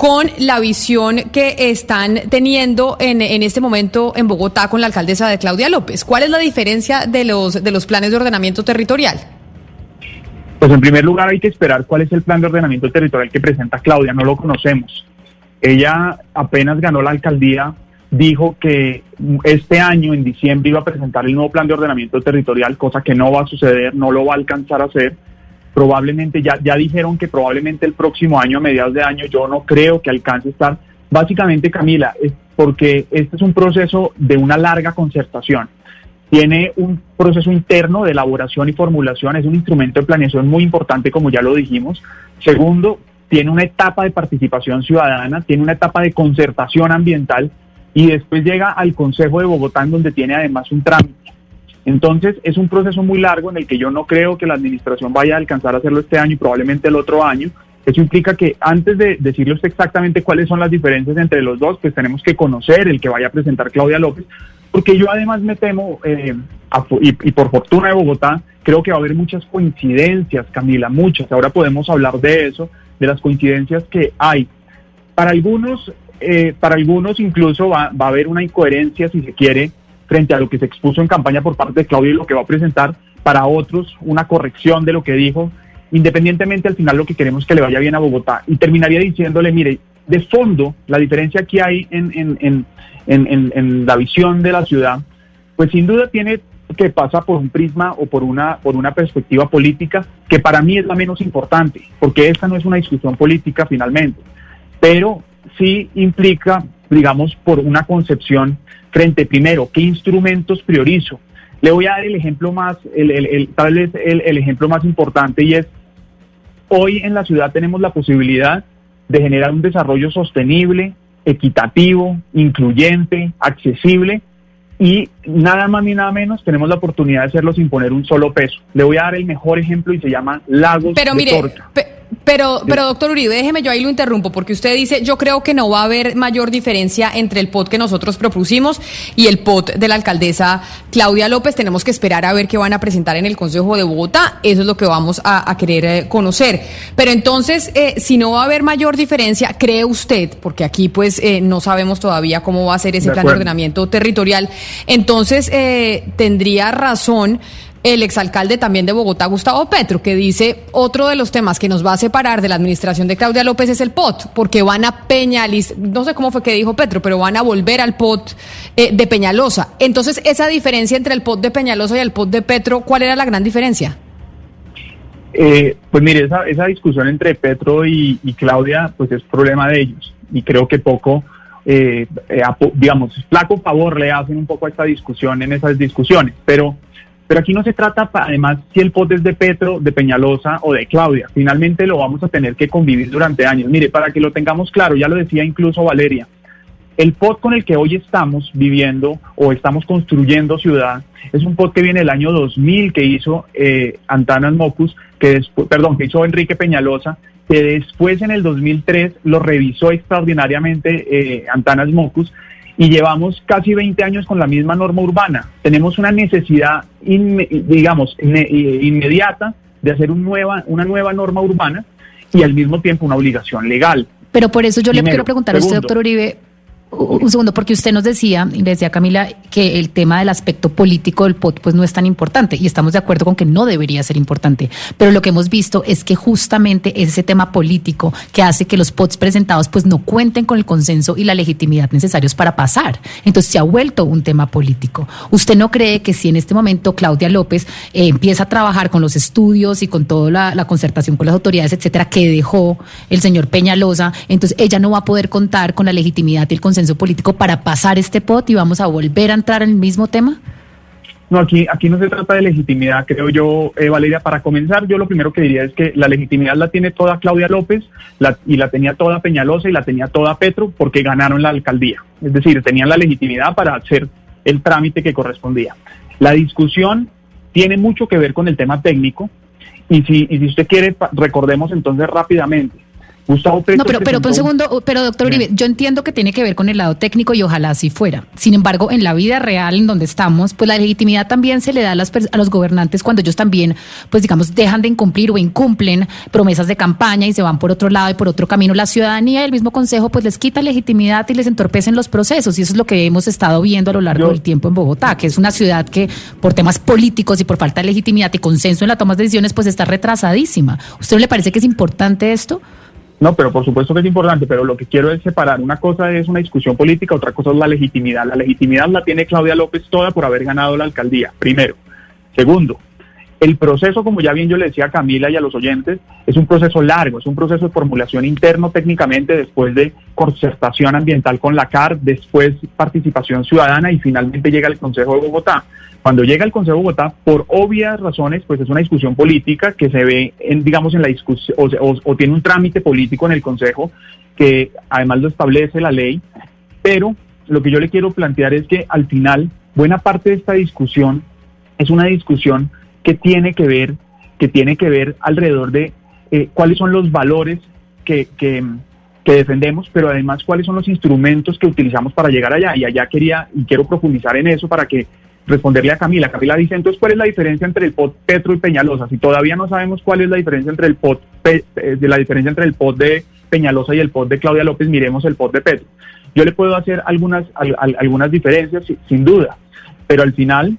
con la visión que están teniendo en, en, este momento en Bogotá con la alcaldesa de Claudia López. ¿Cuál es la diferencia de los, de los planes de ordenamiento territorial? Pues en primer lugar hay que esperar cuál es el plan de ordenamiento territorial que presenta Claudia, no lo conocemos. Ella apenas ganó la alcaldía, dijo que este año, en diciembre, iba a presentar el nuevo plan de ordenamiento territorial, cosa que no va a suceder, no lo va a alcanzar a hacer probablemente ya, ya dijeron que probablemente el próximo año, a mediados de año, yo no creo que alcance a estar. Básicamente, Camila, es porque este es un proceso de una larga concertación. Tiene un proceso interno de elaboración y formulación, es un instrumento de planeación muy importante, como ya lo dijimos. Segundo, tiene una etapa de participación ciudadana, tiene una etapa de concertación ambiental y después llega al Consejo de Bogotá donde tiene además un trámite. Entonces es un proceso muy largo en el que yo no creo que la administración vaya a alcanzar a hacerlo este año y probablemente el otro año. Eso implica que antes de decirle usted exactamente cuáles son las diferencias entre los dos, pues tenemos que conocer el que vaya a presentar Claudia López, porque yo además me temo, eh, y, y, por fortuna de Bogotá, creo que va a haber muchas coincidencias, Camila, muchas. Ahora podemos hablar de eso, de las coincidencias que hay. Para algunos, eh, para algunos incluso va, va a haber una incoherencia, si se quiere, frente a lo que se expuso en campaña por parte de Claudia y lo que va a presentar. Para otros, una corrección de lo que dijo. Independientemente, al final lo que queremos es que le vaya bien a Bogotá. Y terminaría diciéndole, mire, de fondo, la diferencia que hay en, en, en, en la visión de la ciudad, pues sin duda tiene que pasa por un prisma o por una, por una perspectiva política que para mí es la menos importante, porque esta no es una discusión política finalmente, pero sí implica, digamos, por una concepción frente primero, qué instrumentos priorizo. Le voy a dar el ejemplo más, el, el, el tal vez el, el ejemplo más importante y es, hoy en la ciudad tenemos la posibilidad de generar un desarrollo sostenible, equitativo, incluyente, accesible, y nada más ni nada menos tenemos la oportunidad de hacerlo sin poner un solo peso. Le voy a dar el mejor ejemplo y se llama Lagos Pero de mire, Torca. pe- pero, pero doctor Uribe, déjeme yo ahí lo interrumpo, porque usted dice, yo creo que no va a haber mayor diferencia entre el POT que nosotros propusimos y el POT de la alcaldesa Claudia López. Tenemos que esperar a ver qué van a presentar en el Consejo de Bogotá. Eso es lo que vamos a, a querer eh, conocer. Pero entonces, eh, si no va a haber mayor diferencia, ¿cree usted, porque aquí pues eh, no sabemos todavía cómo va a ser ese De plan de ordenamiento territorial, entonces eh, tendría razón el exalcalde también de Bogotá, Gustavo Petro, que dice otro de los temas que nos va a separar de la administración de Claudia López es el POT, porque van a peñalizar, no sé cómo fue que dijo Petro, pero van a volver al POT eh, de Peñalosa. Entonces, esa diferencia entre el POT de Peñalosa y el POT de Petro, ¿cuál era la gran diferencia? Eh, pues mire, esa, esa discusión entre Petro y, Claudia, pues es problema de ellos. Y creo que poco, eh, eh, digamos, flaco favor le hacen un poco a esta discusión en esas discusiones. Pero, pero aquí no se trata, además, si el POT es de Petro, de Peñalosa o de Claudia. Finalmente lo vamos a tener que convivir durante años. Mire, para que lo tengamos claro, ya lo decía incluso Valeria, el POT con el que hoy estamos viviendo o estamos construyendo ciudad es un POT que viene del año 2000 que hizo eh, Antanas Mocus, que después, perdón, que hizo Enrique Peñalosa, que después en el 2003 lo revisó extraordinariamente eh, Antanas Mocus y llevamos casi 20 años con la misma norma urbana. Tenemos una necesidad, inme- digamos, ne- inmediata de hacer un nueva, una nueva norma urbana y al mismo tiempo una obligación legal. Pero por eso yo le quiero preguntar a usted, Segundo. doctor Uribe, un segundo, porque usted nos decía, le decía Camila, que el tema del aspecto político del POT pues no es tan importante, y estamos de acuerdo con que no debería ser importante. Pero lo que hemos visto es que justamente es ese tema político que hace que los POTs presentados pues no cuenten con el consenso y la legitimidad necesarios para pasar. Entonces se ha vuelto un tema político. ¿Usted no cree que si en este momento Claudia López eh, empieza a trabajar con los estudios y con toda la, la concertación con las autoridades, etcétera, que dejó el señor Peñalosa, entonces ella no va a poder contar con la legitimidad y el consenso político para pasar este pot y vamos a volver a entrar en el mismo tema? No, aquí, aquí no se trata de legitimidad, creo yo, eh, Valeria. Para comenzar, yo lo primero que diría es que la legitimidad la tiene toda Claudia López la- y la tenía toda Peñalosa y la tenía toda Petro porque ganaron la alcaldía. Es decir, tenían la legitimidad para hacer el trámite que correspondía. La discusión tiene mucho que ver con el tema técnico y si, y si usted quiere, recordemos entonces rápidamente. Gustavo Petro No, pero, pero por un segundo, pero doctor Uribe, yo entiendo que tiene que ver con el lado técnico y ojalá así fuera. Sin embargo, en la vida real, en donde estamos, pues la legitimidad también se le da a, las, a los gobernantes cuando ellos también, pues digamos, dejan de incumplir o incumplen promesas de campaña y se van por otro lado y por otro camino. La ciudadanía y el mismo consejo, pues les quita legitimidad y les entorpecen los procesos. Y eso es lo que hemos estado viendo a lo largo del tiempo en Bogotá, que es una ciudad que por temas políticos y por falta de legitimidad y consenso en la toma de decisiones, pues está retrasadísima. ¿Usted no le parece que es importante esto? No, pero por supuesto que es importante, pero lo que quiero es separar. Una cosa es una discusión política, otra cosa es la legitimidad. La legitimidad la tiene Claudia López toda por haber ganado la alcaldía, primero. Segundo, el proceso, como ya bien yo le decía a Camila y a los oyentes, es un proceso largo, es un proceso de formulación interno técnicamente, después de concertación ambiental con la CAR, después participación ciudadana y finalmente llega al Consejo de Bogotá. Cuando llega el Consejo de Bogotá, por obvias razones, pues es una discusión política que se ve, en, digamos, en la discusión, o, tiene un trámite político en el Consejo que además lo establece la ley, pero lo que yo le quiero plantear es que al final, buena parte de esta discusión es una discusión que tiene que ver, que tiene que ver alrededor de eh, cuáles son los valores que, que, defendemos, pero además cuáles son los instrumentos que utilizamos para llegar allá. Y allá quería y quiero profundizar en eso para que responderle a Camila. Camila dice, entonces, ¿cuál es la diferencia entre el POT Petro y Peñalosa? Si todavía no sabemos cuál es la diferencia entre el POT, eh, de la diferencia entre el POT de Peñalosa y el POT de Claudia López, miremos el POT de Petro. Yo le puedo hacer algunas, algunas diferencias, sin duda, pero al final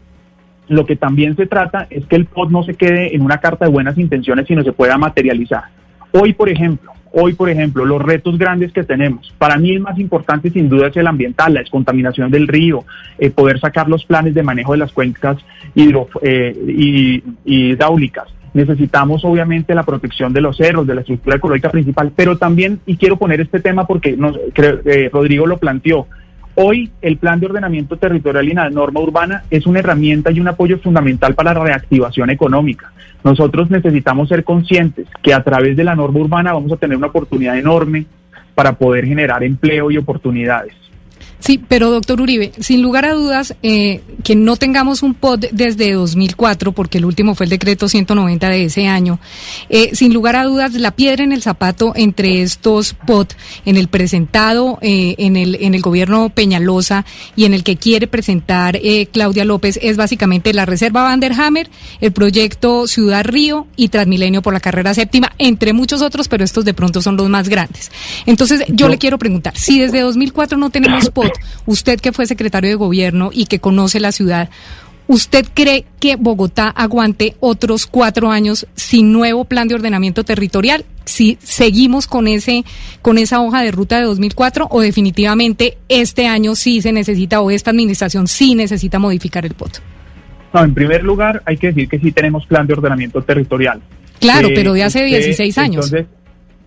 lo que también se trata es que el POT no se quede en una carta de buenas intenciones, sino se pueda materializar. Hoy, por ejemplo, Hoy, por ejemplo, los retos grandes que tenemos, para mí el más importante sin duda es el ambiental, la descontaminación del río, eh, poder sacar los planes de manejo de las cuencas hidro, eh, hidráulicas. Necesitamos obviamente la protección de los cerros, de la estructura ecológica principal, pero también, y quiero poner este tema porque nos, eh, Rodrigo lo planteó, Hoy el plan de ordenamiento territorial y la norma urbana es una herramienta y un apoyo fundamental para la reactivación económica. Nosotros necesitamos ser conscientes que a través de la norma urbana vamos a tener una oportunidad enorme para poder generar empleo y oportunidades. Sí, pero doctor Uribe, sin lugar a dudas, eh, que no tengamos un POD desde 2004, porque el último fue el decreto 190 de ese año, eh, sin lugar a dudas, la piedra en el zapato entre estos POD, en el presentado eh, en, el, en el gobierno Peñalosa y en el que quiere presentar Claudia López, es básicamente la Reserva Vanderhammer, el proyecto Ciudad Río y Transmilenio por la carrera séptima, entre muchos otros, pero estos de pronto son los más grandes. Entonces, yo le quiero preguntar, si desde 2004 no tenemos Usted que fue secretario de gobierno y que conoce la ciudad, ¿usted cree que Bogotá aguante otros cuatro años sin nuevo plan de ordenamiento territorial? Si seguimos con ese con esa hoja de ruta de 2004 o definitivamente este año sí se necesita o esta administración sí necesita modificar el POT. No, en primer lugar hay que decir que sí tenemos plan de ordenamiento territorial. Claro, pero de hace 16 años. Entonces,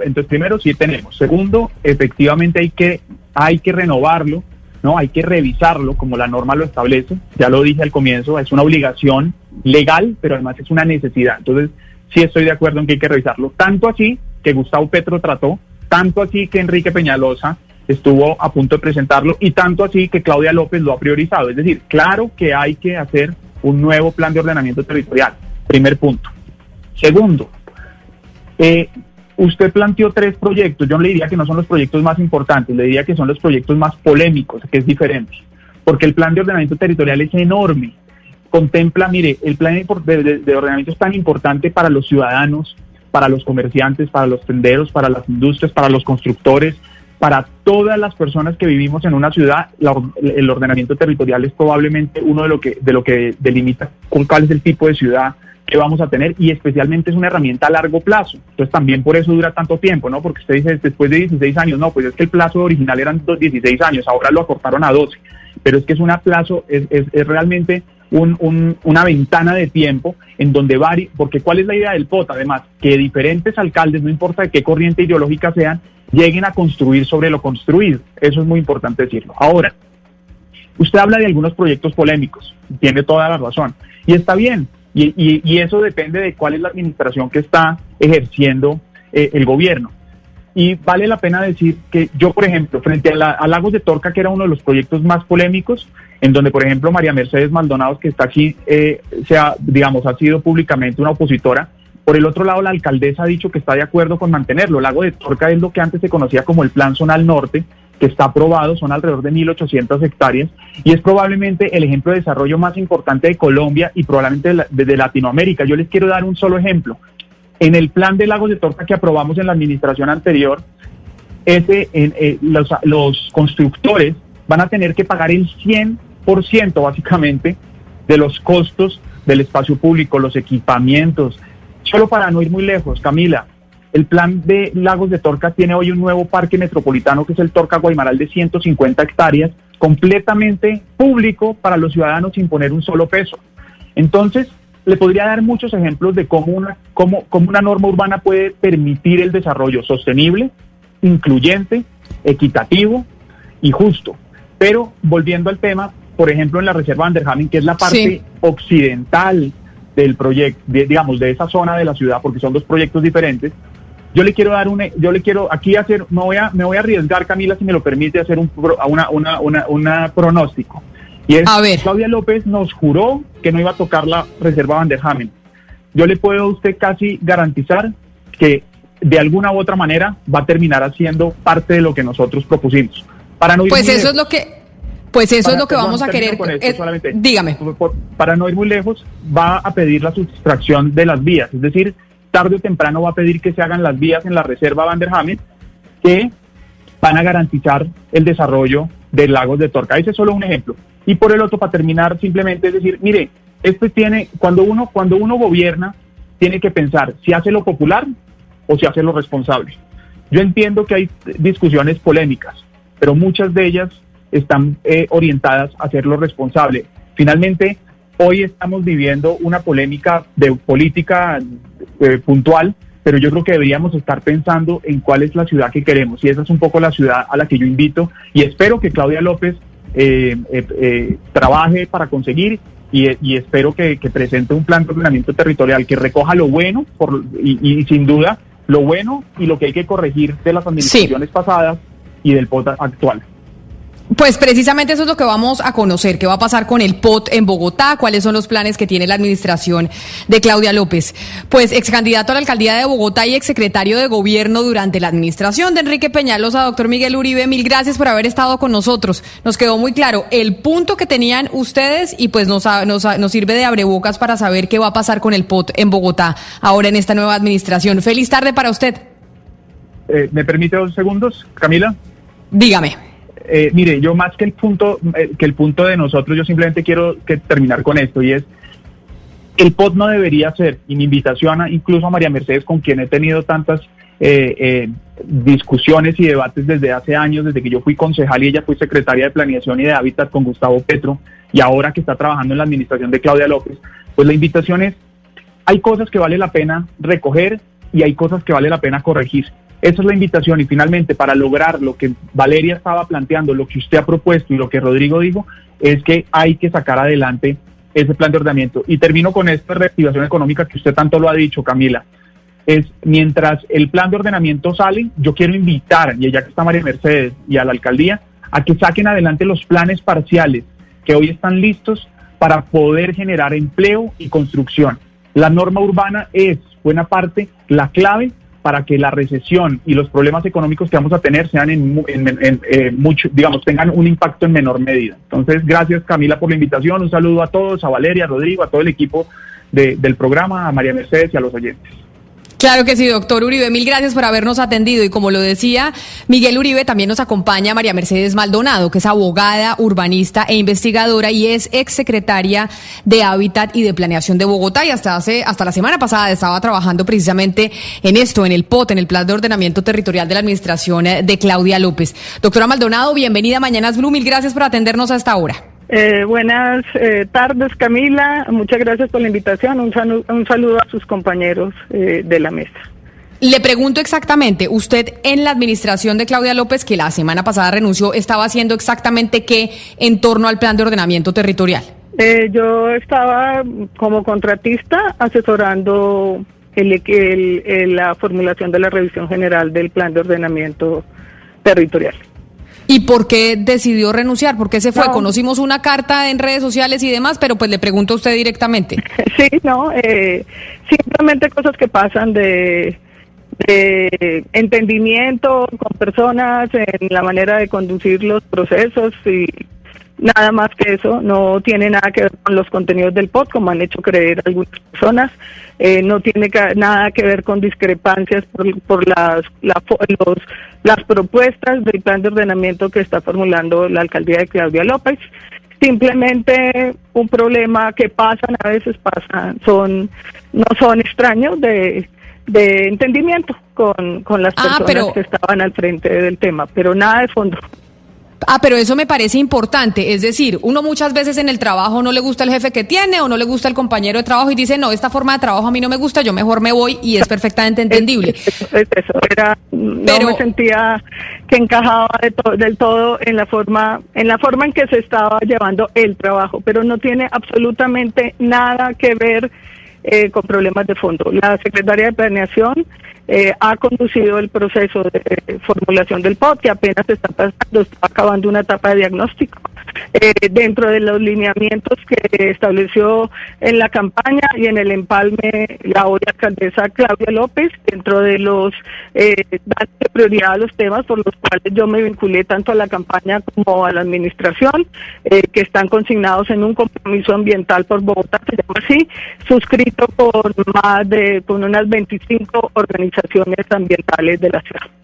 entonces primero sí tenemos. Segundo, efectivamente hay que hay que renovarlo no, hay que revisarlo como la norma lo establece. Ya lo dije al comienzo, es una obligación legal, pero además es una necesidad. Entonces, sí estoy de acuerdo en que hay que revisarlo. Tanto así que Gustavo Petro trató, tanto así que Enrique Peñalosa estuvo a punto de presentarlo y tanto así que Claudia López lo ha priorizado. Es decir, claro que hay que hacer un nuevo plan de ordenamiento territorial. Primer punto. Segundo, eh, Usted planteó tres proyectos. Yo no le diría que no son los proyectos más importantes, le diría que son los proyectos más polémicos, que es diferente. Porque el plan de ordenamiento territorial es enorme. Contempla, mire, el plan de, ordenamiento es tan importante para los ciudadanos, para los comerciantes, para los tenderos, para las industrias, para los constructores, para todas las personas que vivimos en una ciudad, el ordenamiento territorial es probablemente uno de lo que de lo que delimita cuál es el tipo de ciudad, que vamos a tener y especialmente es una herramienta a largo plazo. Entonces también por eso dura tanto tiempo, ¿no? Porque usted dice después de 16 años, no, pues es que el plazo original eran 16 años, ahora lo acortaron a 12, pero es que es un plazo, es, es, realmente un, una ventana de tiempo en donde vari, porque ¿cuál es la idea del POT? Además, que diferentes alcaldes, no importa de qué corriente ideológica sean, lleguen a construir sobre lo construido. Eso es muy importante decirlo. Ahora, usted habla de algunos proyectos polémicos, tiene toda la razón, y está bien, y, eso depende de cuál es la administración que está ejerciendo eh, el gobierno. Y vale la pena decir que yo, por ejemplo, frente a, Lagos de Torca, que era uno de los proyectos más polémicos, en donde, por ejemplo, María Mercedes Maldonados, que está aquí, eh, sea, digamos, ha sido públicamente una opositora, por el otro lado, la alcaldesa ha dicho que está de acuerdo con mantenerlo. Lago de Torca es lo que antes se conocía como el Plan Zonal Norte, que está aprobado, son alrededor de 1.800 hectáreas y es probablemente el ejemplo de desarrollo más importante de Colombia y probablemente de, Latinoamérica. Yo les quiero dar un solo ejemplo. En el plan de lagos de torta que aprobamos en la administración anterior, ese, eh, los, los constructores van a tener que pagar el 100% básicamente de los costos del espacio público, los equipamientos. Solo para no ir muy lejos, Camila, el plan de Lagos de Torca tiene hoy un nuevo parque metropolitano que es el Torca Guaymaral de 150 hectáreas, completamente público para los ciudadanos sin poner un solo peso. Entonces, le podría dar muchos ejemplos de cómo una, cómo, cómo una norma urbana puede permitir el desarrollo sostenible, incluyente, equitativo y justo. Pero volviendo al tema, por ejemplo, en la Reserva Anderhamen, que es la parte Sí. occidental del proyecto, de- digamos, de esa zona de la ciudad, porque son dos proyectos diferentes. Yo le quiero dar un, yo le quiero aquí hacer, me voy a, me voy a arriesgar, Camila, si me lo permite, hacer un, una, una, una, una pronóstico. Y es, Claudia López nos juró que no iba a tocar la Reserva Vanderhamen. Yo le puedo a usted casi garantizar que de alguna u otra manera va a terminar haciendo parte de lo que nosotros propusimos. Para no ir Pues muy eso es lo que pues eso Para- es lo que vamos a querer. con esto eh, solamente. dígame. Por- para no ir muy lejos, va a pedir la sustracción de las vías. Es decir, tarde o temprano va a pedir que se hagan las vías en la reserva Vanderhamen que van a garantizar el desarrollo de lagos de Torca. Ese es solo un ejemplo. Y por el otro, para terminar, simplemente es decir, mire, esto tiene, cuando uno, cuando uno gobierna, tiene que pensar si hace lo popular o si hace lo responsable. Yo entiendo que hay discusiones polémicas, pero muchas de ellas están eh, orientadas a hacer lo responsable. Finalmente, hoy estamos viviendo una polémica de política eh, puntual, pero yo creo que deberíamos estar pensando en cuál es la ciudad que queremos. Y esa es un poco la ciudad a la que yo invito. Y espero que Claudia López eh, eh, eh, trabaje para conseguir y, y espero que, que presente un plan de ordenamiento territorial que recoja lo bueno por, y, y sin duda lo bueno y lo que hay que corregir de las administraciones pasadas y del POT actual. Pues precisamente eso es lo que vamos a conocer, qué va a pasar con el POT en Bogotá, cuáles son los planes que tiene la administración de Claudia López. Pues ex candidato a la alcaldía de Bogotá y ex secretario de gobierno durante la administración de Enrique Peñalosa, doctor Miguel Uribe, mil gracias por haber estado con nosotros. Nos quedó muy claro el punto que tenían ustedes y pues nos, nos, nos sirve de abrebocas para saber qué va a pasar con el POT en Bogotá ahora en esta nueva administración. Feliz tarde para usted. Eh, ¿Me permite dos segundos, Camila? Dígame. Eh, mire, yo más que el punto eh, que el punto de nosotros, yo simplemente quiero que terminar con esto y es el POT no debería ser, y mi invitación a, incluso a María Mercedes, con quien he tenido tantas eh, eh, discusiones y debates desde hace años, desde que yo fui concejal y ella fue secretaria de Planeación y de Hábitat con Gustavo Petro, y ahora que está trabajando en la administración de Claudia López, pues la invitación es, hay cosas que vale la pena recoger y hay cosas que vale la pena corregir. Esa es la invitación y finalmente para lograr lo que Valeria estaba planteando, lo que usted ha propuesto y lo que Rodrigo dijo, es que hay que sacar adelante ese plan de ordenamiento. Y termino con esta reactivación económica que usted tanto lo ha dicho, Camila. Es mientras el plan de ordenamiento sale, yo quiero invitar, y ya que está María Mercedes y a la alcaldía, a que saquen adelante los planes parciales que hoy están listos para poder generar empleo y construcción. La norma urbana es, buena parte, la clave para que la recesión y los problemas económicos que vamos a tener sean en, en- en- eh, mucho, digamos, tengan un impacto en menor medida. Entonces, gracias Camila por la invitación, un saludo a todos, a Valeria, a Rodrigo, a todo el equipo de- del programa, a María Mercedes y a los oyentes. Claro que sí, doctor Uribe. Mil gracias por habernos atendido. Y como lo decía Miguel Uribe, también nos acompaña María Mercedes Maldonado, que es abogada, urbanista e investigadora y es exsecretaria de Hábitat y de Planeación de Bogotá. Y hasta hace, hasta la semana pasada estaba trabajando precisamente en esto, en el POT, en el Plan de Ordenamiento Territorial de la Administración eh, de Claudia López. Doctora Maldonado, bienvenida a Mañanas Blue. Mil gracias por atendernos a esta hora. Eh, buenas eh, tardes, Camila. Muchas gracias por la invitación. Un, salu- un saludo a sus compañeros eh, de la mesa. Le pregunto exactamente, usted en la administración de Claudia López, que la semana pasada renunció, estaba haciendo exactamente qué en torno al plan de ordenamiento territorial. Eh, yo estaba como contratista asesorando el, el- el- la formulación de la revisión general del plan de ordenamiento territorial. ¿Y por qué decidió renunciar? ¿Por qué se fue? No. Conocimos una carta en redes sociales y demás, pero pues le pregunto a usted directamente. Sí, no, eh, simplemente cosas que pasan de, de entendimiento con personas en la manera de conducir los procesos y nada más que eso, no tiene nada que ver con los contenidos del POT, como han hecho creer algunas personas, eh, no tiene nada que ver con discrepancias por, por las, la los, las propuestas del plan de ordenamiento que está formulando la alcaldía de Claudia López simplemente un problema que pasan, a veces pasan, son, no son extraños de, de entendimiento con, con las Ah, personas pero- que estaban al frente del tema, pero nada de fondo. Ah, pero eso me parece importante. Es decir, uno muchas veces en el trabajo no le gusta el jefe que tiene o no le gusta el compañero de trabajo y dice, no, esta forma de trabajo a mí no me gusta, yo mejor me voy y es perfectamente (laughs) entendible. Es eso, era, no Pero- me sentía que encajaba del todo en la forma en la forma en que se estaba llevando el trabajo, pero no tiene absolutamente nada que ver eh, con problemas de fondo. La secretaria de Planeación eh, ha conducido el proceso de formulación del POT, que apenas está pasando, está acabando una etapa de diagnóstico. Eh, dentro de los lineamientos que estableció en la campaña y en el empalme la hoy alcaldesa Claudia López, dentro de los eh, prioridad a los temas por los cuales yo me vinculé tanto a la campaña como a la administración, eh, que están consignados en un compromiso ambiental por Bogotá, se llama así, suscrito por más de con unas 25 organizaciones ambientales de la ciudad.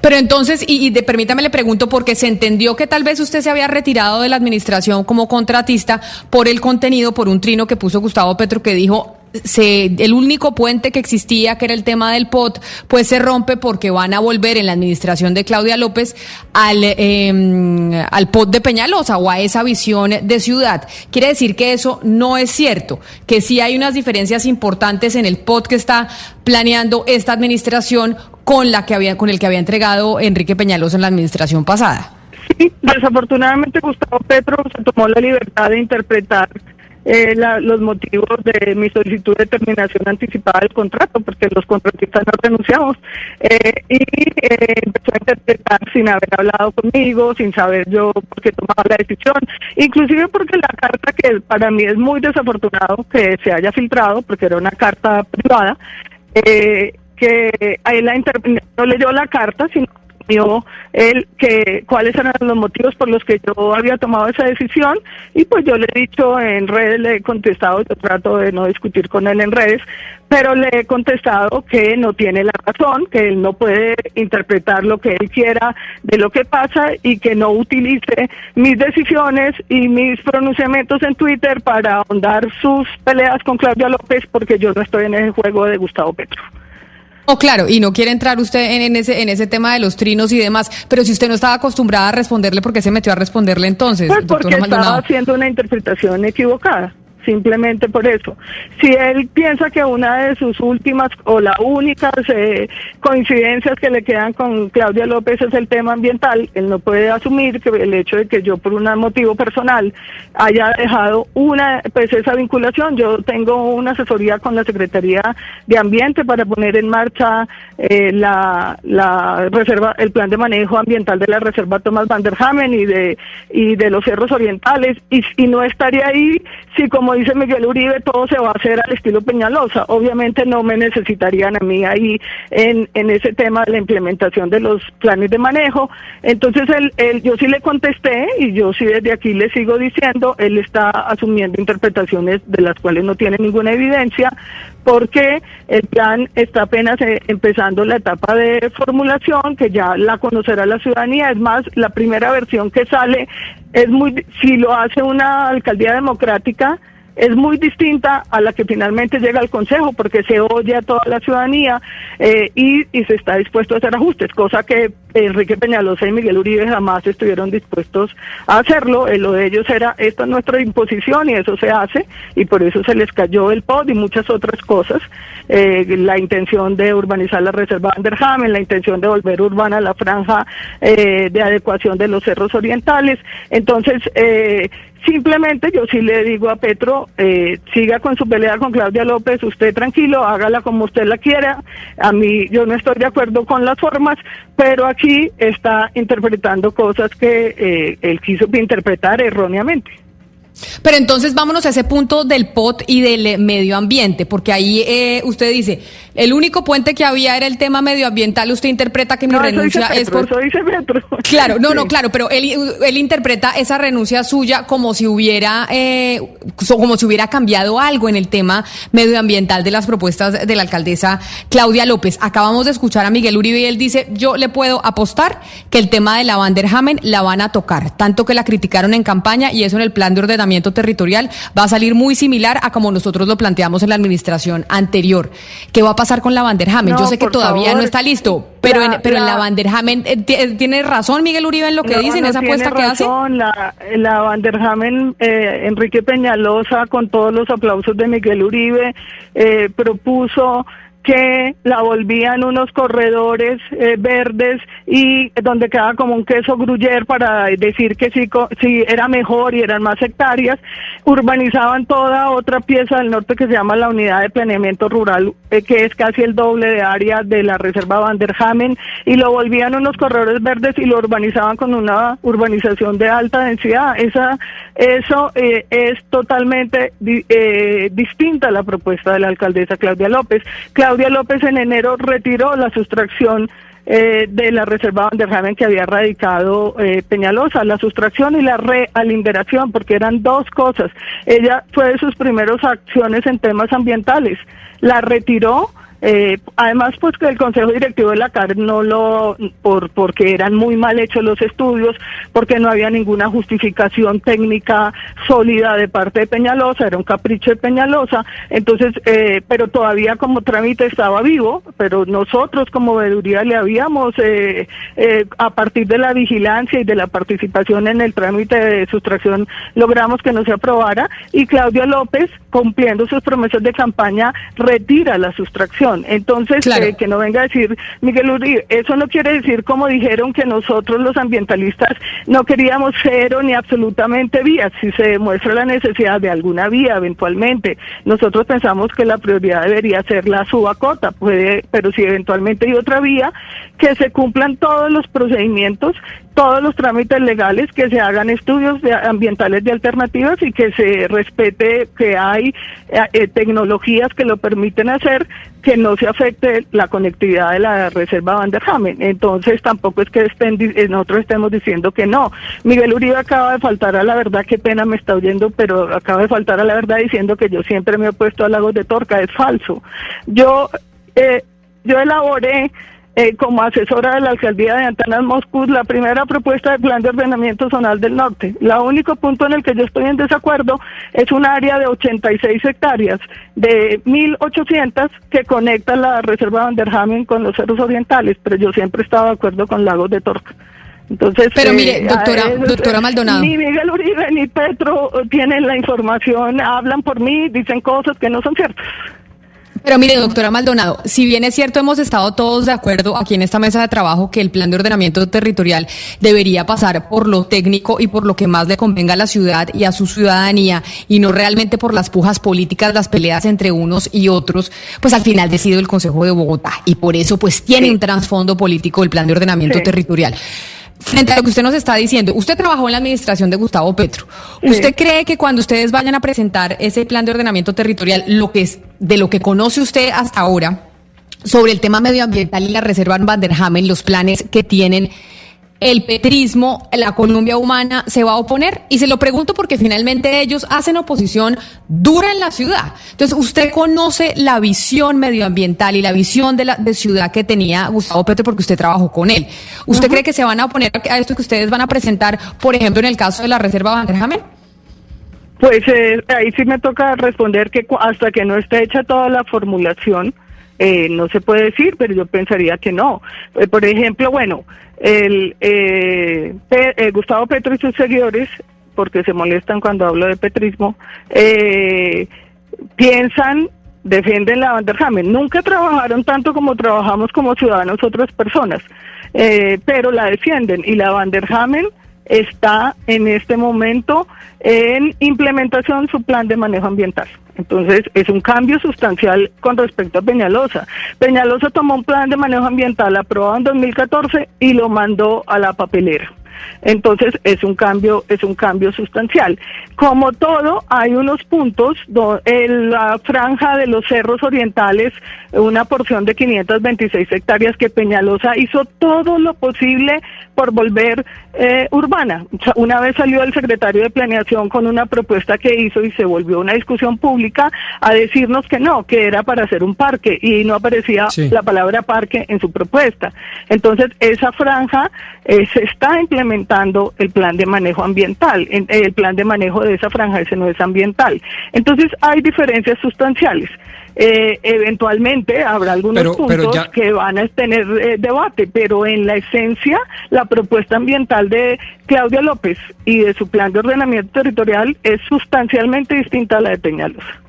Pero entonces, y, permítame le pregunto, porque se entendió que tal vez usted se había retirado de la administración como contratista por el contenido, por un trino que puso Gustavo Petro que dijo, se, el único puente que existía, que era el tema del POT, pues se rompe porque van a volver en la administración de Claudia López al, eh, al POT de Peñalosa o a esa visión de ciudad. Quiere decir que eso no es cierto, que sí hay unas diferencias importantes en el POT que está planeando esta administración con la que había, con el que había entregado Enrique Peñalosa en la administración pasada. Sí, desafortunadamente Gustavo Petro se tomó la libertad de interpretar eh, los motivos de mi solicitud de terminación anticipada del contrato, porque los contratistas no renunciamos. Eh, y eh, empezó a interpretar sin haber hablado conmigo, sin saber yo por qué tomaba la decisión, inclusive porque la carta que para mí es muy desafortunado que se haya filtrado, porque era una carta privada, eh, que la no leyó la carta, sino él que cuáles eran los motivos por los que yo había tomado esa decisión y pues yo le he dicho en redes, le he contestado, yo trato de no discutir con él en redes, pero le he contestado que no tiene la razón, que él no puede interpretar lo que él quiera de lo que pasa y que no utilice mis decisiones y mis pronunciamientos en Twitter para ahondar sus peleas con Claudia López porque yo no estoy en el juego de Gustavo Petro. Oh, claro, y no quiere entrar usted en, ese en ese tema de los trinos y demás, pero si usted no estaba acostumbrada a responderle, ¿por qué se metió a responderle entonces? Pues porque estaba haciendo una interpretación equivocada simplemente por eso. Si él piensa que una de sus últimas o las únicas eh, coincidencias que le quedan con Claudia López es el tema ambiental, él no puede asumir que el hecho de que yo por un motivo personal haya dejado una pues esa vinculación. Yo tengo una asesoría con la Secretaría de Ambiente para poner en marcha eh, la, la reserva el plan de manejo ambiental de la reserva Tomás Van der Hamen y de y de los cerros orientales y no estaría ahí si como dice Miguel Uribe, todo se va a hacer al estilo Peñalosa. Obviamente no me necesitarían a mí ahí en, en ese tema de la implementación de los planes de manejo. Entonces, él, yo sí le contesté y yo sí desde aquí le sigo diciendo, él está asumiendo interpretaciones de las cuales no tiene ninguna evidencia porque el plan está apenas eh, empezando la etapa de formulación, que ya la conocerá la ciudadanía. Es más, la primera versión que sale es muy, si lo hace una alcaldía democrática, es muy distinta a la que finalmente llega al Consejo porque se oye a toda la ciudadanía eh, y, y, se está dispuesto a hacer ajustes, cosa que Enrique Peñalosa y Miguel Uribe jamás estuvieron dispuestos a hacerlo. Eh, lo de ellos era, esta es nuestra imposición y eso se hace y por eso se les cayó el POD y muchas otras cosas. Eh, la intención de urbanizar la reserva Anderhamen, la intención de volver urbana la franja de adecuación de los cerros orientales. Entonces, Simplemente yo sí le digo a Petro, eh, siga con su pelea con Claudia López, usted tranquilo, hágala como usted la quiera. A mí yo no estoy de acuerdo con las formas, pero aquí está interpretando cosas que eh, él quiso interpretar erróneamente. Pero entonces vámonos a ese punto del POT y del medio ambiente, porque ahí eh, usted dice, el único puente que había era el tema medioambiental, usted interpreta que mi renuncia es por... (laughs) Claro, no, no, claro, pero él, él interpreta esa renuncia suya como si hubiera, eh, como si hubiera cambiado algo en el tema medioambiental de las propuestas de la alcaldesa Claudia López. Acabamos de escuchar a Miguel Uribe y él dice, yo le puedo apostar que el tema de la Vanderhamen la van a tocar, tanto que la criticaron en campaña y eso en el plan de ordenamiento territorial va a salir muy similar a como nosotros lo planteamos en la administración anterior. ¿Qué va a pasar con la Vanderhamen? Yo sé que todavía no está listo, pero, en, pero en la Vanderhamen, eh, eh, ¿tiene razón Miguel Uribe en lo que dice, en esa apuesta que hace? La, la Vanderhamen, eh, Enrique Peñalosa, con todos los aplausos de Miguel Uribe, propuso que la volvían unos corredores eh, verdes y donde quedaba como un queso gruyer para decir que sí, sí era mejor y eran más hectáreas, urbanizaban toda otra pieza del norte que se llama la unidad de planeamiento rural, eh, que es casi el doble de área de la reserva Van der Hamen, y lo volvían unos corredores verdes y lo urbanizaban con una urbanización de alta densidad. Esa, eso eh, es totalmente distinta a la propuesta de la alcaldesa Claudia López. López en enero retiró la sustracción eh, de la reserva Van der Haven que había radicado eh, Peñalosa, la sustracción y la realinderación, porque eran dos cosas. Ella fue de sus primeras acciones en temas ambientales. La retiró eh, además, pues que el Consejo Directivo de la CAR no lo, por, porque eran muy mal hechos los estudios, porque no había ninguna justificación técnica sólida de parte de Peñalosa, era un capricho de Peñalosa, entonces, eh, pero todavía como trámite estaba vivo, pero nosotros como veeduría le habíamos, eh, a partir de la vigilancia y de la participación en el trámite de sustracción, logramos que no se aprobara y Claudia López, cumpliendo sus promesas de campaña, retira la sustracción. Entonces, eh, que no venga a decir Miguel Uribe, eso no quiere decir como dijeron que nosotros los ambientalistas no queríamos cero ni absolutamente vías. Si se demuestra la necesidad de alguna vía eventualmente, nosotros pensamos que la prioridad debería ser la subacota, puede, pero si eventualmente hay otra vía, que se cumplan todos los procedimientos todos los trámites legales, que se hagan estudios ambientales de alternativas y que se respete que hay eh, eh, tecnologías que lo permiten hacer, que no se afecte la conectividad de la reserva Van der Hamen. Entonces tampoco es que estén, eh, nosotros estemos diciendo que no. Miguel Uribe acaba de faltar a la verdad, qué pena me está oyendo, pero acaba de faltar a la verdad diciendo que yo siempre me he opuesto a Lagos de Torca, es falso. Yo, yo elaboré eh, como asesora de la alcaldía de Antanas Moscú la primera propuesta de plan de ordenamiento zonal del norte. El único punto en el que yo estoy en desacuerdo es un área de 86 hectáreas de 1.800 que conecta la reserva Van der Hamen con los cerros orientales, pero yo siempre he estado de acuerdo con Lagos de Torca. Entonces, pero mire, eh, doctora, doctora Maldonado. Ni Miguel Uribe ni Petro tienen la información, hablan por mí, dicen cosas que no son ciertas. Pero mire, doctora Maldonado, si bien es cierto, hemos estado todos de acuerdo aquí en esta mesa de trabajo que el plan de ordenamiento territorial debería pasar por lo técnico y por lo que más le convenga a la ciudad y a su ciudadanía y no realmente por las pujas políticas, las peleas entre unos y otros, pues al final decidió el Consejo de Bogotá. Y por eso pues tiene un trasfondo político el plan de ordenamiento territorial frente a lo que usted nos está diciendo, usted trabajó en la administración de Gustavo Petro. ¿Usted cree que cuando ustedes vayan a presentar ese plan de ordenamiento territorial, lo que es de lo que conoce usted hasta ahora sobre el tema medioambiental y la reserva Van der Hamen, los planes que tienen el petrismo, la Colombia humana, se va a oponer? Y se lo pregunto porque finalmente ellos hacen oposición dura en la ciudad. Entonces, usted conoce la visión medioambiental y la visión de la de ciudad que tenía Gustavo Petro porque usted trabajó con él. ¿Usted cree que se van a oponer a esto que ustedes van a presentar, por ejemplo, en el caso de la Reserva Van Pues eh, ahí sí me toca responder que hasta que no esté hecha toda la formulación, eh, no se puede decir, pero yo pensaría que no. Eh, por ejemplo, bueno, el eh, eh, Gustavo Petro y sus seguidores, porque se molestan cuando hablo de petrismo, eh, piensan, defienden la Vanderhamen. Nunca trabajaron tanto como trabajamos como ciudadanos otras personas, pero la defienden y la Vanderhamen está en este momento en implementación su plan de manejo ambiental. Entonces, es un cambio sustancial con respecto a Peñalosa. Peñalosa tomó un plan de manejo ambiental aprobado en 2014 y lo mandó a la papelera. Entonces es un cambio, es un cambio sustancial. Como todo, hay unos puntos, en la franja de los cerros orientales, una porción de 526 hectáreas que Peñalosa hizo todo lo posible por volver eh, urbana. Una vez salió el secretario de Planeación con una propuesta que hizo y se volvió una discusión pública a decirnos que no, que era para hacer un parque y no aparecía la palabra parque en su propuesta. Entonces, esa franja eh, se está implementando el plan de manejo ambiental. El plan de manejo de esa franja, ese no es ambiental. Entonces, hay diferencias sustanciales. Eh, eventualmente habrá algunos puntos que van a tener eh, debate, pero en la esencia la propuesta ambiental de Claudia López y de su plan de ordenamiento territorial es sustancialmente distinta a la de Peñalosa.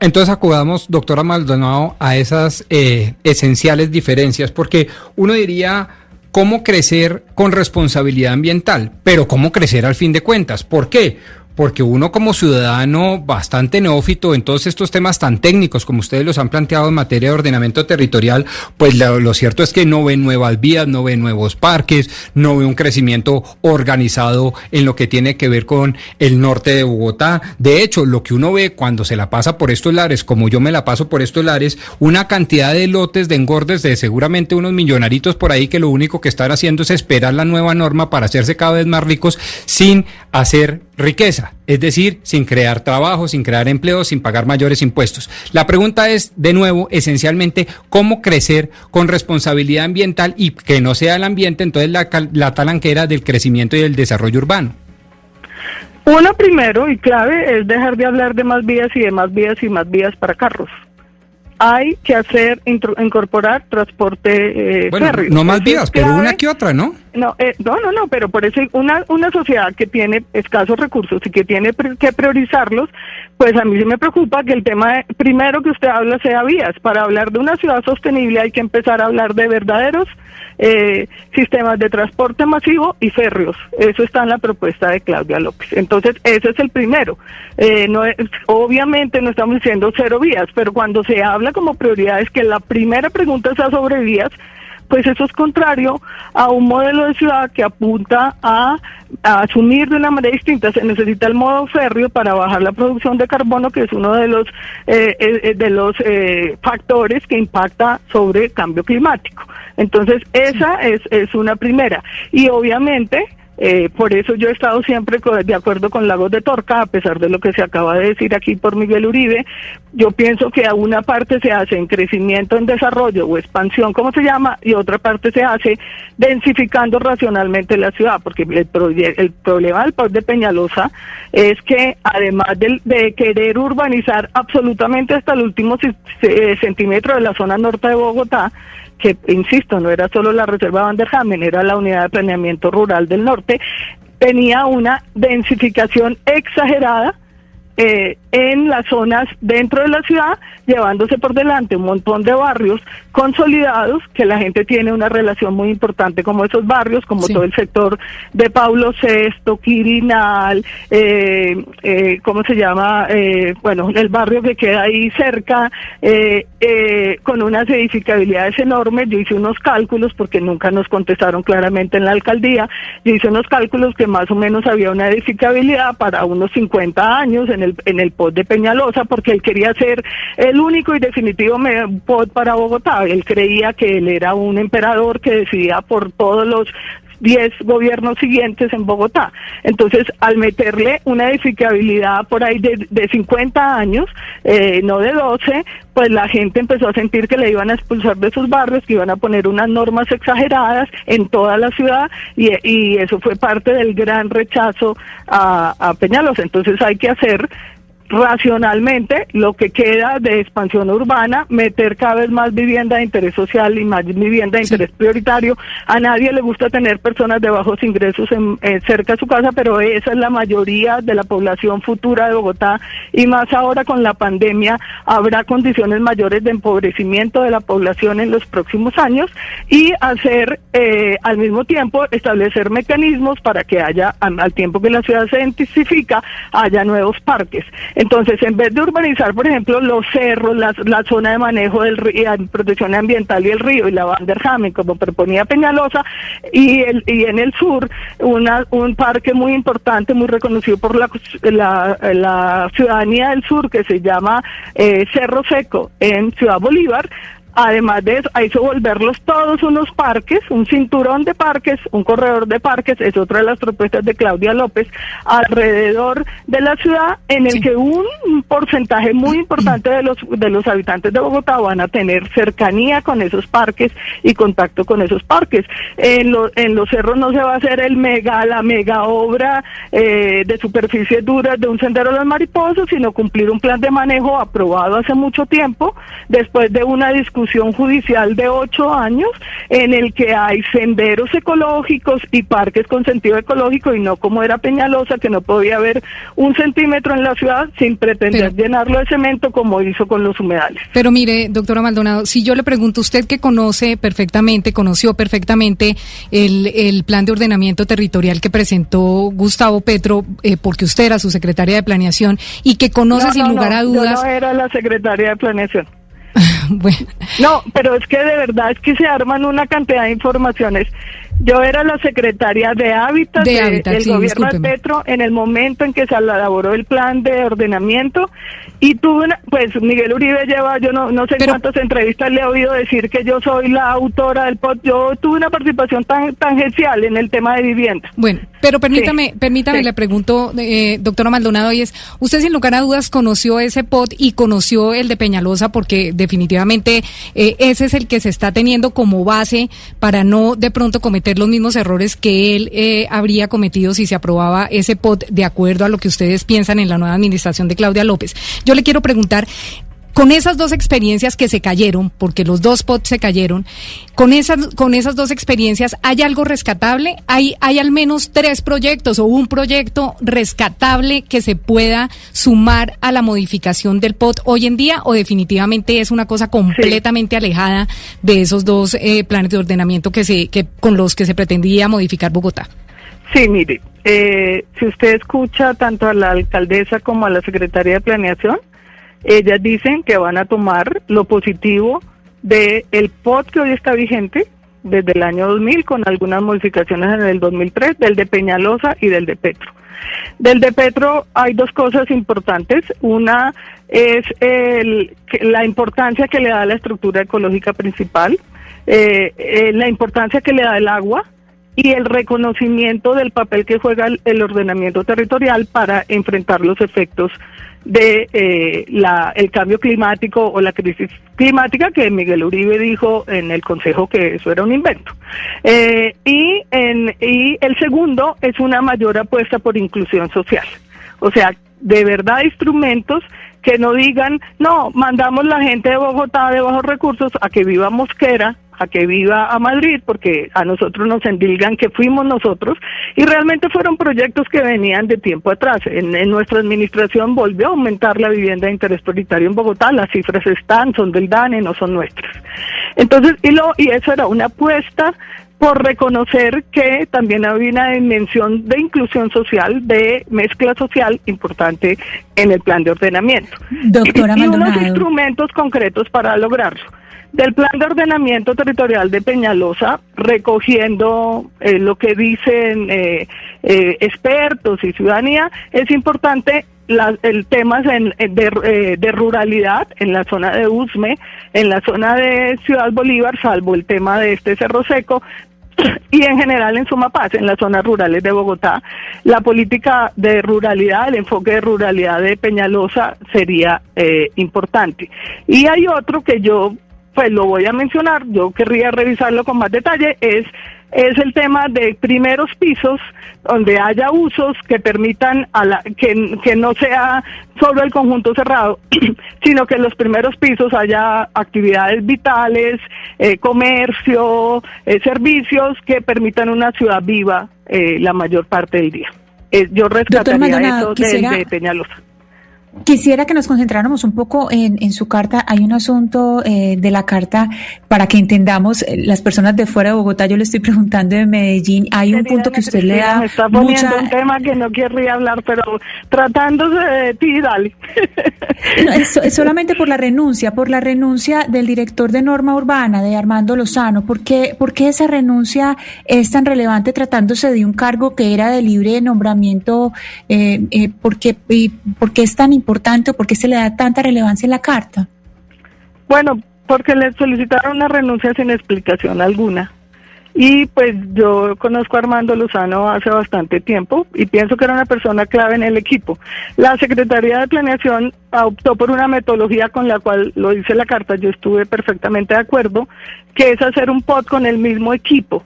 Entonces acudamos, doctora Maldonado, a esas eh, esenciales diferencias, porque uno diría cómo crecer con responsabilidad ambiental, pero cómo crecer al fin de cuentas. ¿Por qué? Porque uno como ciudadano bastante neófito en todos estos temas tan técnicos como ustedes los han planteado en materia de ordenamiento territorial, pues lo, cierto es que no ve nuevas vías, no ve nuevos parques, no ve un crecimiento organizado en lo que tiene que ver con el norte de Bogotá. De hecho, lo que uno ve cuando se la pasa por estos lares, como yo me la paso por estos lares, una cantidad de lotes de engordes de seguramente unos millonaritos por ahí que lo único que están haciendo es esperar la nueva norma para hacerse cada vez más ricos sin hacer riqueza, es decir, sin crear trabajo, sin crear empleo, sin pagar mayores impuestos. La pregunta es, de nuevo, esencialmente, cómo crecer con responsabilidad ambiental y que no sea el ambiente entonces la, la talanquera del crecimiento y del desarrollo urbano. Uno primero y clave es dejar de hablar de más vías y de más vías y más vías para carros hay que hacer, incorporar transporte eh, bueno, No más vías, pero una que otra, ¿no? No, eh, no, no, no, pero por eso una, una sociedad que tiene escasos recursos y que tiene que priorizarlos, pues a mí sí me preocupa que el tema primero que usted habla sea vías. Para hablar de una ciudad sostenible hay que empezar a hablar de verdaderos eh, sistemas de transporte masivo y férreos. Eso está en la propuesta de Claudia López. Entonces, ese es el primero. Eh, no obviamente no estamos diciendo cero vías, pero cuando se habla como prioridades que la primera pregunta sea sobre vías, pues eso es contrario a un modelo de ciudad que apunta a, asumir de una manera distinta. Se necesita el modo férreo para bajar la producción de carbono, que es uno de los eh, eh, de los eh, factores que impacta sobre el cambio climático. Entonces, esa es, es una primera. Y obviamente, eh, por eso yo he estado siempre de acuerdo con Lagos de Torca, a pesar de lo que se acaba de decir aquí por Miguel Uribe. Yo pienso que a una parte se hace en crecimiento, en desarrollo o expansión, como se llama, y otra parte se hace densificando racionalmente la ciudad, porque el, el problema del pueblo de Peñalosa es que además de, querer urbanizar absolutamente hasta el último centímetro de la zona norte de Bogotá, que, insisto, no era solo la Reserva Van der Hamen, era la Unidad de Planeamiento Rural del Norte, tenía una densificación exagerada eh, en las zonas dentro de la ciudad, llevándose por delante un montón de barrios consolidados, que la gente tiene una relación muy importante como esos barrios, como todo el sector de Paulo VI, Quirinal, eh, eh, ¿cómo se llama? Eh, bueno, el barrio que queda ahí cerca, eh, eh, con unas edificabilidades enormes. Yo hice unos cálculos, porque nunca nos contestaron claramente en la alcaldía, yo hice unos cálculos que más o menos había una edificabilidad para unos 50 años en el, en el de Peñalosa porque él quería ser el único y definitivo pod para Bogotá. Él creía que él era un emperador que decidía por todos los 10 gobiernos siguientes en Bogotá. Entonces, al meterle una edificabilidad por ahí de, de 50 años, eh, no de 12, pues la gente empezó a sentir que le iban a expulsar de sus barrios, que iban a poner unas normas exageradas en toda la ciudad y, y eso fue parte del gran rechazo a, a Peñalosa. Entonces hay que hacer racionalmente lo que queda de expansión urbana, meter cada vez más vivienda de interés social y más vivienda de interés prioritario. A nadie le gusta tener personas de bajos ingresos en, cerca de su casa, pero esa es la mayoría de la población futura de Bogotá y más ahora con la pandemia habrá condiciones mayores de empobrecimiento de la población en los próximos años y hacer eh, al mismo tiempo establecer mecanismos para que haya, al tiempo que la ciudad se intensifica, haya nuevos parques. Entonces, en vez de urbanizar, por ejemplo, los cerros, la, zona de manejo del río, protección ambiental y el río y la Vanderhamen, como proponía Peñalosa, y, el, y en el sur, una, un parque muy importante, muy reconocido por la, la, ciudadanía del sur, que se llama eh, Cerro Seco, en Ciudad Bolívar, Además de eso, hizo volverlos todos unos parques, un cinturón de parques, un corredor de parques, es otra de las propuestas de Claudia López, alrededor de la ciudad, en el que un porcentaje muy importante de los, de los habitantes de Bogotá van a tener cercanía con esos parques y contacto con esos parques. En, en los cerros no se va a hacer el mega, la mega obra eh, de superficie dura de un sendero de los mariposos, sino cumplir un plan de manejo aprobado hace mucho tiempo, después de una discusión judicial de ocho años en el que hay senderos ecológicos y parques con sentido ecológico y no como era Peñalosa, que no podía haber un centímetro en la ciudad sin pretender llenarlo de cemento como hizo con los humedales. Pero mire, doctora Maldonado, si yo le pregunto, usted que conoce perfectamente, conoció perfectamente el, el plan de ordenamiento territorial que presentó Gustavo Petro, eh, porque usted era su secretaria de planeación y que conoce sin lugar a dudas. Yo no era la secretaria de planeación. (laughs) No, pero es que de verdad es que se arman una cantidad de informaciones. Yo era la secretaria de Hábitat, del gobierno de Petro en el momento en que se elaboró el plan de ordenamiento y tuve una, pues Miguel Uribe lleva, yo no, no sé cuántas entrevistas le he oído decir que yo soy la autora del POT. Yo tuve una participación tan tangencial en el tema de vivienda. Bueno, pero permítame, permítame, le pregunto, eh, doctora Maldonado, y es, usted sin lugar a dudas conoció ese POT y conoció el de Peñalosa porque definitivamente eh, ese es el que se está teniendo como base para no de pronto cometer los mismos errores que él eh, habría cometido si se aprobaba ese POT de acuerdo a lo que ustedes piensan en la nueva administración de Claudia López. Yo le quiero preguntar, con esas dos experiencias que se cayeron, porque los dos POT se cayeron, con esas, con esas dos experiencias, ¿hay algo rescatable? ¿Hay, ¿Hay al menos tres proyectos o un proyecto rescatable que se pueda sumar a la modificación del POT hoy en día o definitivamente es una cosa completamente alejada de esos dos eh, planes de ordenamiento que se, que, con los que se pretendía modificar Bogotá? Sí, mire, eh, si usted escucha tanto a la alcaldesa como a la secretaria de Planeación, ellas dicen que van a tomar lo positivo del el POT que hoy está vigente desde el año 2000 con algunas modificaciones en el 2003 del de Peñalosa y del de Petro. Del de Petro hay dos cosas importantes. Una es el, la importancia que le da la estructura ecológica principal, eh, eh, la importancia que le da el agua y el reconocimiento del papel que juega el ordenamiento territorial para enfrentar los efectos de eh, la, el cambio climático o la crisis climática que Miguel Uribe dijo en el Consejo que eso era un invento. Eh, y, en, y el segundo es una mayor apuesta por inclusión social. O sea, de verdad instrumentos que no digan, no, mandamos la gente de Bogotá de bajos recursos a que viva Mosquera a que viva a Madrid, porque a nosotros nos endilgan que fuimos nosotros, y realmente fueron proyectos que venían de tiempo atrás. En, nuestra administración volvió a aumentar la vivienda de interés prioritario en Bogotá, las cifras están, son del DANE, no son nuestras. Entonces, y, lo, y eso era una apuesta por reconocer que también había una dimensión de inclusión social, de mezcla social importante en el plan de ordenamiento. Doctora y unos instrumentos concretos para lograrlo del plan de ordenamiento territorial de Peñalosa, recogiendo eh, lo que dicen eh, eh, expertos y ciudadanía, es importante el tema de, de, ruralidad en la zona de Usme, en la zona de Ciudad Bolívar, salvo el tema de este Cerro Seco, y en general en Sumapaz, en las zonas rurales de Bogotá, la política de ruralidad, el enfoque de ruralidad de Peñalosa sería importante. Y hay otro que yo pues lo voy a mencionar, yo querría revisarlo con más detalle, es, es el tema de primeros pisos donde haya usos que permitan a la, que, que no sea solo el conjunto cerrado, (clears throat) sino que en los primeros pisos haya actividades vitales, eh, comercio, eh, servicios que permitan una ciudad viva eh, la mayor parte del día. yo rescataría eso de Peñalosa. Quisiera que nos concentráramos un poco en, en su carta. Hay un asunto eh, de la carta para que entendamos eh, las personas de fuera de Bogotá. Yo le estoy preguntando de Medellín. Hay un punto que usted le da. Me está poniendo un tema que no querría hablar, pero tratándose de ti, dale. es, solamente por la renuncia, por la renuncia del director de norma urbana, de Armando Lozano. ¿Por qué, por qué esa renuncia es tan relevante tratándose de un cargo que era de libre nombramiento? Eh, eh, ¿por, qué, ¿Por qué es tan importante o por qué se le da tanta relevancia la carta? Bueno, porque le solicitaron una renuncia sin explicación alguna. Y pues yo conozco a Armando Lozano hace bastante tiempo y pienso que era una persona clave en el equipo. La Secretaría de Planeación optó por una metodología con la cual, lo dice la carta, yo estuve perfectamente de acuerdo, que es hacer un POT con el mismo equipo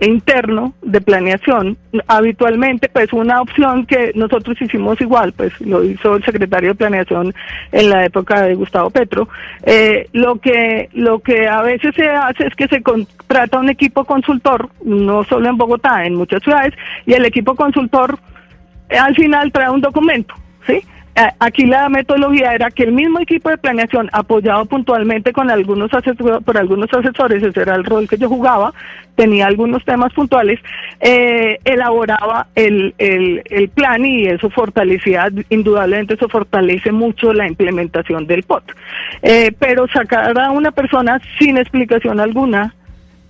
interno de planeación. Habitualmente, pues una opción que nosotros hicimos igual, pues lo hizo el secretario de planeación en la época de Gustavo Petro. Eh, lo que lo que a veces se hace es que se contrata un equipo consultor, no solo en Bogotá, en muchas ciudades, y el equipo consultor eh, al final trae un documento, ¿sí? Aquí la metodología era que el mismo equipo de planeación, apoyado puntualmente con algunos asesores, por algunos asesores, ese era el rol que yo jugaba, tenía algunos temas puntuales, eh, elaboraba el, el, el, plan y eso fortalecía, indudablemente eso fortalece mucho la implementación del POT. Eh, pero sacar a una persona sin explicación alguna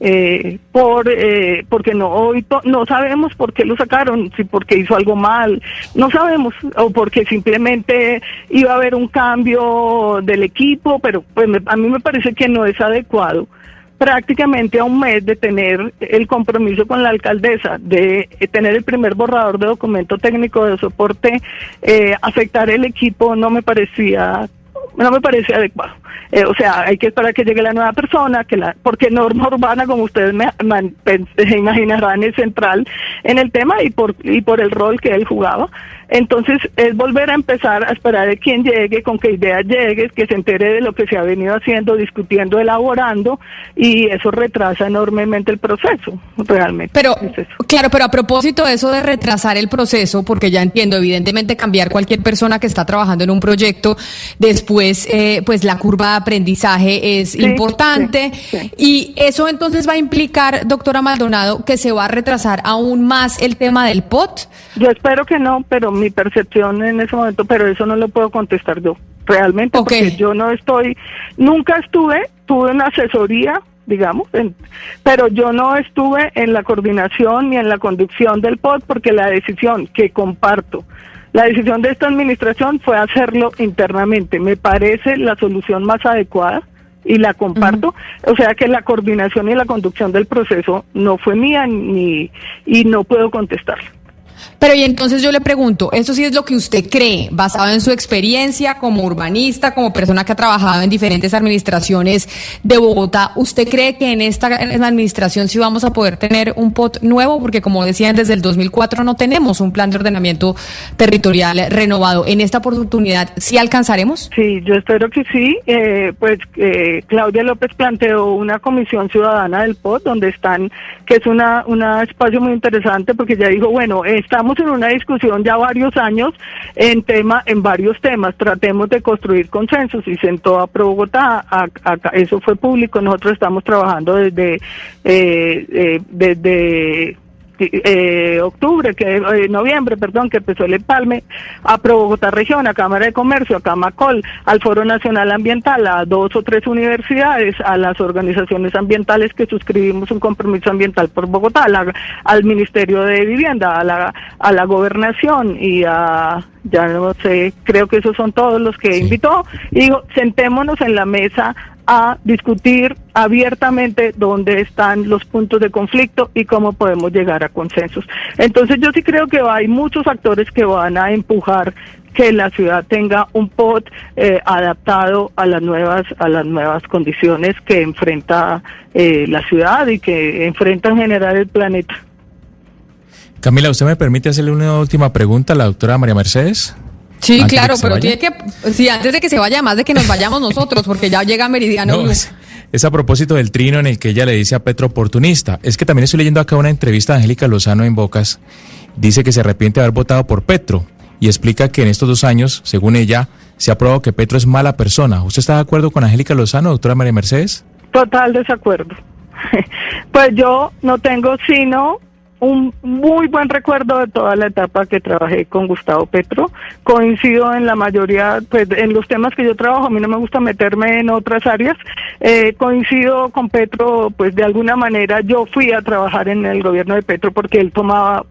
eh, por eh, porque no hoy no sabemos por qué lo sacaron si porque hizo algo mal no sabemos o porque simplemente iba a haber un cambio del equipo pero pues a mí me parece que no es adecuado prácticamente a un mes de tener el compromiso con la alcaldesa de tener el primer borrador de documento técnico de soporte eh, afectar el equipo no me parecía no me parece adecuado. Eh, o sea, hay que esperar que llegue la nueva persona, que la, porque Norma Urbana, como ustedes me, se (laughs) imaginarán, es central en el tema y por, y por el rol que él jugaba. Entonces, es volver a empezar a esperar de quién llegue, con qué idea llegue, que se entere de lo que se ha venido haciendo, discutiendo, elaborando, y eso retrasa enormemente el proceso, realmente. Pero, claro, pero a propósito de eso de retrasar el proceso, porque ya entiendo, evidentemente cambiar cualquier persona que está trabajando en un proyecto, después, eh, pues la curva de aprendizaje es importante, y eso entonces va a implicar, doctora Maldonado, que se va a retrasar aún más el tema del POT. Yo espero que no, pero mi percepción en ese momento, pero eso no lo puedo contestar yo, realmente, porque yo no estoy, nunca estuve, tuve una asesoría, digamos, pero yo no estuve en la coordinación ni en la conducción del POD porque la decisión que comparto, la decisión de esta administración fue hacerlo internamente. Me parece la solución más adecuada y la comparto. O sea que la coordinación y la conducción del proceso no fue mía ni y no puedo contestarlo. Pero y entonces yo le pregunto, ¿eso sí es lo que usted cree, basado en su experiencia como urbanista, como persona que ha trabajado en diferentes administraciones de Bogotá? ¿Usted cree que en esta administración sí vamos a poder tener un POT nuevo? Porque como decían, desde el 2004 no tenemos un plan de ordenamiento territorial renovado. ¿En esta oportunidad sí alcanzaremos? Sí, yo espero que sí. Eh, pues eh, Claudia López planteó una comisión ciudadana del POT, donde están, que es una, una espacio muy interesante, porque ya dijo, bueno, estamos en una discusión ya varios años en tema, en varios temas. Tratemos de construir consensos y sentó a Pro Bogotá. eso fue público. Nosotros estamos trabajando desde eh, eh, desde eh, octubre, que eh, noviembre, perdón, que empezó el empalme, a Pro Bogotá Región, a Cámara de Comercio, a Camacol, al Foro Nacional Ambiental, a dos o tres universidades, a las organizaciones ambientales que suscribimos un compromiso ambiental por Bogotá, al Ministerio de Vivienda, a la, a la Gobernación y a, ya no sé, creo que esos son todos los que invitó. Y digo, sentémonos en la mesa a discutir abiertamente dónde están los puntos de conflicto y cómo podemos llegar a consensos. Entonces yo sí creo que hay muchos factores que van a empujar que la ciudad tenga un POT eh, adaptado a las nuevas a las nuevas condiciones que enfrenta eh, la ciudad y que enfrenta en general el planeta. Camila, ¿usted me permite hacerle una última pregunta a la doctora María Mercedes? Sí, claro, pero tiene que, sí, antes de que se vaya, más de que nos vayamos nosotros, porque ya llega Meridiano. es, a propósito del trino en el que ella le dice a Petro oportunista. Es que también estoy leyendo acá una entrevista de Angélica Lozano en Bocas. Dice que se arrepiente de haber votado por Petro y explica que en estos dos años, según ella, se ha probado que Petro es mala persona. ¿Usted está de acuerdo con Angélica Lozano, doctora María Mercedes? Total desacuerdo. (laughs) pues yo no tengo sino un muy buen recuerdo de toda la etapa que trabajé con Gustavo Petro. Coincido en la mayoría, pues en los temas que yo trabajo, a mí no me gusta meterme en otras áreas. Eh, coincido con Petro, pues de alguna manera yo fui a trabajar en el gobierno de Petro porque él tomaba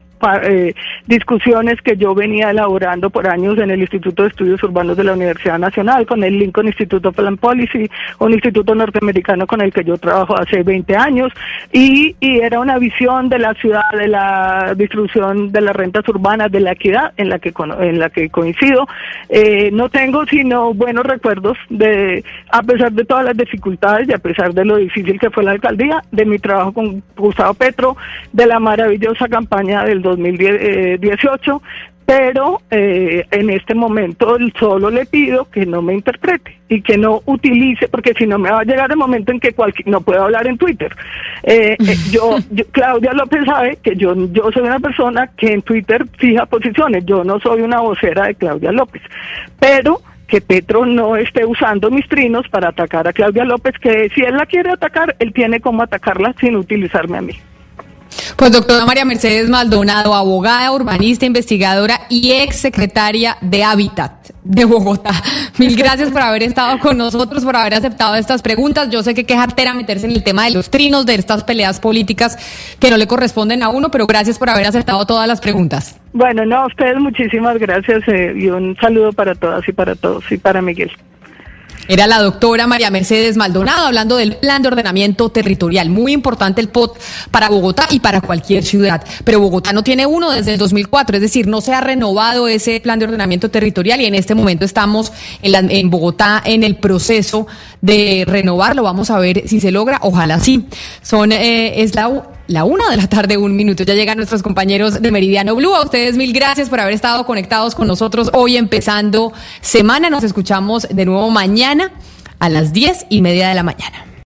eh, discusiones que yo venía elaborando por años en el Instituto de Estudios Urbanos de la Universidad Nacional, con el Lincoln Institute of Plan Policy, un instituto norteamericano con el que yo trabajo hace 20 años, y, y era una visión de la ciudad, de la distribución de las rentas urbanas, de la equidad en la que, en la que coincido. Eh, no tengo sino buenos recuerdos de, a pesar de todas las dificultades y a pesar de lo difícil que fue la alcaldía, de mi trabajo con Gustavo Petro, de la maravillosa campaña del 2018, pero eh, en este momento solo le pido que no me interprete y que no utilice, porque si no me va a llegar el momento en que no puedo hablar en Twitter. Eh, eh, (laughs) yo, Claudia López sabe que yo, yo soy una persona que en Twitter fija posiciones, yo no soy una vocera de Claudia López, pero que Petro no esté usando mis trinos para atacar a Claudia López, que si él la quiere atacar, él tiene como atacarla sin utilizarme a mí. Pues doctora María Mercedes Maldonado, abogada, urbanista, investigadora y ex secretaria de Hábitat de Bogotá. (laughs) Mil gracias por haber estado con nosotros, por haber aceptado estas preguntas. Yo sé que qué meterse en el tema de los trinos, de estas peleas políticas que no le corresponden a uno, pero gracias por haber aceptado todas las preguntas. Bueno, no, a ustedes muchísimas gracias eh, y un saludo para todas y para todos y para Miguel. Era la doctora María Mercedes Maldonado hablando del plan de ordenamiento territorial. Muy importante el POT para Bogotá y para cualquier ciudad. Pero Bogotá no tiene uno desde el 2004, es decir, no se ha renovado ese plan de ordenamiento territorial y en este momento estamos en, en Bogotá en el proceso de renovarlo. Vamos a ver si se logra. Ojalá sí. Son, eh, es la la una de la tarde, un minuto. Ya llegan nuestros compañeros de Meridiano Blue. A ustedes mil gracias por haber estado conectados con nosotros hoy empezando semana. Nos escuchamos de nuevo mañana a las diez y media de la mañana.